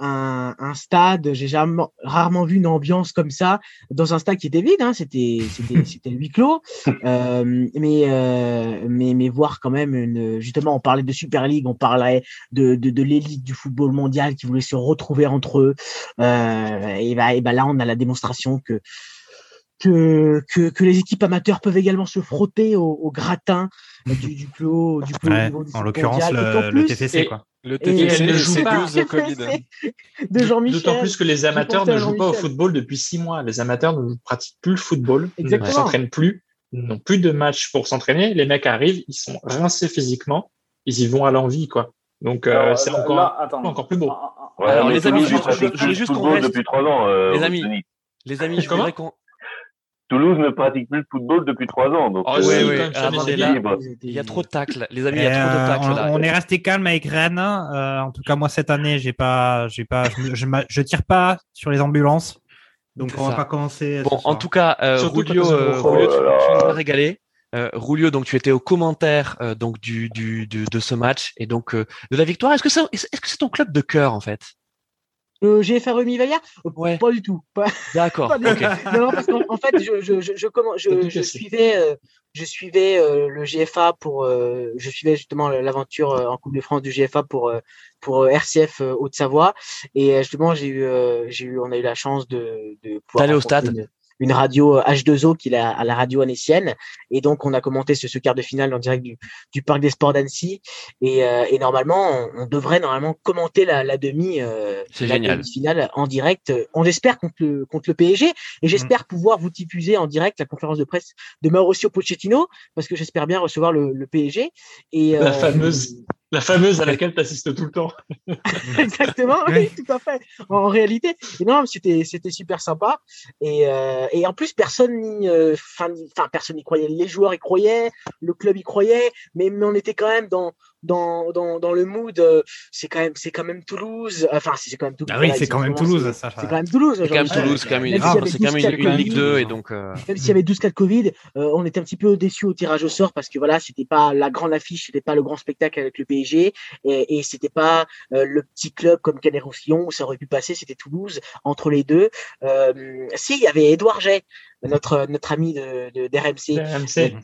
un, un stade, j'ai rarement, rarement vu une ambiance comme ça dans un stade qui était vide. Hein, c'était c'était c'était le huis clos, euh, mais euh, mais mais voir quand même une justement on parlait de Super League, on parlait de de, de l'élite du football mondial qui voulait se retrouver entre eux. Euh, et bah et bah là on a la démonstration que que, que, que les équipes amateurs peuvent également se frotter au, au gratin du, du plus haut, du plus haut ouais, niveau du en l'occurrence le, TFC et- quoi. Le elle ne joue pas. 12 Covid. de Jean-Michel. D'autant plus que les amateurs ne jouent pas au football depuis six mois. Les amateurs ne pratiquent plus le football, ils ne Exactement. s'entraînent plus, ils n'ont plus de matchs pour s'entraîner. Les mecs arrivent, ils sont rincés physiquement, ils y vont à l'envie, quoi. Donc euh, c'est encore, là, attends. encore plus beau. Ouais, Alors, les amis, je- je voulais le juste qu'on football reste- depuis trois ans. euh, Les amis. Les amis, je voudrais qu'on. Toulouse ne pratique plus le football depuis trois ans. Donc, Oh, euh, Attendez, met là, ses libre. Il y a trop de tacles. Les amis, il y a trop de euh, tacles on, là. on est resté calme avec Rennes. Euh, en tout cas, moi cette année, j'ai pas, j'ai pas, je, me- je, je tire pas sur les ambulances. Donc on va ça. pas commencer. Bon, ce en tout cas, euh, Rulio, euh, Rulio, tu, Oh là tu nous as régalé. Euh, Rulio, donc tu étais au commentaire euh, donc du, du, du- de ce match et donc euh, de la victoire. Est-ce que c'est est-ce que c'est ton club de cœur en fait? Le GFA Remy Vallière? Euh, Ouais. Pas du tout. D'accord. Non, non, parce qu'en en fait, je, je, je, je, je, suivais, euh, je suivais euh, le GFA pour, euh, je suivais justement l'aventure euh, en Coupe de France du GFA pour euh, pour RCF euh, Haute-Savoie et justement j'ai eu, euh, j'ai eu, on a eu la chance de, de pouvoir D'aller au stade? Une, radio euh, H2O qui est la- à la radio annécienne. Et donc on a commenté ce, ce quart de finale en direct du, du parc des sports d'Annecy. Et, euh, et normalement on, on devrait normalement commenter la, la demi euh, la demi-finale en direct. Euh, on espère contre le, contre le PSG et j'espère pouvoir vous diffuser en direct la conférence de presse de Mauricio Pochettino parce que j'espère bien recevoir le, le PSG et La euh, fameuse. La fameuse à laquelle tu assistes tout le temps. Exactement, oui, tout à fait. En réalité, et non, mais c'était c'était super sympa. Et, euh, et en plus, personne n'y, euh, enfin, personne n'y croyait. Les joueurs y croyaient, le club y croyait, mais, mais on était quand même dans dans dans, dans le mood. euh, c'est quand même c'est quand même Toulouse. Enfin, c'est quand même Toulouse. Ah oui, c'est quand même Toulouse, c'est- ça. C'est quand même Toulouse. C'est quand même. Toulouse, c'est quand même c'est quand même 12 une, une Ligue Covid, 2 et donc. euh, même s'il y avait 12 cas de Covid, euh, on était un petit peu déçus au tirage au sort parce que voilà, c'était pas la grande affiche, c'était pas le grand spectacle avec le PSG et, et c'était pas euh, le petit club comme Canet Roussillon où ça aurait pu passer, c'était Toulouse entre les deux. Euh, si, il y avait Édouard Jay, notre notre ami de, de d'RMC, RMC.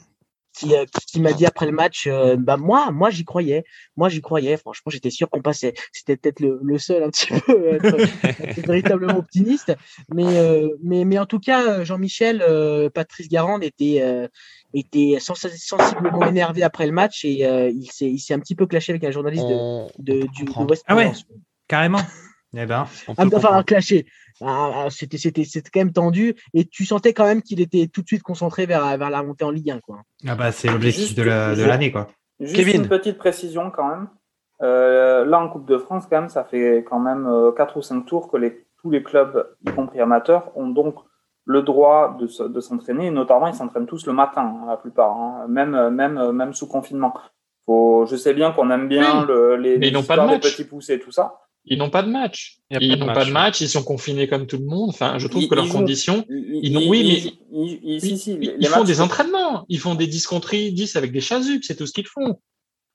Qui, euh, qui, qui m'a dit après le match, euh, bah moi, moi j'y croyais, moi j'y croyais. Franchement, j'étais sûr qu'on passait. C'était peut-être le, le seul un petit peu à être, à être véritablement optimiste, mais euh, mais mais en tout cas, euh, Jean-Michel, euh, Patrice Garande était euh, était sens- sensiblement énervé après le match et euh, il s'est il s'est un petit peu clashé avec un journaliste de de, du, de. West Ah ouais. Carrément. Eh ben. on peut Ah, enfin, comprendre. un clashé. Ah, ah, c'était c'était c'était quand même tendu et tu sentais quand même qu'il était tout de suite concentré vers vers la montée en Ligue 1 quoi. Ah bah c'est l'objectif Juste- de la- de l'année quoi. Juste Kevin. une petite précision quand même. Euh, là, en Coupe de France, quand même, ça fait quand même euh, 4 ou 5 tours que les, tous les clubs, y compris amateurs, ont donc le droit de, de s'entraîner. Et notamment, ils s'entraînent tous le matin, hein, la plupart, hein, même, euh, même, euh, même sous confinement. Faut, je sais bien qu'on aime bien Oui, le, les, les histoires petits poussés et tout ça. Ils n'ont pas de match. Ils de n'ont match, pas de ouais. match, ils sont confinés comme tout le monde. Enfin, je trouve Ils- que leurs conditions, Ils, Ils n'ont- oui, ils- ils- ils- si, si, les- ils, les font des entraînements, ils font des 10 contre 10 avec des chasubles, c'est tout ce qu'ils font.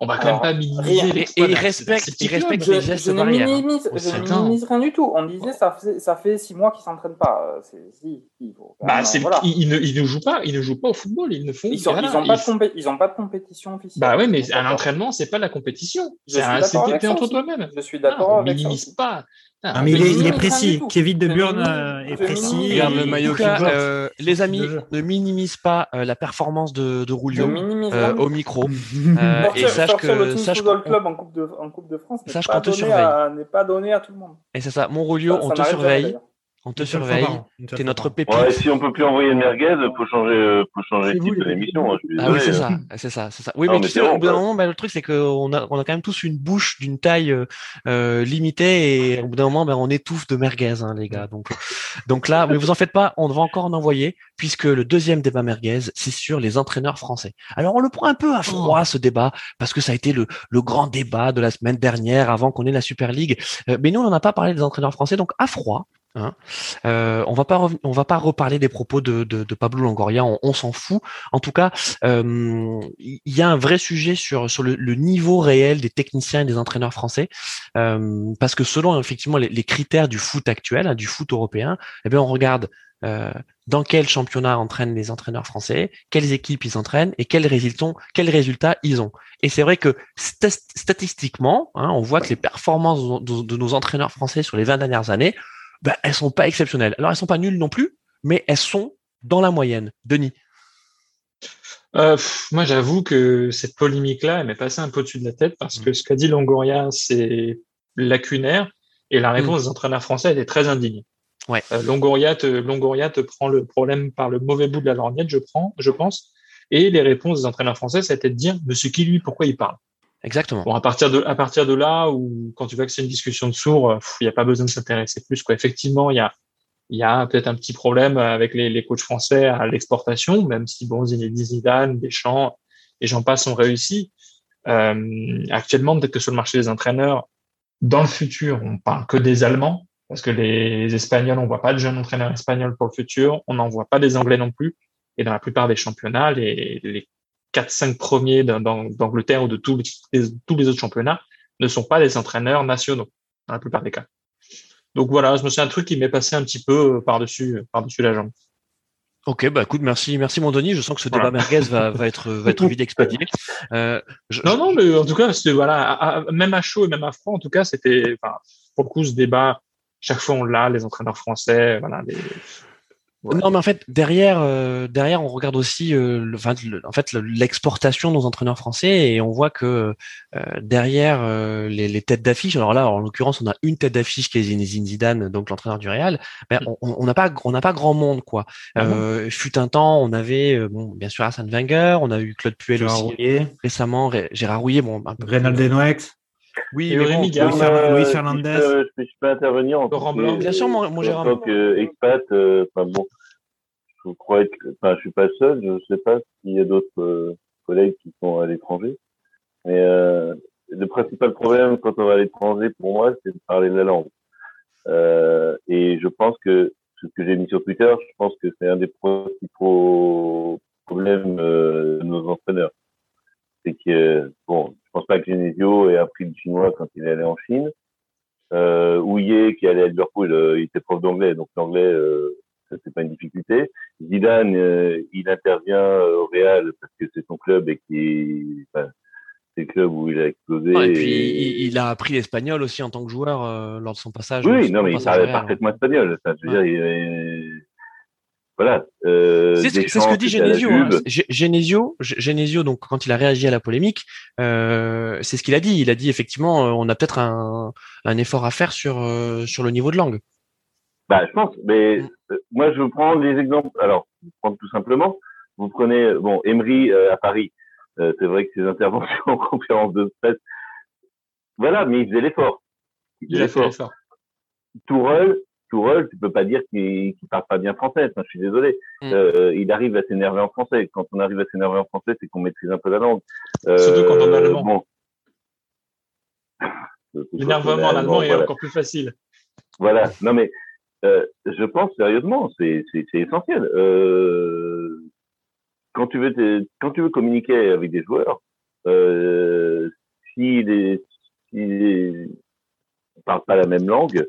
On va quand Alors, même pas minimiser rien- Et- ils respectent- ils respectent Je, les gestes je ne barrières, hein. minimise, On je ne minimise rien du tout. On disait ça fait, ça fait six mois qu'ils s'entraînent pas. Euh, C'est, si, il faut quand Bah, voilà. ils, ils ne, ils ne jouent pas, ils ne jouent pas au football, ils ne font Ils sont, voilà, ils ont pas de ils- compé- ils pas de compétition officielle. Bah ouais, mais suis un d'accord. entraînement, c'est pas la compétition. Je C'est suis un, d'accord c'est avec t'es ça entre toi-même. Je suis Ah, d'accord on avec minimise pas. Ah, Ah, mais il est, il est précis. Kevin De minimise- euh, est précis. Regarde le maillot euh, les amis, ne minimise pas euh, la performance de, de Rulio euh, au micro. Euh, et sache que sache qu'on- Club en Coupe de, en coupe de France n'est Sache pas, qu'on te donné surveille. à- n'est pas donné à tout le monde. et c'est ça, mon Rulio, on te surveille. On te surveille. T'es notre pépite. Ouais, si on peut plus envoyer de merguez, faut changer, euh, faut changer titre de les- l'émission. hein, Ah oui, c'est hein. ça, c'est ça, c'est ça. Oui, Non, mais mais tu sais, bon, au bout d'un moment, bah, le truc, c'est qu'on a, on a quand même tous une bouche d'une taille euh, euh, limitée et au bout d'un moment, ben, on étouffe de merguez, hein, les gars. Donc, donc là, mais vous en faites pas, on va encore en envoyer puisque le deuxième débat merguez, c'est sur les entraîneurs français. Alors, on le prend un peu à froid, ce débat, parce que ça a été le, le grand débat de la semaine dernière avant qu'on ait la Super League. Euh, mais nous, on n'en a pas parlé des entraîneurs français, donc à froid. Hein. Euh, on va pas on va pas reparler des propos de, de, Pablo Longoria, on, s'en fout. En tout cas, euh, il y a un vrai sujet sur sur le, niveau réel des techniciens et des entraîneurs français, euh, parce que selon effectivement les, critères du foot actuel, hein, du foot européen, eh bien on regarde dans quel championnat entraînent les entraîneurs français, quelles équipes ils entraînent et quels résultats ils ont. Et c'est vrai que sta- statistiquement, hein, on voit que les performances de, de nos entraîneurs français sur les 20 dernières années, ben, elles sont pas exceptionnelles. Alors elles sont pas nulles non plus, mais elles sont dans la moyenne. Denis. Euh, moi, j'avoue que cette polémique-là, elle m'est passée un peu au-dessus de la tête parce que ce qu'a dit Longoria, c'est lacunaire et la réponse des entraîneurs français, elle est très indignée. Ouais. Euh, Longoria, te, Longoria te prend le problème par le mauvais bout de la lorgnette, je, prends, je pense. Et les réponses des entraîneurs français, c'était de dire, c'est qui lui, pourquoi il parle? Exactement. Bon, à partir de, à partir de là, où quand tu vois que c'est une discussion de sourds, il n'y a pas besoin de s'intéresser plus. Quoi. Effectivement, il y a, il y a peut-être un petit problème avec les, les coachs français à l'exportation, même si bon, Zinedine Zidane, Deschamps et j'en passe ont réussi. Euh, actuellement, peut-être que sur le marché des entraîneurs, dans le futur, on parle que des Allemands, parce que les Espagnols, on voit pas de jeunes entraîneurs espagnols pour le futur, on n'en voit pas des Anglais non plus. Et dans la plupart des championnats, les, les 4-5 premiers d'Angleterre ou de tous les, tous les autres championnats ne sont pas des entraîneurs nationaux, dans la plupart des cas. Donc voilà, suis un truc qui m'est passé un petit peu euh, par-dessus par -dessus la jambe. Ok, bah écoute, merci, merci mon Denis. Je sens que ce débat merguez va, va être va être vite expédié. Euh, Non, non, mais en tout cas, voilà, même à chaud et même à froid, en tout cas, c'était enfin, pour le coup ce débat. Chaque fois, on l'a, les entraîneurs français, voilà, les, non, mais en fait, derrière, euh, derrière, on regarde aussi, euh, le, enfin, le, en fait, l'exportation de nos entraîneurs français et on voit que euh, derrière euh, les, les, têtes d'affiche, alors là, en l'occurrence, on a une tête d'affiche qui est Zinedine Zidane, donc l'entraîneur du Real. Mais mm. on n'a pas, on n'a pas grand monde, quoi. Ah fut un temps, on avait, bon, bien sûr, Arsène Wenger, on a eu Claude Puel aussi Rouillet. récemment, Gérard Rouillet, bon, un peu. Reynald. Oui, mais bon, Luis, Luis Fernandez. Je peux, je peux intervenir en Laurent Blanc. Bien sûr, mon, mon Gérard. En tant qu'expat, euh, enfin bon, je crois être, enfin, je suis pas seul. Je sais pas s'il y a d'autres euh, collègues qui sont à l'étranger. Mais euh, le principal problème quand on va à l'étranger, pour moi, c'est de parler la langue. Euh, et je pense que ce que j'ai mis sur Twitter, je pense que c'est un des principaux problèmes euh, de nos entraîneurs. C'est que, bon, je pense pas que Genesio ait appris le chinois quand il est allé en Chine. Euh, Houillet, qui allait à Liverpool, euh, il était prof d'anglais, donc l'anglais, euh, c'est pas une difficulté. Zidane, euh, il intervient euh, au Real parce que c'est son club et qui, enfin, c'est le club où il a explosé. Ouais, et puis il, il, a appris l'espagnol aussi en tant que joueur euh, lors de son passage. Oui, non, mais il parlait parfaitement espagnol. Ça, je veux ouais. dire, il, voilà. Euh, c'est ce, ce, que dit Genesio. Hein. Genesio, Genesio, donc quand il a réagi à la polémique, euh, c'est ce qu'il a dit. Il a dit effectivement, on a peut-être un, un, effort à faire sur sur le niveau de langue. Bah, je pense, mais euh, moi, je vais prendre des exemples. Alors, je prendre tout simplement. Vous prenez, bon, Emery euh, à Paris. Euh, c'est vrai que ses interventions en conférence de presse, voilà, mais il faisait l'effort. Il faisait l'effort. Tourelle, Tourelle, tu peux pas dire qu'il qu parle pas bien français. Enfin, je suis désolé. Mm. Euh, il arrive à s'énerver en français. Quand on arrive à s'énerver en français, c'est qu'on maîtrise un peu la langue. Surtout quand on a allemand. Bon. L'énervement en allemand voilà. est encore plus facile. Voilà. Non mais euh, je pense sérieusement, c'est essentiel. Euh, quand tu veux quand tu veux communiquer avec des joueurs, euh, s'ils si si parlent pas la même langue,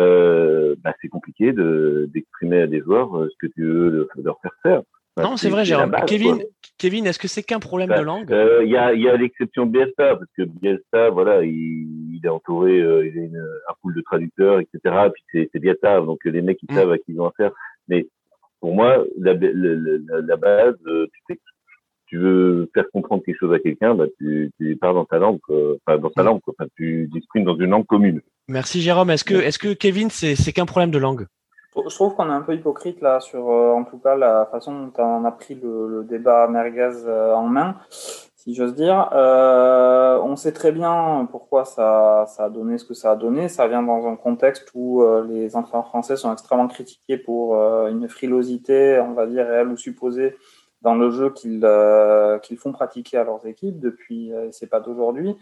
euh, bah, c'est compliqué d'exprimer à des joueurs euh, ce que tu veux leur faire faire. Enfin, non, c'est vrai, Jérôme. Base, Kevin, Kevin, est-ce que c'est qu'un problème bah, de langue? Il y a, y a l'exception de Bielsa, parce que Bielsa, voilà, il, il est entouré, euh, il a une, un pool de traducteurs, etc. Puis c'est Bielsa, donc les mecs ils mm. savent à qui ils ont affaire. Mais pour moi, la, la, la, la base, tu sais, tu veux faire comprendre quelque chose à quelqu'un, bah, tu, tu parles dans ta langue, enfin dans ta langue, quoi. Enfin, tu t'exprimes dans une langue commune. Merci Jérôme. Est-ce que, est-ce que Kevin, c'est qu'un problème de langue? Je trouve qu'on est un peu hypocrite là sur, euh, en tout cas, la façon dont on a pris le, le débat merguez euh, en main, si j'ose dire. Euh, on sait très bien pourquoi ça, ça a donné ce que ça a donné. Ça vient dans un contexte où euh, les enfants français sont extrêmement critiqués pour euh, une frilosité, on va dire réelle ou supposée, dans le jeu qu'ils euh, qu'ils font pratiquer à leurs équipes depuis, euh, c'est pas d'aujourd'hui.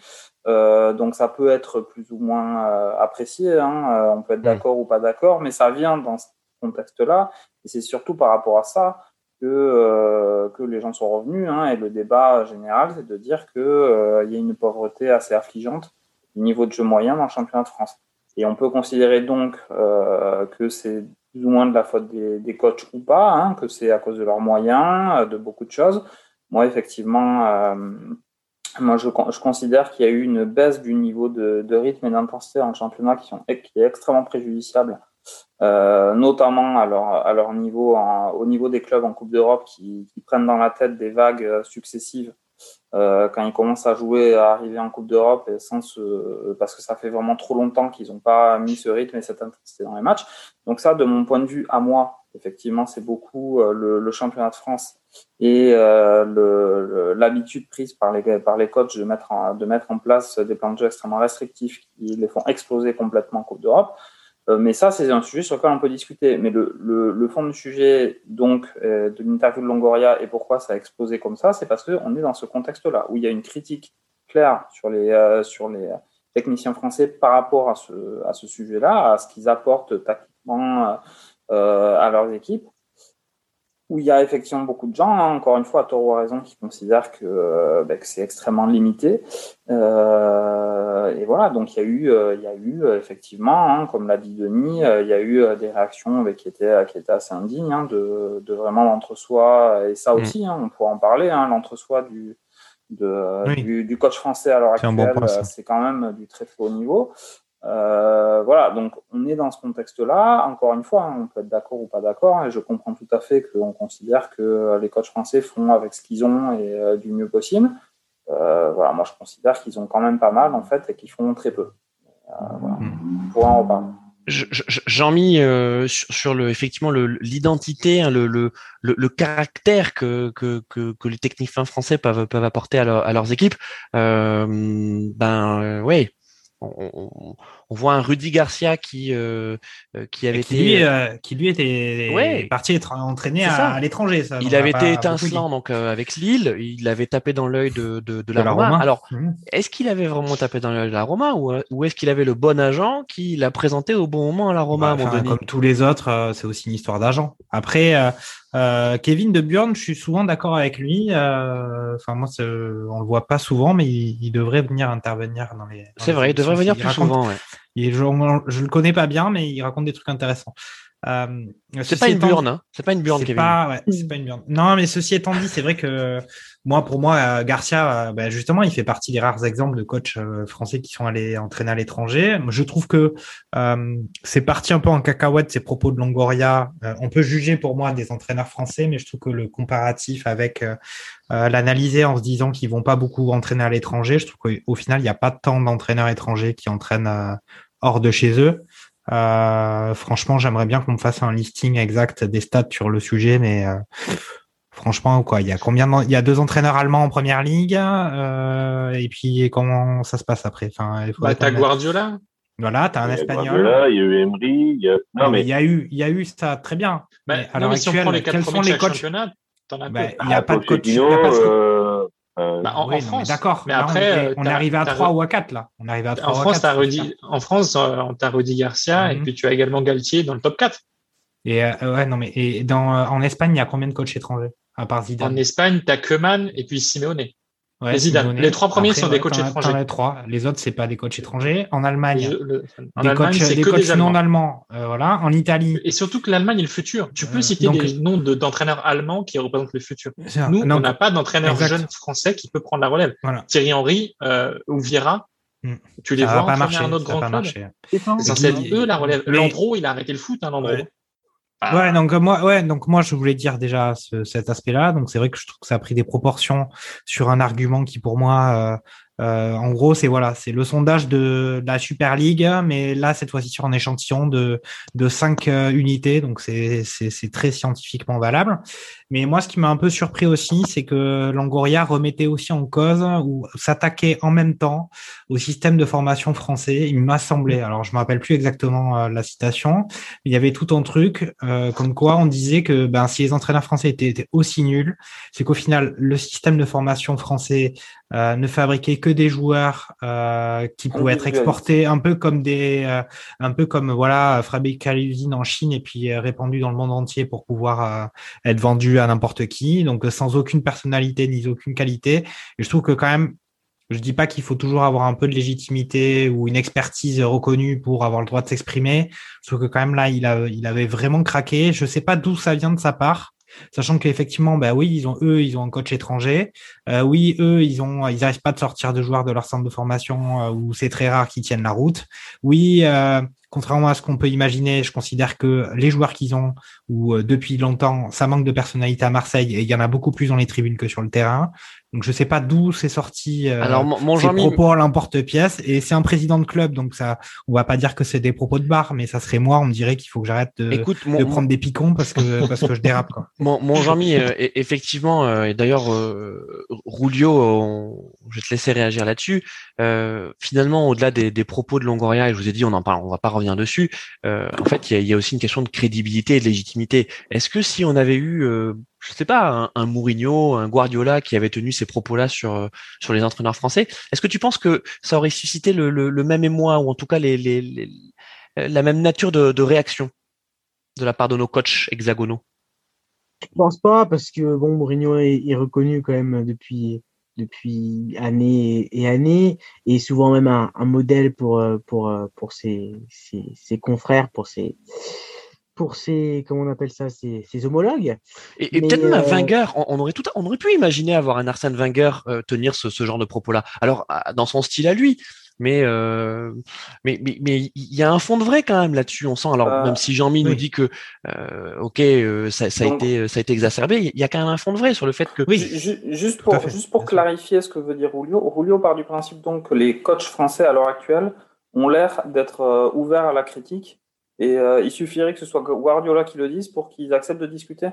Euh, donc ça peut être plus ou moins euh, apprécié, hein, euh, on peut être d'accord mmh. ou pas d'accord, mais ça vient dans ce contexte-là, et c'est surtout par rapport à ça que, que les gens sont revenus, hein, et le débat général, c'est de dire qu'il y a une pauvreté assez affligeante du niveau de jeu moyen dans le championnat de France. Et on peut considérer donc que c'est plus ou moins de la faute des, coachs ou pas, hein, que c'est à cause de leurs moyens, de beaucoup de choses. Moi, effectivement, euh, moi, je, considère qu'il y a eu une baisse du niveau de, rythme et d'intensité le championnat qui, est extrêmement préjudiciable notamment à leur, niveau, au niveau des clubs en Coupe d'Europe qui, prennent dans la tête des vagues successives euh, quand ils commencent à jouer, à arriver en Coupe d'Europe, sans se, parce que ça fait vraiment trop longtemps qu'ils n'ont pas mis ce rythme et cette intensité dans les matchs. Donc ça, de mon point de vue, à moi, effectivement, c'est beaucoup euh, le, le, championnat de France et euh, l'habitude prise par les, par les coachs de mettre, en, de mettre en place des plans de jeu extrêmement restrictifs qui les font exploser complètement en Coupe d'Europe. Euh, mais ça, c'est un sujet sur lequel on peut discuter. Mais le, le, le fond du sujet, donc, euh, de l'interview de Longoria et pourquoi ça a explosé comme ça, c'est parce qu'on est dans ce contexte-là, où il y a une critique claire sur les, euh, sur les techniciens français par rapport à ce, à ce sujet-là, à ce qu'ils apportent tactiquement à leurs équipes où il y a effectivement beaucoup de gens, hein, encore une fois, à tort ou à raison, qui considèrent que, euh, ben, que c'est extrêmement limité. Euh, et voilà, donc il y a eu, euh, il y a eu effectivement, hein, comme l'a dit Denis, il y a eu des réactions qui, étaient, qui étaient assez indignes hein, de, de, vraiment l'entre-soi. Et ça mm. aussi, on pourra en parler, l'entre-soi du, de, du, coach français à l'heure actuelle, c'est quand même du très haut niveau. Euh, voilà, donc on est dans ce contexte-là. Encore une fois, hein, on peut être d'accord ou pas d'accord, hein, et je comprends tout à fait qu'on considère que les coachs français font avec ce qu'ils ont et euh, du mieux possible. Euh, voilà, moi je considère qu'ils ont quand même pas mal en fait et qu'ils font très peu. voilà. On pourra en reparler. J'en mis sur, le effectivement l'identité, hein, le, le, le, caractère que, que, que, que les techniciens français peuvent, peuvent apporter à, leur, à leurs équipes. ben ouais, on, voit un Rudy Garcia qui euh, euh, qui avait qui été lui, euh, qui lui était parti être entraîné à, l'étranger. Il avait été étincelant donc avec Lille. Il avait tapé dans l'œil de, de, de, la, Roma. Alors, mmh. est-ce qu'il avait vraiment tapé dans l'œil de la Roma ou, ou est-ce qu'il avait le bon agent qui l'a présenté au bon moment à la Roma bah, Comme tous les autres, c'est aussi une histoire d'agent. Après, euh, Kevin De Burn, je suis souvent d'accord avec lui. Euh, enfin, moi, on le voit pas souvent, mais il, devrait venir intervenir dans les. C'est vrai, il devrait venir plus souvent. Ouais. je, je, le connais pas bien, mais il raconte des trucs intéressants. Euh, c'est pas, une burne, hein. C'est pas une burne, Kevin. Pas, ouais, c'est pas une burne. Non, mais ceci étant dit, c'est vrai que moi, pour moi, euh, Garcia, euh, bah, justement, il fait partie des rares exemples de coachs euh, français qui sont allés entraîner à l'étranger. Je trouve que c'est parti un peu en cacahuète ces propos de Longoria. on peut juger pour moi des entraîneurs français, mais je trouve que le comparatif avec l'analyser en se disant qu'ils vont pas beaucoup entraîner à l'étranger, je trouve qu'au final, il n'y a pas tant d'entraîneurs étrangers qui entraînent hors de chez eux. franchement, j'aimerais bien qu'on me fasse un listing exact des stats sur le sujet, mais Franchement, quoi, il y a combien Il y a deux entraîneurs allemands en première ligue, euh, et puis comment ça se passe après? Enfin, il bah, t'as Guardiola. Voilà, t'as un espagnol. Guardiola, il y a eu Emery. Il y a... Non, mais il y a eu, il y a eu ça très bien. Bah, mais, non, mais si on prend les quatre sont les coachs? bah, Il n'y a, pas de coach. Il y a pas de... Euh... Bah, en, oui, France. D'accord. Mais après, on est, arrivé à 3 ou à 4 là. On est arrivé à 3 en, France, 4, Rudy, en France, tu as Rudy Garcia et mhm. puis tu as également Galtier dans le top 4. Et euh, ouais, non, mais et dans, en Espagne, il y a combien de coachs étrangers? À part Zidane En Espagne, tu as Keman et puis Simeone. Ouais, Zidane. Les trois premiers sont des coachs étrangers. les trois. Les autres, c'est pas des coachs étrangers. En Allemagne, en des Allemagne, coachs, des coachs non allemands. Euh, voilà. En Italie. Et surtout que l'Allemagne est le futur. Tu peux euh, citer des noms d'entraîneurs allemands qui représentent le futur. Nous, on n'a pas d'entraîneur jeune français qui peut prendre la relève. Voilà. Thierry Henry euh, ou Vieira. Hmm. Tu les ça vois entraîner un autre grand club. C'est censé eux la relève. Landreau, il a arrêté le foot, hein, Landreau. Ah. Ouais, donc moi, ouais, donc moi, je voulais dire déjà cet aspect-là. Donc c'est vrai que je trouve que ça a pris des proportions sur un argument qui, pour moi, euh, euh, en gros, c'est voilà, c'est le sondage de, la Super League, mais là cette fois-ci sur un échantillon de de cinq euh, unités, donc c'est c'est très scientifiquement valable. Mais moi, ce qui m'a un peu surpris aussi, c'est que Langoria remettait aussi en cause ou s'attaquait en même temps au système de formation français. Il m'a semblé, alors je me rappelle plus exactement euh, la citation, mais il y avait tout un truc comme quoi on disait que ben si les entraîneurs français étaient, étaient aussi nuls, c'est qu'au final le système de formation français euh, ne fabriquer que des joueurs euh, qui pouvaient être exportés un peu comme des, euh, un peu comme voilà fabriquer à l'usine en Chine et puis répandu dans le monde entier pour pouvoir être vendu à n'importe qui, donc sans aucune personnalité ni aucune qualité. Et je trouve que quand même je dis pas qu'il faut toujours avoir un peu de légitimité ou une expertise reconnue pour avoir le droit de s'exprimer. Je trouve que quand même là, il, a, il avait vraiment craqué. Je sais pas d'où ça vient de sa part. Sachant qu'effectivement, bah oui, ils ont eux, ils ont un coach étranger. Euh, oui, eux, ils ont, ils n'arrivent pas de sortir de joueurs de leur centre de formation euh, où c'est très rare qu'ils tiennent la route. Oui, euh, contrairement à ce qu'on peut imaginer, je considère que les joueurs qu'ils ont, ou depuis longtemps, ça manque de personnalité à Marseille, et il y en a beaucoup plus dans les tribunes que sur le terrain. Donc je sais pas d'où c'est sorti euh, Alors, mon, ces propos à l'emporte-pièce. Et c'est un président de club, donc ça, on va pas dire que c'est des propos de bar, mais ça serait moi, on me dirait qu'il faut que j'arrête de, Écoute, mon, de prendre des picons parce que parce que je dérape quoi. Mon, mon Jean-Mi, euh, e- effectivement, euh, et d'ailleurs, euh, Rulio, on- je vais te laisser réagir là-dessus. Euh, finalement, au-delà des, des propos de Longoria, et je vous ai dit, on en parle, on va pas revenir dessus. euh, en fait, il y a, y a aussi une question de crédibilité et de légitimité. Est-ce que si on avait eu, euh, je sais pas, un, Mourinho, un Guardiola qui avait tenu ces propos-là sur euh, sur les entraîneurs français, est-ce que tu penses que ça aurait suscité le, le, même émoi ou en tout cas les, les, les- la même nature de, réaction de la part de nos coachs hexagonaux? Je pense pas parce que bon, Mourinho est, reconnu quand même depuis depuis années et années et souvent même un, un modèle pour euh, pour euh, pour ses, ses confrères, pour ses pour ses comment on appelle ça, ses, ses homologues. Et, peut-être même un euh, Wenger, on, on aurait tout, on aurait pu imaginer avoir un Arsène Wenger euh, tenir ce, ce genre de propos-là. Alors dans son style à lui, mais euh, mais mais mais il y a un fond de vrai quand même là-dessus. On sent. Alors Euh, même si Jean-Mi nous dit que euh, ok, euh, ça, ça a Donc- été ça a été exacerbé, il y a quand même un fond de vrai sur le fait que Oui. Ju- ju- Juste pour, juste clarifier ce que veut dire Julio, Julio part du principe donc que les coachs français à l'heure actuelle ont l'air d'être euh, ouverts à la critique et euh, il suffirait que ce soit Guardiola qui le dise pour qu'ils acceptent de discuter.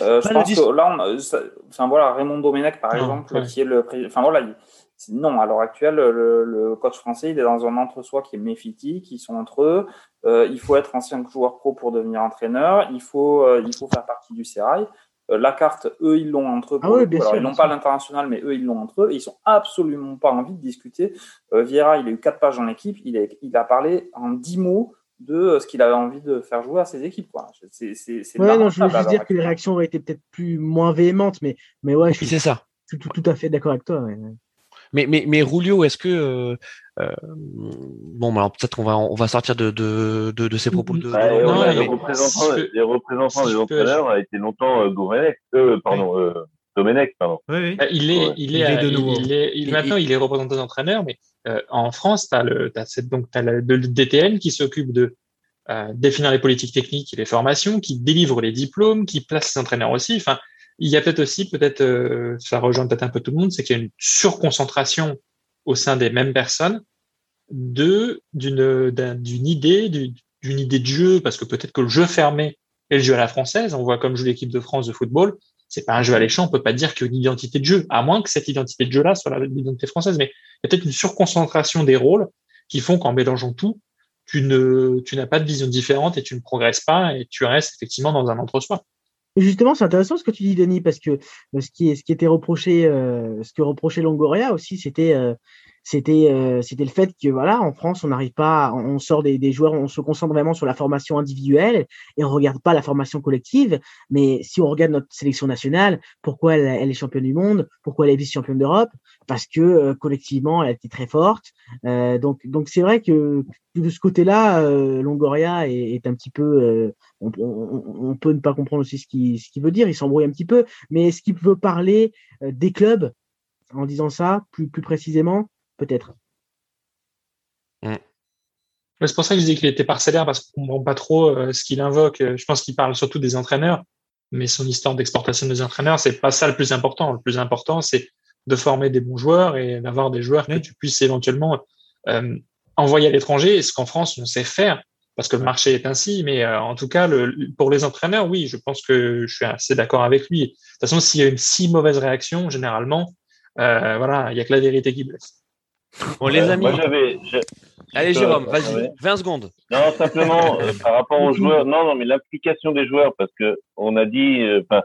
Euh, je le pense dis- que là, on ça- enfin voilà, Raymond Domenech par Non, exemple, ouais. qui est le président, enfin voilà, il- c'est- non, à l'heure actuelle, le, le coach français, il est dans un entre-soi qui est méphitique, ils sont entre eux. Euh, il faut être ancien joueur pro pour devenir entraîneur. Il faut, euh, il faut faire partie du Sérail. Euh, la carte, eux, ils l'ont entre eux. Ah oui, Alors, sûr, ils n'ont pas l'international, mais eux, ils l'ont entre eux. Et ils sont absolument pas envie de discuter. Vieira, il a eu quatre pages dans l'équipe. Il, il a parlé en dix mots de euh, ce qu'il avait envie de faire jouer à ses équipes. quoi. C'est c'est- c'est Ouais, non, je veux juste dire que les réactions auraient été peut-être plus moins véhémentes, mais mais ouais, je oui, suis c'est ça. tout, tout, tout à fait d'accord avec toi. ouais. Mais mais mais Rulio, est-ce que euh, euh, bon, bah, alors peut-être qu'on va on va sortir de de de, de ces propos de. de Non, les mais- représentants, si les représentants si des entraîneurs a été longtemps euh, euh, pardon, euh, Domenech, pardon. Oui, oui. Euh, Il est, Ouais. il Il est, de il- nouveau. il est- il- Il- maintenant, il est représentant d'entraîneur, mais en France, tu as cette, donc, t'as le, le DTN qui s'occupe de euh, définir les politiques techniques et les formations, qui délivre les diplômes, qui place les entraîneurs aussi. Enfin, il y a peut-être aussi, peut-être, euh, ça rejoint peut-être un peu tout le monde, c'est qu'il y a une surconcentration au sein des mêmes personnes de d'une d'un- d'une idée du- d'une idée de jeu parce que peut-être que le jeu fermé est le jeu à la française on voit comme joue l'équipe de France de football c'est pas un jeu alléchant on peut pas dire qu'il y a une identité de jeu à moins que cette identité de jeu là soit l'identité française mais il y a peut-être une surconcentration des rôles qui font qu'en mélangeant tout tu ne tu n'as pas de vision différente et tu ne progresses pas et tu restes effectivement dans un entre-soi. Justement, c'est intéressant ce que tu dis, Denis, parce que euh, ce qui, ce qui était reproché, euh, ce que reprochait Longoria aussi, c'était euh, c'était euh, c'était le fait que voilà, en France, on n'arrive pas, on sort des, des joueurs, on se concentre vraiment sur la formation individuelle et on regarde pas la formation collective. Mais si on regarde notre sélection nationale, pourquoi elle, elle est championne du monde, pourquoi elle est vice-championne d'Europe? Parce que euh, collectivement, elle été très forte. Euh, donc donc c'est vrai que de ce côté-là, euh, Longoria est, est un petit peu euh, on, on- on peut ne pas comprendre aussi ce qu'il ce qu'il veut dire, il s'embrouille un petit peu, mais est-ce qu'il veut parler euh, des clubs en disant ça plus, plus précisément? Peut-être. Mais c'est pour ça que je disais qu'il était parcellaire parce qu'on comprend pas trop euh, ce qu'il invoque. Euh, Je pense qu'il parle surtout des entraîneurs, mais son histoire d'exportation des entraîneurs, c'est pas ça le plus important. Le plus important, c'est de former des bons joueurs et d'avoir des joueurs que tu puisses éventuellement euh, envoyer à l'étranger. Et ce qu'en France, on sait faire parce que le marché est ainsi. Mais euh, en tout cas, le, pour les entraîneurs, oui, je pense que je suis assez d'accord avec lui. De toute façon, s'il y a une si mauvaise réaction, généralement, euh, voilà, il y a que la vérité qui blesse. Bon, les Euh. Moi, j'avais. j'ai- Allez, je- Jérôme, vas-y, 20 secondes. Non, simplement euh, par rapport aux joueurs. Non, non, mais l'implication des joueurs, parce que on a dit, euh, enfin,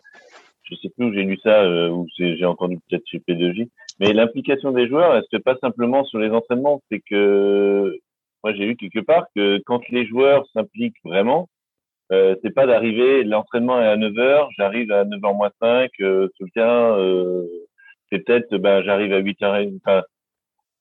je sais plus où j'ai lu ça, euh, ou j'ai entendu peut-être chez P2J, mais l'implication des joueurs, elle se fait pas simplement sur les entraînements. C'est que moi, j'ai lu quelque part que quand les joueurs s'impliquent vraiment, euh, c'est pas d'arriver, l'entraînement est à 9 heures, j'arrive à 9h moins 5, euh, sur le terrain, euh, c'est peut-être, ben, j'arrive à 8h, enfin,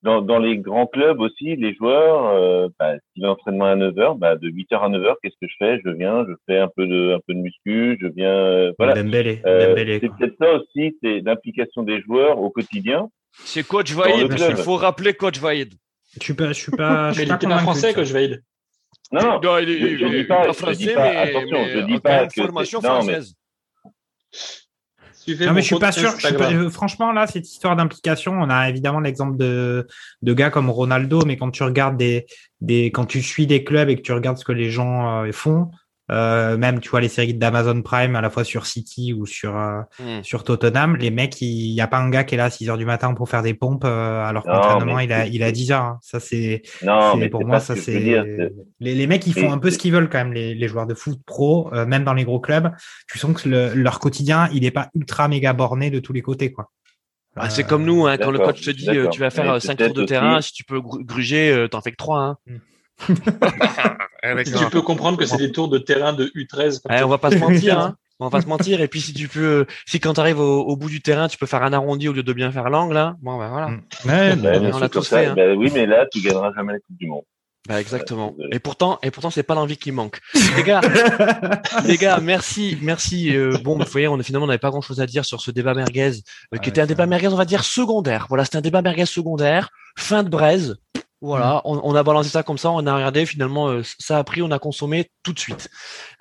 dans, dans les grands clubs aussi, les joueurs, euh, bah, si l'entraînement est à 9h, bah, de 8h à 9h, qu'est-ce que je fais? Je viens, je fais un peu de, un peu de muscu, je viens, euh, voilà. Dembélé, Euh, c'est peut-être ça aussi, c'est l'implication des joueurs au quotidien. C'est coach Vaïd. Il faut rappeler coach Vaïd. Je suis pas, je suis pas, je suis pas convaincu français, je valide. Non, non, Non, il est, je- je dis pas- je français, dis pas- mais, attention, mais je dis pas que formation c'est- non, mais- française. Suivez Non, mais je suis pas sûr. je suis pas- Instagram. euh, franchement, là, cette histoire d'implication, on a évidemment l'exemple de, de gars comme Ronaldo, mais quand tu regardes des, des, quand tu suis des clubs et que tu regardes ce que les gens euh, font, euh, même tu vois les séries d'Amazon Prime à la fois sur City ou sur euh, Hmm. sur Tottenham, les mecs, il y a pas un gars qui est là à 6 heures du matin pour faire des pompes euh, alors que Non, l'entraînement mais il a c'est- il a 10 heures. hein. Ça c'est c'est- pour c'est moi ça c'est c'est- les, les mecs ils font un peu ce c'est- qu'ils veulent quand même les, les joueurs de foot pro euh, même dans les gros clubs tu sens que le- leur quotidien il est pas ultra méga borné de tous les côtés quoi Ah, c'est Euh, comme nous, hein, quand le coach te dit euh, tu vas faire Mais 5 tours de terrain, aussi- si tu peux gru- gruger, euh, t'en fais que 3. Hein. Si tu peux comprendre que c'est des tours de terrain de U13. comme Ouais, tu- on va pas se mentir, hein. On va pas se mentir. Et puis si tu peux, si quand tu arrives au, au bout du terrain, tu peux faire un arrondi au lieu de bien faire l'angle, hein. Bon, ben voilà. Mm. Ouais, Bah, on l'a tous fait, hein. bah oui, mais là, tu gagneras jamais la Coupe du Monde. Bah, exactement. Et pourtant, et pourtant, c'est pas l'envie qui manque. Les gars, les gars, merci, merci. euh, bon, vous voyez, on a finalement, on n'avait pas grand chose à dire sur ce débat merguez, euh, qui était un débat merguez, on va dire secondaire. Voilà, c'était un débat merguez secondaire, fin de braise. Voilà, on, on a balancé ça comme ça, on a regardé, finalement, euh, ça a pris, on a consommé tout de suite.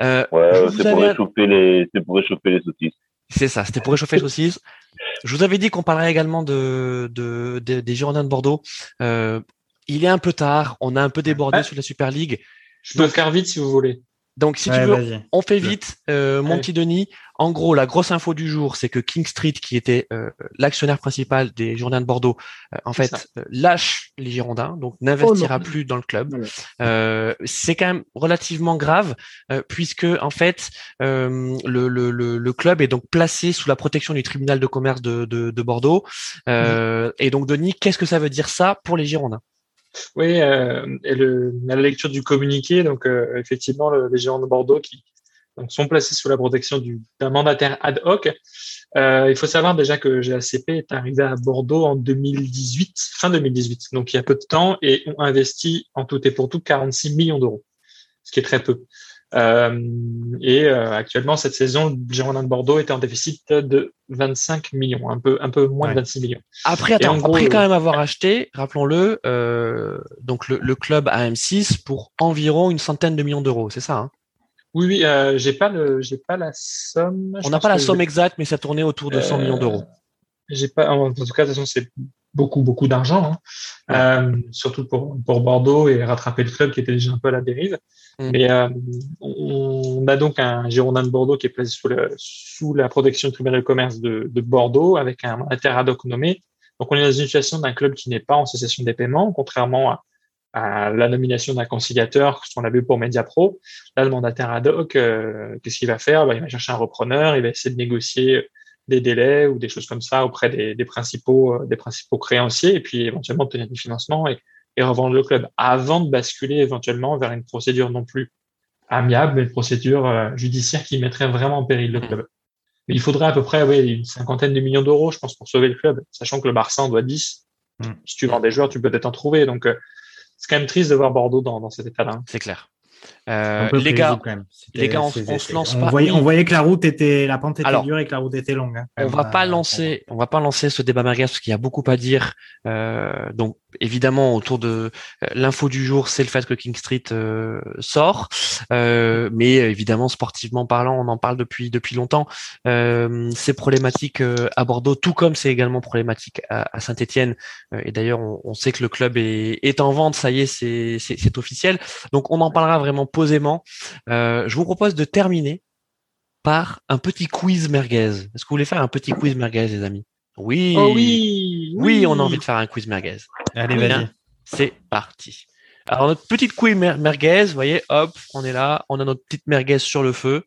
Euh, Ouais, je ouais, vous c'est pour avais- réchauffer les, c'est pour réchauffer les saucisses. C'est ça, c'était pour réchauffer les saucisses. Je vous avais dit qu'on parlerait également de, de, de- des Girondins de Bordeaux. Euh, il est un peu tard, on a un peu débordé sur la Super League. Je peux faire vite si vous voulez. Donc, si Ouais, tu veux, on fait vite. Euh, mon petit Denis, en gros, la grosse info du jour, c'est que King Street, qui était euh, l'actionnaire principal des Girondins de Bordeaux, euh, en fait, euh, lâche les Girondins, donc n'investira Oh plus dans le club. Euh, c'est quand même relativement grave, euh, puisque en fait, euh, le, le, le, le club est donc placé sous la protection du tribunal de commerce de, de, de Bordeaux. Euh, Et donc, Denis, qu'est-ce que ça veut dire ça pour les Girondins? Oui, euh, et le, à la lecture du communiqué, donc euh, effectivement, le- les géants de Bordeaux qui donc, sont placés sous la protection du- d'un mandataire ad hoc. Euh, il faut savoir déjà que GACP est arrivé à Bordeaux en 2018, fin 2018, donc il y a peu de temps, et ont investi en tout et pour tout 46 millions d'euros, ce qui est très peu. Euh, et euh, actuellement, cette saison, le Girondin de Bordeaux était en déficit de 25 millions, un peu, un peu moins Ouais. de 26 millions. Après, attends, en gros, après quand euh, même avoir acheté, rappelons-le, euh, donc le, le club à M6 pour environ une centaine de millions d'euros, c'est ça hein? Oui, oui, euh, j'ai pas le, j'ai pas la somme. On n'a pas la somme exacte, mais ça tournait autour de 100 Euh, millions d'euros. J'ai pas, en tout cas, de toute façon, c'est beaucoup, beaucoup d'argent, hein. Euh, surtout pour, pour Bordeaux et rattraper le club qui était déjà un peu à la dérive. Mm. Mais euh, on a donc un Girondin de Bordeaux qui est placé sous, le, sous la protection du tribunal de commerce de, de Bordeaux avec un hoc nommé. Donc, on est dans une situation d'un club qui n'est pas en cessation des paiements, contrairement à, à la nomination d'un conciliateur, ce qu'on a vu pour Mediapro. Là, le mandataire ad hoc, euh, qu'est-ce qu'il va faire? Ben, Il va chercher un repreneur, il va essayer de négocier des délais ou des choses comme ça auprès des, des principaux, euh, des principaux créanciers et puis éventuellement obtenir du financement et, et revendre le club avant de basculer éventuellement vers une procédure non plus amiable, mais une procédure euh, judiciaire qui mettrait vraiment en péril le club. Mais il faudrait à peu près ouais, une cinquantaine de millions d'euros, je pense, pour sauver le club, sachant que le Barça en doit 10. Mhm. Si tu vends des joueurs, tu peux peut-être en trouver. Donc, euh, c'est quand même triste de voir Bordeaux dans, dans cet état-là. C'est clair. Euh, les gars, quand même. Les gars, on- se lance on pas- Voyait, on voyait que la route était, la pente était Alors, dure et que la route était longue. hein, on va pas euh, lancer, on va pas lancer ce débat merguez parce qu'il y a beaucoup à dire. Euh, donc évidemment autour de euh, l'info du jour, c'est le fait que King Street euh, sort, Euh, mais évidemment sportivement parlant, on en parle depuis depuis longtemps. Euh, c'est problématique à Bordeaux, tout comme c'est également problématique à, à Saint-Étienne. et d'ailleurs, on, on sait que le club est, est en vente, ça y est, c'est officiel. Donc on en parlera vraiment posément. Euh, je vous propose de terminer par un petit quiz merguez. Est-ce que vous voulez faire un petit quiz merguez, les amis? Oui. Oh oui, Oui, on a envie de faire un quiz merguez. Allez, vas-y. C'est parti. Alors notre petite quiz mer- merguez, vous voyez, hop, on est là, on a notre petite merguez sur le feu.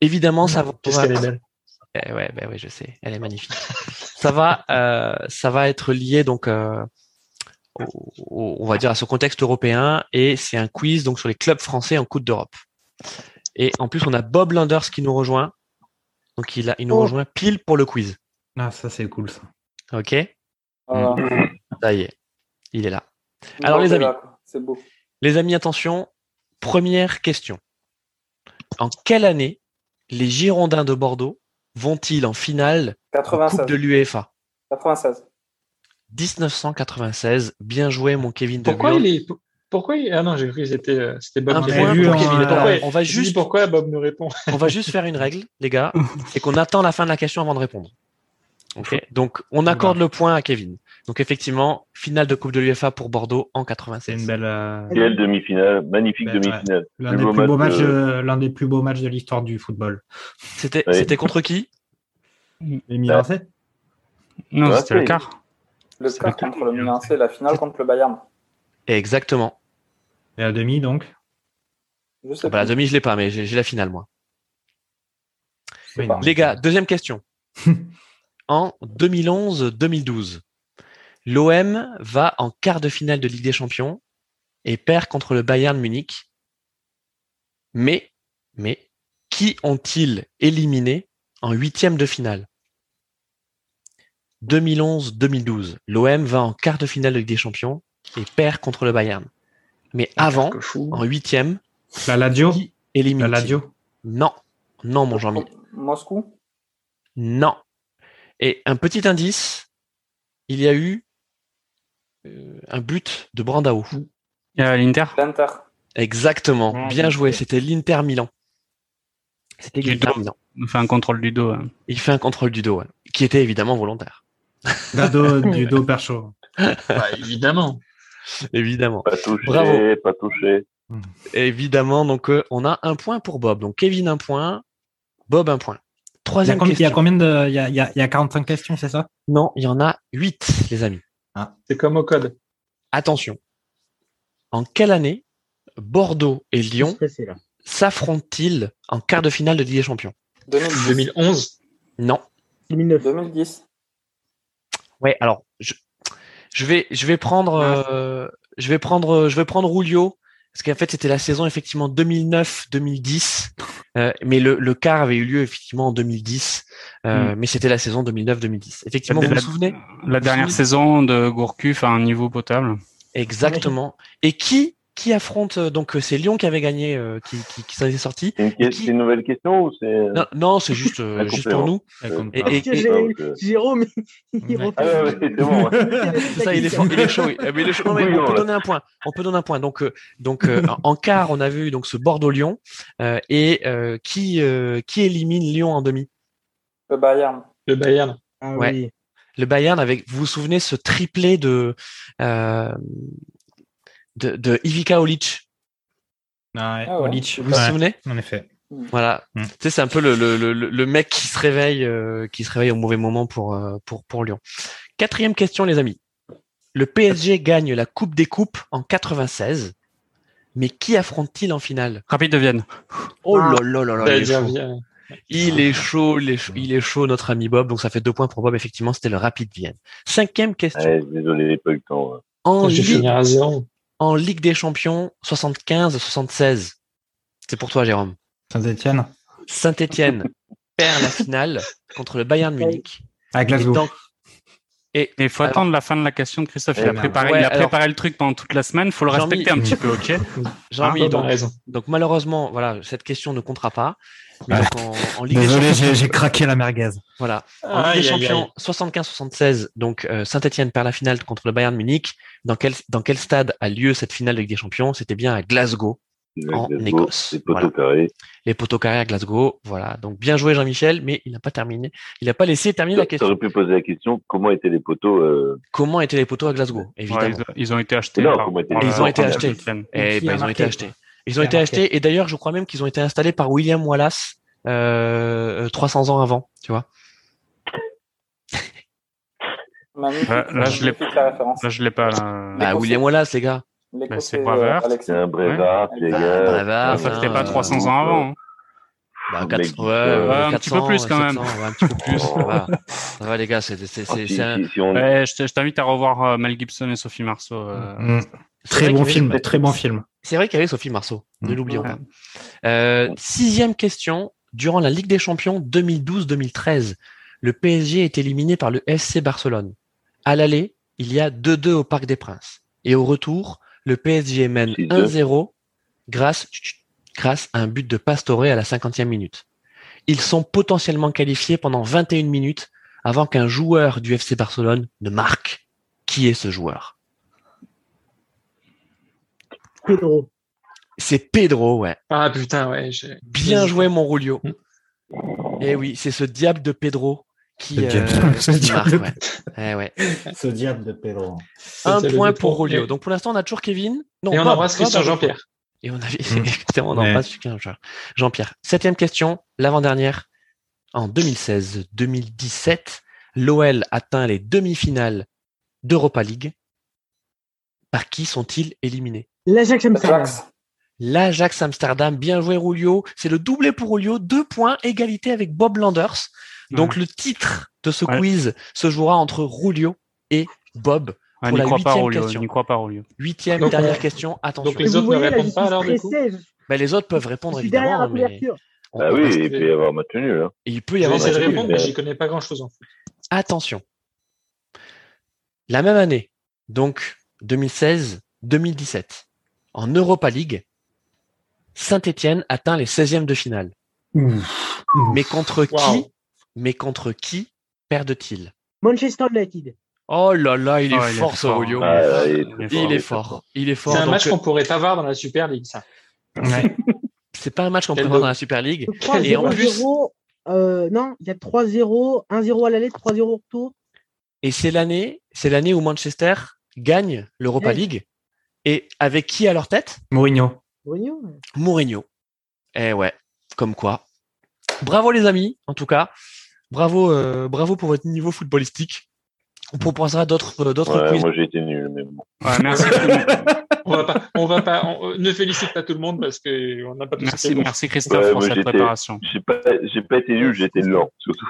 Évidemment, ça va. Qu'est-ce qu'elle est belle. Eh ouais, ben oui, je sais, elle est magnifique. ça va, euh, ça va être lié donc, euh, au- on va dire à ce contexte européen, et c'est un quiz donc sur les clubs français en Coupe d'Europe. Et en plus, on a Bob Landers qui nous rejoint, donc il a, il nous Oh. rejoint pile pour le quiz. Ah, ça, c'est cool, ça. Ok, Voilà. ça y est, il est là. Alors, Bon, les amis. C'est beau. Les amis, attention. Première question. En quelle année les Girondins de Bordeaux vont-ils en finale en 96. Coupe de l'UEFA? 96. 1996. Bien joué, mon Kevin De Pourquoi il est, Pourquoi il- Ah non, j'ai cru que c'était euh, c'était Bob. Un qui point pour Kevin. Pourquoi- on va juste, pourquoi Bob nous répond? on va juste faire une règle, les gars, c'est qu'on attend la fin de la question avant de répondre. Ok. Donc, on accorde le point à Kevin. Donc, effectivement, finale de Coupe de l'UEFA pour Bordeaux en C'est 96. une belle. euh, Quelle demi-finale, magnifique Ben, ouais. demi-finale. L'un des plus beaux match, matchs, euh, de- l'un des plus beaux matchs de l'histoire du football. C'était, Oui. c'était contre qui? Les Milan Non, Ouais, c'était le quart. Le quart contre le Milan la finale contre le Bayern. Exactement. Et à demi, donc? Je sais Ah bah, la demi, je l'ai pas, mais j'ai, la finale, moi. Oui, non. Les gars, deuxième question. en 2011-2012, l'OM va en quart de finale de Ligue des Champions et perd contre le Bayern Munich. Mais, mais, qui ont-ils éliminé en huitième de finale? 2011-2012, l'OM va en quart de finale de Ligue des Champions et perd contre le Bayern. Mais avant, en huitième, La Lazio qui élimine La Lazio Non, non, mon Jean-Mi. Moscou Non. Et un petit indice, il y a eu euh, un but de Brandao. Il y a l'Inter. L'Inter. Exactement. Bien joué. C'était l'Inter Milan. C'était l'Inter. Milan. On fait un contrôle du dos. hein. Il fait un contrôle du dos, qui était évidemment volontaire. Dado du dos percho. Bah, évidemment. Évidemment. Pas touché, Bravo. pas touché. Évidemment. Donc, euh, on a un point pour Bob. Donc, Kevin, un point. Bob, un point. Troisième il y question. a combien de. Il y a, il y a- il y a 45 questions, c'est ça? Non, il y en a huit, les amis. C'est comme au code. Attention. En quelle année Bordeaux et Lyon s'affrontent-ils en quart de finale de Ligue des Champions? 2010. 2011. Non. 2009. 2010. Ouais, alors je, je vais je vais prendre euh, je vais prendre je vais prendre Rulio parce qu'en fait c'était la saison effectivement 2009-2010 euh, mais le, le quart avait eu lieu effectivement en 2010 euh, mais c'était la saison 2009-2010. Effectivement, vous La- vous souvenez? La dernière souvenez? saison de Gourcuff à un niveau potable. Exactement. Et qui qui affronte euh, donc euh, c'est Lyon qui avait gagné euh, qui qui, qui s'en est sorti. C'est une, Qui- nouvelle question ou c'est. Non, non c'est juste euh, juste pour nous. Et, Jérôme, il Ouais. refait. Ah ouais, ouais, c'est bon. ouais. C'est ça, il est fort, il est chaud. mais il est chaud. Non, mais Oui, on peut donner un point. On peut donner un point. Donc, donc euh, en- quart, on a vu donc ce Bordeaux-Lyon euh, et euh, qui euh, qui élimine Lyon en demi? Le Bayern. Le Bayern. Ah Ouais. oui. Le Bayern avec, vous vous souvenez, ce triplé de euh, de, de Ivica Olic. Ah ouais, Ah ouais. Olic. Vous vous souvenez En effet. Voilà. Mm. Tu sais, c'est un peu le, le, le, le mec qui se réveille, euh, qui se réveille au mauvais moment pour, euh, pour, pour Lyon. Quatrième question, les amis. Le PSG gagne la Coupe des Coupes en 96, mais qui affronte-t-il en finale? Rapide de Vienne. Oh Ah. là là là là, J'allais il est chaud. Il est chaud, il est chaud, il est chaud, notre ami Bob. Donc ça fait deux points pour Bob. Effectivement, c'était le Rapide Vienne. Cinquième question. Ouais, désolé, j'ai pas eu le temps. ouais. En, fini à zéro. En Ligue des Champions 75-76. C'est pour toi, Jérôme. Saint-Etienne. Saint-Etienne perd la finale contre le Bayern Munich. À Et Glasgow. dans- Et il faut Alors- attendre la fin de la question de Christophe. Il Eh a ben, préparé, ouais, il a alors- préparé le truc pendant toute la semaine. faut le respecter un petit peu, ok Jean-Mi, Bob a donc, raison. donc malheureusement, voilà, cette question ne comptera pas. Mais Ouais. donc en, en Ligue des Désolé, Champions, j'ai j'ai craqué la merguez. voilà, en Ligue des Champions 75-76, donc euh, Saint-Etienne perd la finale contre le Bayern Munich. Dans quel dans quel stade a lieu cette finale de Ligue des Champions? C'était bien à Glasgow, En Glasgow, Écosse, Les poteaux voilà. carrés. les poteaux carrés à Glasgow. Voilà, donc bien joué Jean-Michel, mais il n'a pas terminé. Il n'a pas laissé terminer la Tu question. aurais pu poser la question comment étaient les poteaux euh, Comment étaient les poteaux à Glasgow Ouais, Évidemment. ils, ils ont été achetés. Non, par- Ils ont été achetés. Eh Qui ben, ils ont été achetés. Ils ont été marqué. achetés et d'ailleurs je crois même qu'ils ont été installés par William Wallace euh, 300 ans avant, tu vois. Magnifique, Là- là, je l'ai-. Là, je l'ai pas. Là. Bah, L'Écossais. William Wallace les gars. Bah, c'est euh, Bravard. Alexis. C'est Ouais. les gars. Brévard, Enfin, enfin, c'était pas euh, 300 ans avant. hein. Bah, Un 400, mec qui ouais, euh, Ouais, un petit peu 400, plus, quand même. 700, ouais, un petit peu plus. ça va. Ça va les gars, c'est c'est Oh, c'est si- c'est un- si- si on- Ouais, je te- je t'invite à revoir euh, Mel Gibson et Sophie Marceau. euh, Mm. c'est Très bon avait- film, très bon film. C'est vrai qu'il y avait Sophie Marceau, ne Mm. l'oublions Ouais. pas. Euh, sixième question. Durant la Ligue des Champions 2012-2013, le PSG est éliminé par le FC Barcelone. À l'aller, il y a 2-2 au Parc des Princes. Et au retour, le PSG mène 6-2. 1-0 grâce, grâce à un but de Pastore à la 50e minute. Ils sont potentiellement qualifiés pendant 21 minutes avant qu'un joueur du FC Barcelone ne marque. Qui est ce joueur? Pedro. C'est Pedro, ouais. Ah putain, ouais. Bien joué, mon Rulio. Et oui, c'est ce diable de Pedro qui, Ce diable- euh, ce qui diable marque, de- ouais. Eh ouais. Ce diable de Pedro. Un point pour Rulio. Et- Donc pour l'instant, on a toujours Kevin. Non, Et on embrasse Christian Jean-Pierre. Et on avait Mm. on embrasse Christian Jean-Pierre. Septième question, l'avant-dernière. En 2016-2017, l'OL atteint les demi-finales d'Europa League. Par qui sont-ils éliminés L'Ajax Amsterdam. Ajax. L'Ajax Amsterdam, bien joué Rulio. C'est le doublé pour Rulio, deux points, égalité avec Bob Landers. Donc le titre de ce Ouais. quiz se jouera entre Rulio et Bob Ouais, pour n'y la huitième question. N'y crois pas, Rolio. Huitième, Donc, dernière on- question, attention. donc les autres ne répondent pas alors du coup Ben, les autres peuvent je répondre évidemment, la mais Ah on oui, il peut y avoir match nul. Hein. il peut y Je vais avoir essayer de match nul. répondre, mais j'y connais pas grand-chose en fait. Attention. La même année, donc 2016-2017, en Europa League, Saint-Étienne atteint les 16e de finale. Mais contre qui Waouh. Mais contre qui perdent-ils? Manchester United. Oh là là, il est Oh, est fort ce. Ah, il est Il Il fort. est fort. Il est fort. C'est un Donc, match qu'on pourrait avoir dans la Super League, ça. Ouais. c'est pas un match qu'on Quel peut voir dos. dans la Super League. Et en 0-0. euh, non, il y a 3-0, 1-0 à l'aller, 3-0 au retour. Et c'est l'année, c'est l'année où Manchester gagne l'Europa Ouais. League. Et avec qui à leur tête? Mourinho. Mourinho. Mourinho. Eh ouais, comme quoi. Bravo les amis, en tout cas. Bravo, euh, bravo pour votre niveau footballistique. On proposera d'autres, euh, d'autres Ouais, quiz. moi j'ai été nul, mais bon. Ouais, merci, On va pas, on va pas, on- ne félicite pas tout le monde parce que on n'a pas merci, merci Christophe Ouais, pour cette préparation. J'ai pas, j'ai pas été nul, j'ai été lent, surtout.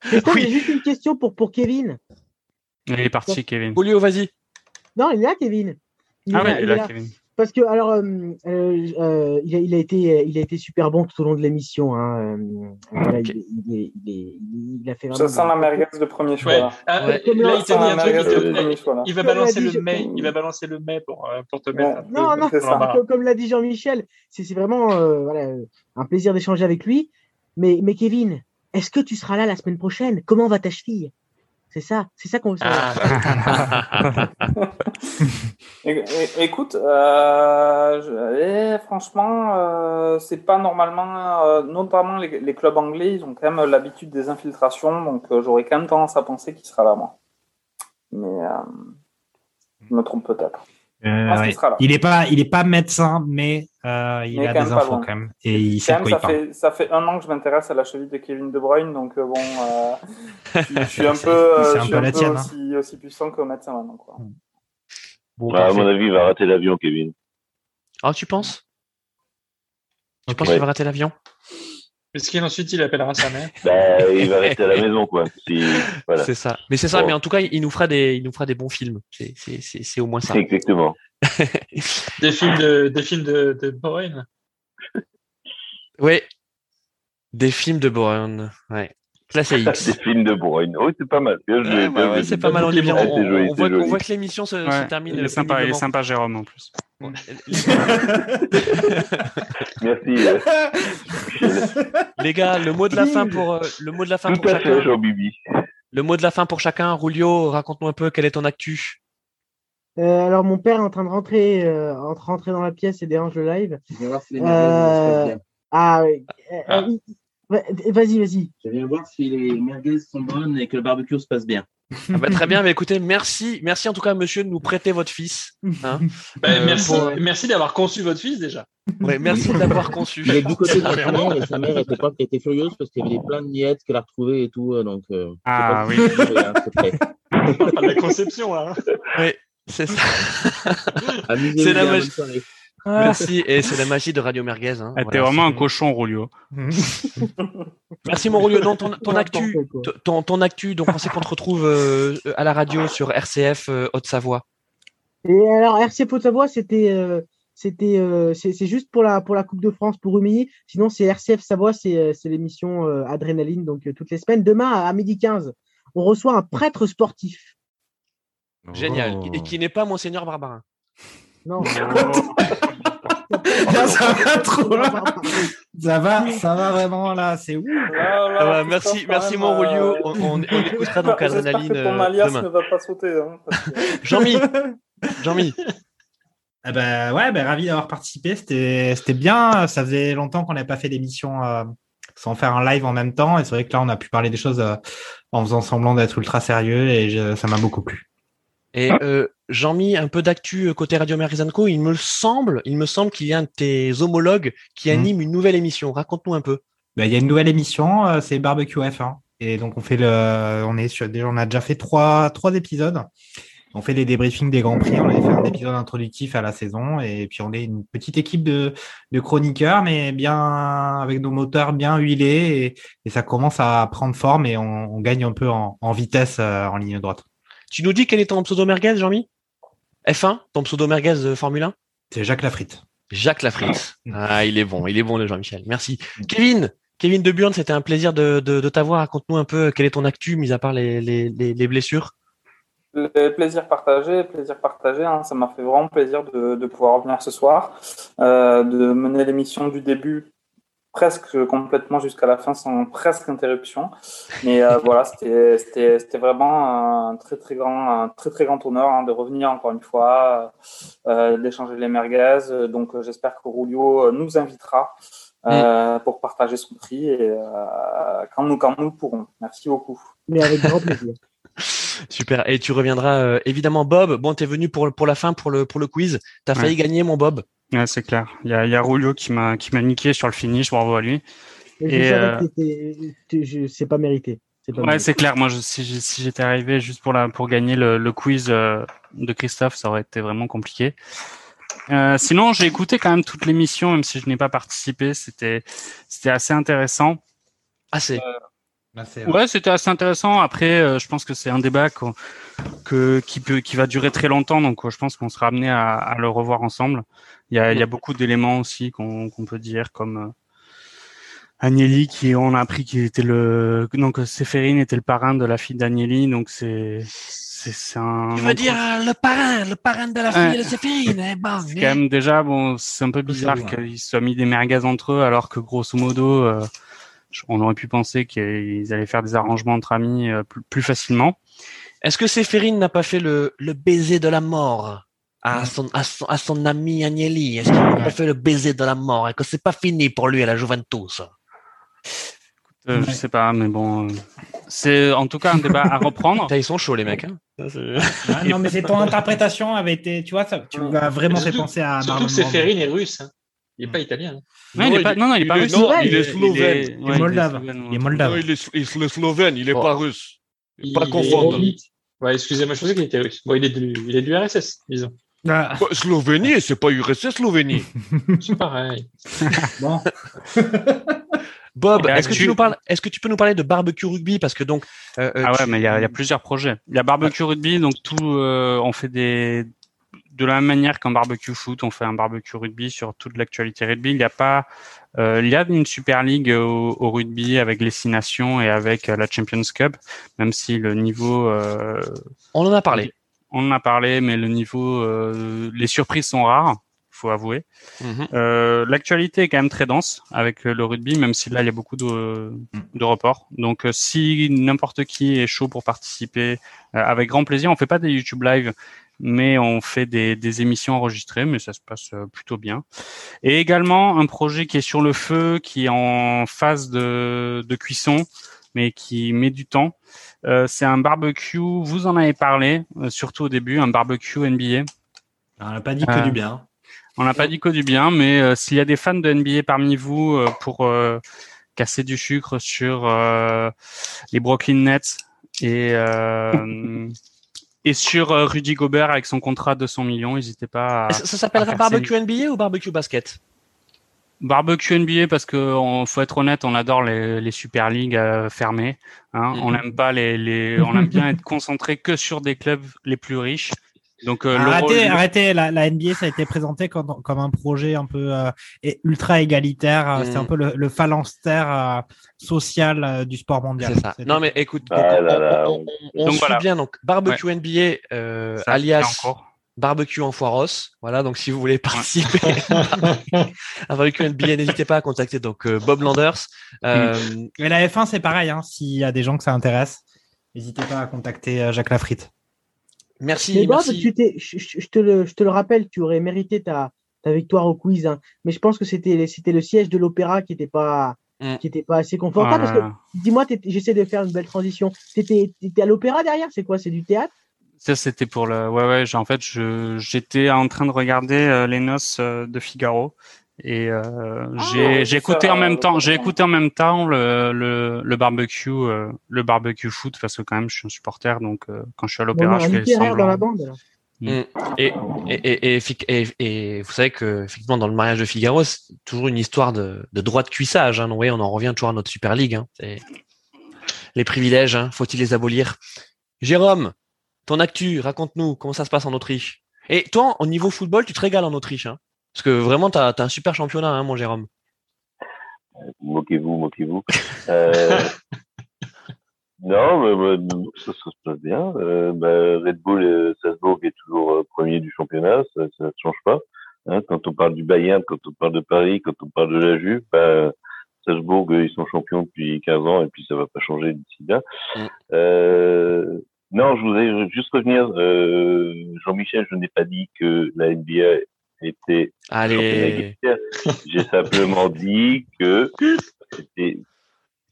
Christophe, Oui. j'ai juste une question pour, pour Kevin. Il est parti, Kevin. Julio, vas-y. Non, il est là, Kevin. Il Ah est ouais, là, il est là, là. Kevin. Parce que alors, euh, euh, euh, il, a, il a été, il a été super bon tout au long de l'émission. Hein. euh, voilà, Ok. il, il, est- il, est- il a fait Ça vraiment. sent la merguez de premier choix. Ouais. là. Ah, Ouais. Là, il Ça t'a dit sent un la truc. il de te- premier choix. là. Il va balancer dit, le je- mai. Il va balancer le mai pour, pour te mettre. peu Non, non, ça. comme, comme l'a dit Jean-Michel, c'est c'est vraiment euh, voilà, un plaisir d'échanger avec lui. Mais, mais Kevin, est-ce que tu seras là la semaine prochaine? Comment va ta cheville? C'est ça, c'est ça qu'on veut savoir. Ah, Écoute, euh, eh, franchement, euh, c'est pas normalement, euh, notamment les, les clubs anglais, ils ont quand même l'habitude des infiltrations, donc euh, j'aurais quand même tendance à penser qu'il sera là, moi. Mais euh, je me trompe peut-être. Euh, ouais. là. Il est pas, il est pas médecin, mais euh, il Mais a des infos loin. quand même et il sait Quand de même, quoi il ça, fait, ça fait un an que je m'intéresse à la cheville de Kevin De Bruyne, donc euh, bon, euh, je, suis un peu, euh, je un suis peu la hein. aussi, puissant que médecin maintenant. Quoi. Bon, à mon avis, il va rater l'avion, Kevin. Ah, tu penses? Tu Ok. penses Ouais. qu'il va rater l'avion? Est-ce qu'ensuite il appellera sa mère? Bah, il va rester à la maison, quoi. Si, voilà. C'est ça. Mais c'est ça. Bon. Mais en tout cas, il nous fera des, il nous fera des bons films. C'est, c'est, c'est, c'est au moins ça. Exactement. Des films de, des films de, de Bowen Ouais. Des films de Bourne. Ouais. Classe Des X. films de Bruyne. Oui, c'est pas mal. Bien joué, Ouais, c'est pas mal. On, est bien. On, joli, on voit, on joli. voit que l'émission se, termine. il est sympa, il est sympa, Jérôme, en plus. Merci. Les gars, le mot de la fin pour euh, le mot de la fin Tout pour à fait, chacun. Jean-Bibi. Le mot de la fin pour chacun. Rulio, raconte-nous un peu quel est ton actu. Euh, alors, mon père est en train de rentrer, euh, en train de rentrer dans la pièce et dérange le live. Je viens voir si les Euh, merguez se passent bien. Ah, oui. Ah. va- Vas-y, vas-y. Je viens voir si les merguez sont bonnes et que le barbecue se passe bien. Ah bah, très bien. Mais écoutez, merci, merci en tout cas, monsieur, de nous prêter votre fils. hein. Bah, Euh, merci, pour- merci d'avoir conçu votre fils déjà. Ouais, merci de l'avoir conçu. Il est du côté de sa mère et sa mère était, pas, était furieuse parce qu'il y avait plein de miettes qu'elle a retrouvées et tout. euh, Donc, euh, Ah, pas oui. de la conception là. hein. Oui, c'est ça. C'est la magie. Soirée. Merci. Et c'est la magie de Radio Merguez. Hein. Ah, T'es vraiment un cochon, Rolio. Merci mon Rulio. Non, ton, actu, ton, ton actu. Donc on sait qu'on te retrouve euh, à la radio sur RCF euh, Haute-Savoie. Et alors, RC Haute-Savoie, c'était. euh, c'était euh, c'est c'est juste pour la pour la Coupe de France pour Rumilly sinon c'est RCF Savoie c'est c'est l'émission euh, Adrénaline donc euh, toutes les semaines demain à, à midi 15 on reçoit un prêtre sportif Génial. Oh. Et qui n'est pas Monseigneur Barbarin. Non Là, ça va trop loin. Ça va, ça va vraiment là, c'est ouf. Là, là, Ah bah, merci, merci mon Rulio. euh, On, on, on écoutera donc J'espère Adrénaline que ton euh, alias demain. ne va pas sauter. Hein, que- Jean-Mi, Jean-Mi, Ah bah ouais, bah, ravi d'avoir participé. C'était c'était bien. Ça faisait longtemps qu'on n'avait pas fait d'émission euh, sans faire un live en même temps. Et c'est vrai que là, on a pu parler des choses euh, en faisant semblant d'être ultra sérieux et je- ça m'a beaucoup plu. Et euh, Jean-Mi, un peu d'actu euh, côté Radio Merizanco. Il me semble, il me semble qu'il y a un de tes homologues qui Mhm. anime une nouvelle émission. Raconte-nous un peu. Bah, Il y a une nouvelle émission, euh, c'est Barbecue F1. Et donc on fait le, on est sur, on a déjà fait trois, trois épisodes. On fait les débriefings des grands prix. On avait fait un épisode introductif à la saison et puis on est une petite équipe de, de chroniqueurs, mais bien avec nos moteurs bien huilés et, et ça commence à prendre forme et on, on gagne un peu en, en vitesse euh, en ligne droite. Tu nous dis quel est ton pseudo merguez, Jean-Mi? F1, ton pseudo merguez euh, Formule 1 C'est Jacques Lafritte. Jacques Lafritte. Ah, il est bon, il est bon le Jean-Michel. Merci. Kevin, Kevin De Burn, c'était un plaisir de, de, de t'avoir. Raconte-nous un peu quelle est ton actu, mis à part les, les, les, les blessures? Le plaisir partagé, plaisir partagé. hein. Ça m'a fait vraiment plaisir de, de pouvoir revenir ce soir, euh, de mener l'émission du début presque complètement jusqu'à la fin sans presque interruption. Mais euh, voilà, c'était c'était c'était vraiment un très très grand un très très grand honneur hein, de revenir encore une fois, euh, d'échanger les merguez. Donc euh, j'espère que Rulio nous invitera euh, pour partager son prix et euh, quand nous quand nous pourrons. Merci beaucoup. Mais avec grand plaisir. Super. Et tu reviendras euh, évidemment, Bob. Bon, t'es venu pour, pour la fin, pour le, pour le quiz. T'as failli Ouais. gagner, mon Bob. Ouais, c'est clair. Il y a, il y a Rulio qui m'a qui m'a niqué sur le finish, bravo à lui. Et, euh, c'est pas mérité. C'est pas Ouais, c'est clair. Moi, je, si si j'étais arrivé juste pour la pour gagner le, le quiz euh, de Christophe, ça aurait été vraiment compliqué. Euh, sinon, j'ai écouté quand même toute l'émission, même si je n'ai pas participé. C'était c'était assez intéressant. Assez. Ouais, c'était assez intéressant. Après, euh, je pense que c'est un débat qu'on- que, qui peut, qui va durer très longtemps. Donc, euh, je pense qu'on sera amené à, à le revoir ensemble. Il y a, il y a beaucoup d'éléments aussi qu'on qu'on peut dire, comme euh, Agnelli, qui on a appris qu'il était le, donc Séphérine était le parrain de la fille d'Agnelli. Donc, c'est, c'est, c'est un. Tu veux dire euh, le parrain, le parrain de la Ouais. fille de Séphérine, eh ben, C'est quand même déjà bon, c'est un peu bizarre qu'ils se soient mis des merguez entre eux, alors que grosso modo, euh, on aurait pu penser qu'ils allaient faire des arrangements entre amis euh, plus, plus facilement. Est-ce que Séphérine n'a pas fait le, le baiser de la mort à son, à son, à son ami Agnelli? Est-ce qu'il n'a pas fait le baiser de la mort? Et que c'est pas fini pour lui à la Juventus? Euh, Je sais pas, mais bon, euh, c'est en tout cas un débat à reprendre. Ils sont chauds les mecs. Hein Ah, non, mais c'est ton interprétation avait été, tu vois, ça, tu m'as vraiment fait Surtout- penser à Surtout Marlon que Séphérine Brando. est russe. hein. Il n'est pas italien. hein. Non, il est pas, non, non, il est pas russe. il est slovène. il est- moldave. slovène, Il est moldave. Non, il est, il est slovène, il est Bon. pas russe. Il- pas confondre. Ouais, excusez-moi, je pensais qu'il était russe. Bon, il est du, il est du RSS, disons. Ah, Bah, Slovénie, c'est pas URSS Slovénie. C'est pareil. bon. Bob, est-ce que tu nous parles, est-ce que tu peux nous parler de barbecue rugby parce que donc euh, euh, Ah ouais, tu- mais il y a, il y a plusieurs projets. Il y a barbecue rugby, donc tout, euh, on fait des de la même manière qu'un barbecue foot, on fait un barbecue rugby sur toute l'actualité rugby. Il n'y a pas, euh, il y a une super ligue au, au rugby avec les six nations et avec euh, la Champions Cup, même si le niveau, euh, on en a parlé. on en a parlé, mais le niveau, euh, les surprises sont rares, faut avouer. Mhm. Euh, L'actualité est quand même très dense avec euh, le rugby, même si là il y a beaucoup de, de reports. Donc si n'importe qui est chaud pour participer, euh, avec grand plaisir. On fait pas des YouTube live, mais on fait des, des émissions enregistrées, mais ça se passe euh, plutôt bien. Et également un projet qui est sur le feu, qui est en phase de, de cuisson, mais qui met du temps. Euh, C'est un barbecue. Vous en avez parlé, euh, surtout au début, un barbecue NBA. On n'a pas dit que Euh, du bien. On n'a pas dit que du bien, mais euh, s'il y a des fans de NBA parmi vous euh, pour euh, casser du sucre sur euh, les Brooklyn Nets et euh, et sur euh, Rudy Gobert avec son contrat de 200 millions, n'hésitez pas. À, Ça, ça s'appellerait barbecue NBA ou barbecue basket? Barbecue NBA parce que on, faut être honnête, on adore les, les super ligues euh, fermées. Hein. On n'aime pas les, les, on aime bien être concentré que sur des clubs les plus riches. Donc euh, arrêtez, rôle- arrêtez. La, la NBA, ça a été présenté comme, comme un projet un peu euh, ultra égalitaire. euh, Mm. C'est un peu le, le phalanstère euh, social euh, du sport mondial. C'est ça. Non mais écoute, Ah là on, là, on- on- on Donc suit voilà. bien donc barbecue NBA euh, Ça, alias barbecue en foiros. Voilà donc si vous voulez participer à barbecue NBA, n'hésitez pas à contacter donc euh, Bob Landers. Euh, Et la F1, c'est pareil. Hein, S'il y a des gens que ça intéresse, n'hésitez pas à contacter euh, Jacques Lafritte. Merci, Mais merci. tu je, te le, je te le rappelle, tu aurais mérité ta, ta victoire au quiz. hein. Mais je pense que c'était le siège de l'opéra qui n'était pas, Mm. qui était pas assez confortable. Ah parce que, dis-moi, j'essaie de faire une belle transition. Tu étais, à l'opéra derrière C'est quoi C'est du théâtre? Ça, c'était pour le. Ouais, ouais. En fait, j'étais en train de regarder euh, les noces euh, de Figaro et euh, j'ai j'ai écouté en même temps. J'ai écouté en même temps le le, le barbecue euh, le barbecue foot parce que quand même je suis un supporter donc euh, quand je suis à l'opéra je fais semblant. dans la bande. alors. Mm. Et, et, et, et, vous savez que effectivement dans le mariage de Figaro, c'est toujours une histoire de, de droit de cuissage. Hein. Donc, vous voyez, on en revient toujours à notre Super League. Hein. C'est- Les privilèges, hein, faut-il les abolir? Jérôme, ton actu, raconte-nous comment ça se passe en Autriche? Et toi, au niveau football, tu te régales en Autriche. Hein. Parce que vraiment, tu as, un super championnat, hein, mon Jérôme. Moquez-vous, moquez-vous. Euh, non, mais, bah, ça, se passe bien. Euh, bah, Red Bull Salzbourg est toujours euh, premier du championnat, ça ne change pas. Hein, quand on parle du Bayern, quand on parle de Paris, quand on parle de la Juve, bah, Salzbourg, ils sont champions depuis 15 ans et puis ça va pas changer d'ici là. Mm. Euh, non, je voudrais juste revenir. Euh, Jean-Michel, je n'ai pas dit que la NBA était Allez, égalitaire. J'ai simplement dit que c'était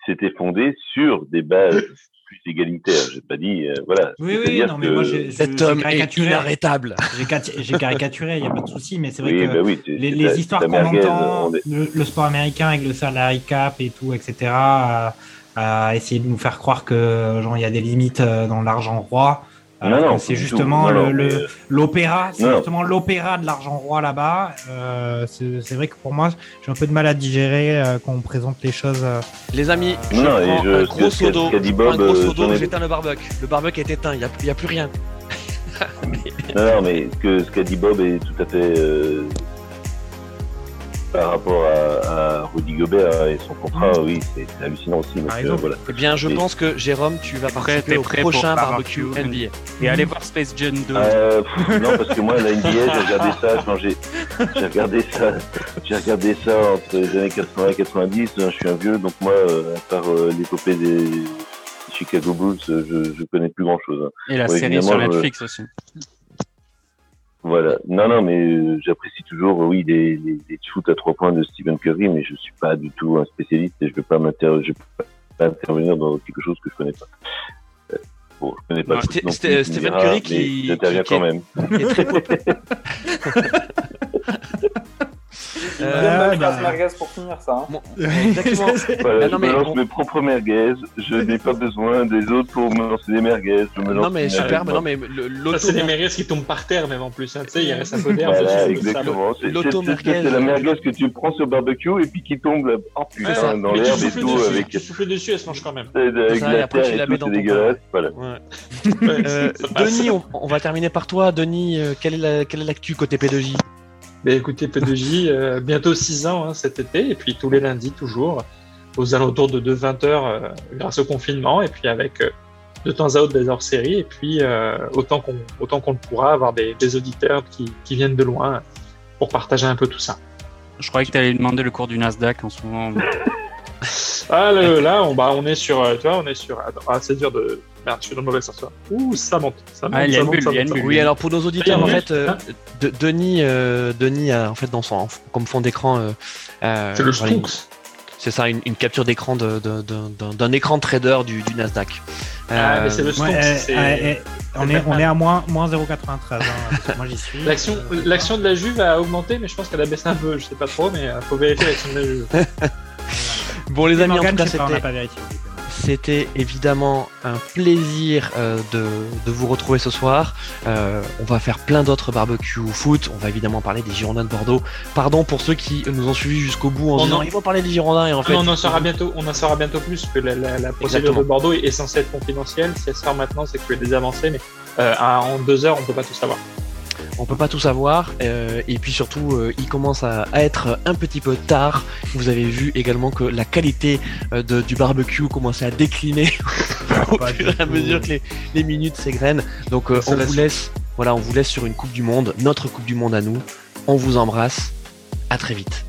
c'était fondé sur des bases plus égalitaires. J'ai pas dit, euh, voilà. Oui, oui, non, mais moi, j'ai- cet homme est caricaturé. inarrêtable. J'ai caricaturé, il n'y a pas de souci, mais c'est vrai Oui, que bah oui, les, les histoires qu'on entend, on est- le, le sport américain avec le salary cap et tout, etc., à, à essayer de nous faire croire que genre il y a des limites euh, dans l'argent roi. Alors Non, non, que c'est justement euh, l'opéra, c'est justement l'opéra de l'argent roi là-bas. Euh, c'est vrai que pour moi, j'ai un peu de mal à digérer euh, quand on présente les choses. euh, Les amis, je Non, prends je- un gros Bob, euh, ai- j'éteins le barbecue. Le barbecue est éteint, il n'y a, plus rien. Non, non, mais ce qu'a dit Bob est tout à fait euh, par rapport à, à Rudy Gobert hein, et son contrat, oui, c'est c'est hallucinant aussi. donc, euh, voilà. Eh bien, je Et- pense que Jérôme, tu vas Prêt, participer t'es au prêt prochain barbecue barbecue NBA. et allez voir Space Jam 2. Euh, pff, non, parce que moi, la NBA, j'ai regardé ça quand j'ai, j'ai regardé ça, j'ai regardé ça entre les années 80 et 90. hein, je suis un vieux, donc moi, euh, à part euh, l'épopée des Chicago Bulls, euh, je, je connais plus grand chose. Et la Ouais, série sur je- Netflix aussi. Voilà. Non, non, mais euh, j'apprécie toujours, oui, les, les, les shoots à trois points de Stephen Curry, mais je suis pas du tout un spécialiste et je vais pas m'inter, je vais pas intervenir dans quelque chose que je connais pas. Euh, Bon, je connais pas. Stephen Curry qui- J'interviens qui- quand même. qui est très Euh, bah- phrase merguez pour finir ça. hein. Bon, exactement. Voilà, non, je mais me lance on- mes propres merguez. Je n'ai pas besoin des autres pour me lancer des merguez. Je me lance Non mais super, mais non mais l'auto c'est des merguez qui tombent par terre, même en plus. hein. Tu sais, il reste un peu d'air. Voilà, exactement. C'est- l'auto c'est- c'est- merguez. C'est la merguez que tu prends sur barbecue et puis qui tombe là, oh, ça. dans l'herbe et tout dessus, avec, tu souffles dessus, elle se mange quand même. et la après, tu terre la et mets tout, dans ton dégueulasse. Voilà. Euh. Denis, on, va terminer par toi. Denis, euh, quelle est la- quelle est l'actu côté P2J Mais écoutez, P2J, euh, bientôt 6 ans hein, cet été, et puis tous les lundis, toujours, aux alentours de 2-20h grâce au confinement, et puis avec euh, de temps à autre des hors-séries, et puis euh, autant qu'on autant qu'on le pourra, avoir des, des auditeurs qui, qui viennent de loin pour partager un peu tout ça. Je croyais que tu allais demander le cours du Nasdaq en ce moment. Ah, le- là, on, bah, on est sur, euh, tu vois, on est sur, ah, c'est dur de, merde, je suis dans le mauvais sens, là. Ouh, ça monte, ça monte, Ah, ça monte, bulle, ça monte, ça bulle. Oui, alors pour nos auditeurs, en fait, euh, hein de- Denis, euh, Denis a en fait dans son comme fond d'écran, euh, euh, C'est le voilà, c'est ça, une, une capture d'écran de- de- de- d'un écran trader du, du Nasdaq. Ah, mais c'est le Ouais, Stonks, euh, euh, on, est, on est à moins, moins 0,93. hein. Moi, j'y suis. L'action, Euh, l'action de la Juve a augmenté, mais je pense qu'elle a baissé un peu. Je sais pas trop, mais faut vérifier l'action de la Juve. Bon les amis, en Morgan, tout cas c'était pas vérifié. C'était évidemment un plaisir euh, de, de vous retrouver ce soir. Euh, on va faire plein d'autres barbecues foot. On va évidemment parler des Girondins de Bordeaux. Pardon pour ceux qui nous ont suivis jusqu'au bout en On disant en- ils vont parler des Girondins et en fait on en saura bientôt. On en saura bientôt plus que la, la- la procédure Exactement. de Bordeaux est censée être confidentielle. Si elle sort maintenant, c'est a des avancées, mais euh, en deux heures, on peut pas tout savoir. On peut pas tout savoir euh, et puis surtout euh, il commence à, à être un petit peu tard. Vous avez vu également que la qualité euh, de- du barbecue commençait à décliner au fur et à mesure que les, les minutes s'égrènent. Donc on vous suite. laisse voilà on vous laisse sur une coupe du monde, notre coupe du monde à nous. On vous embrasse. À très vite.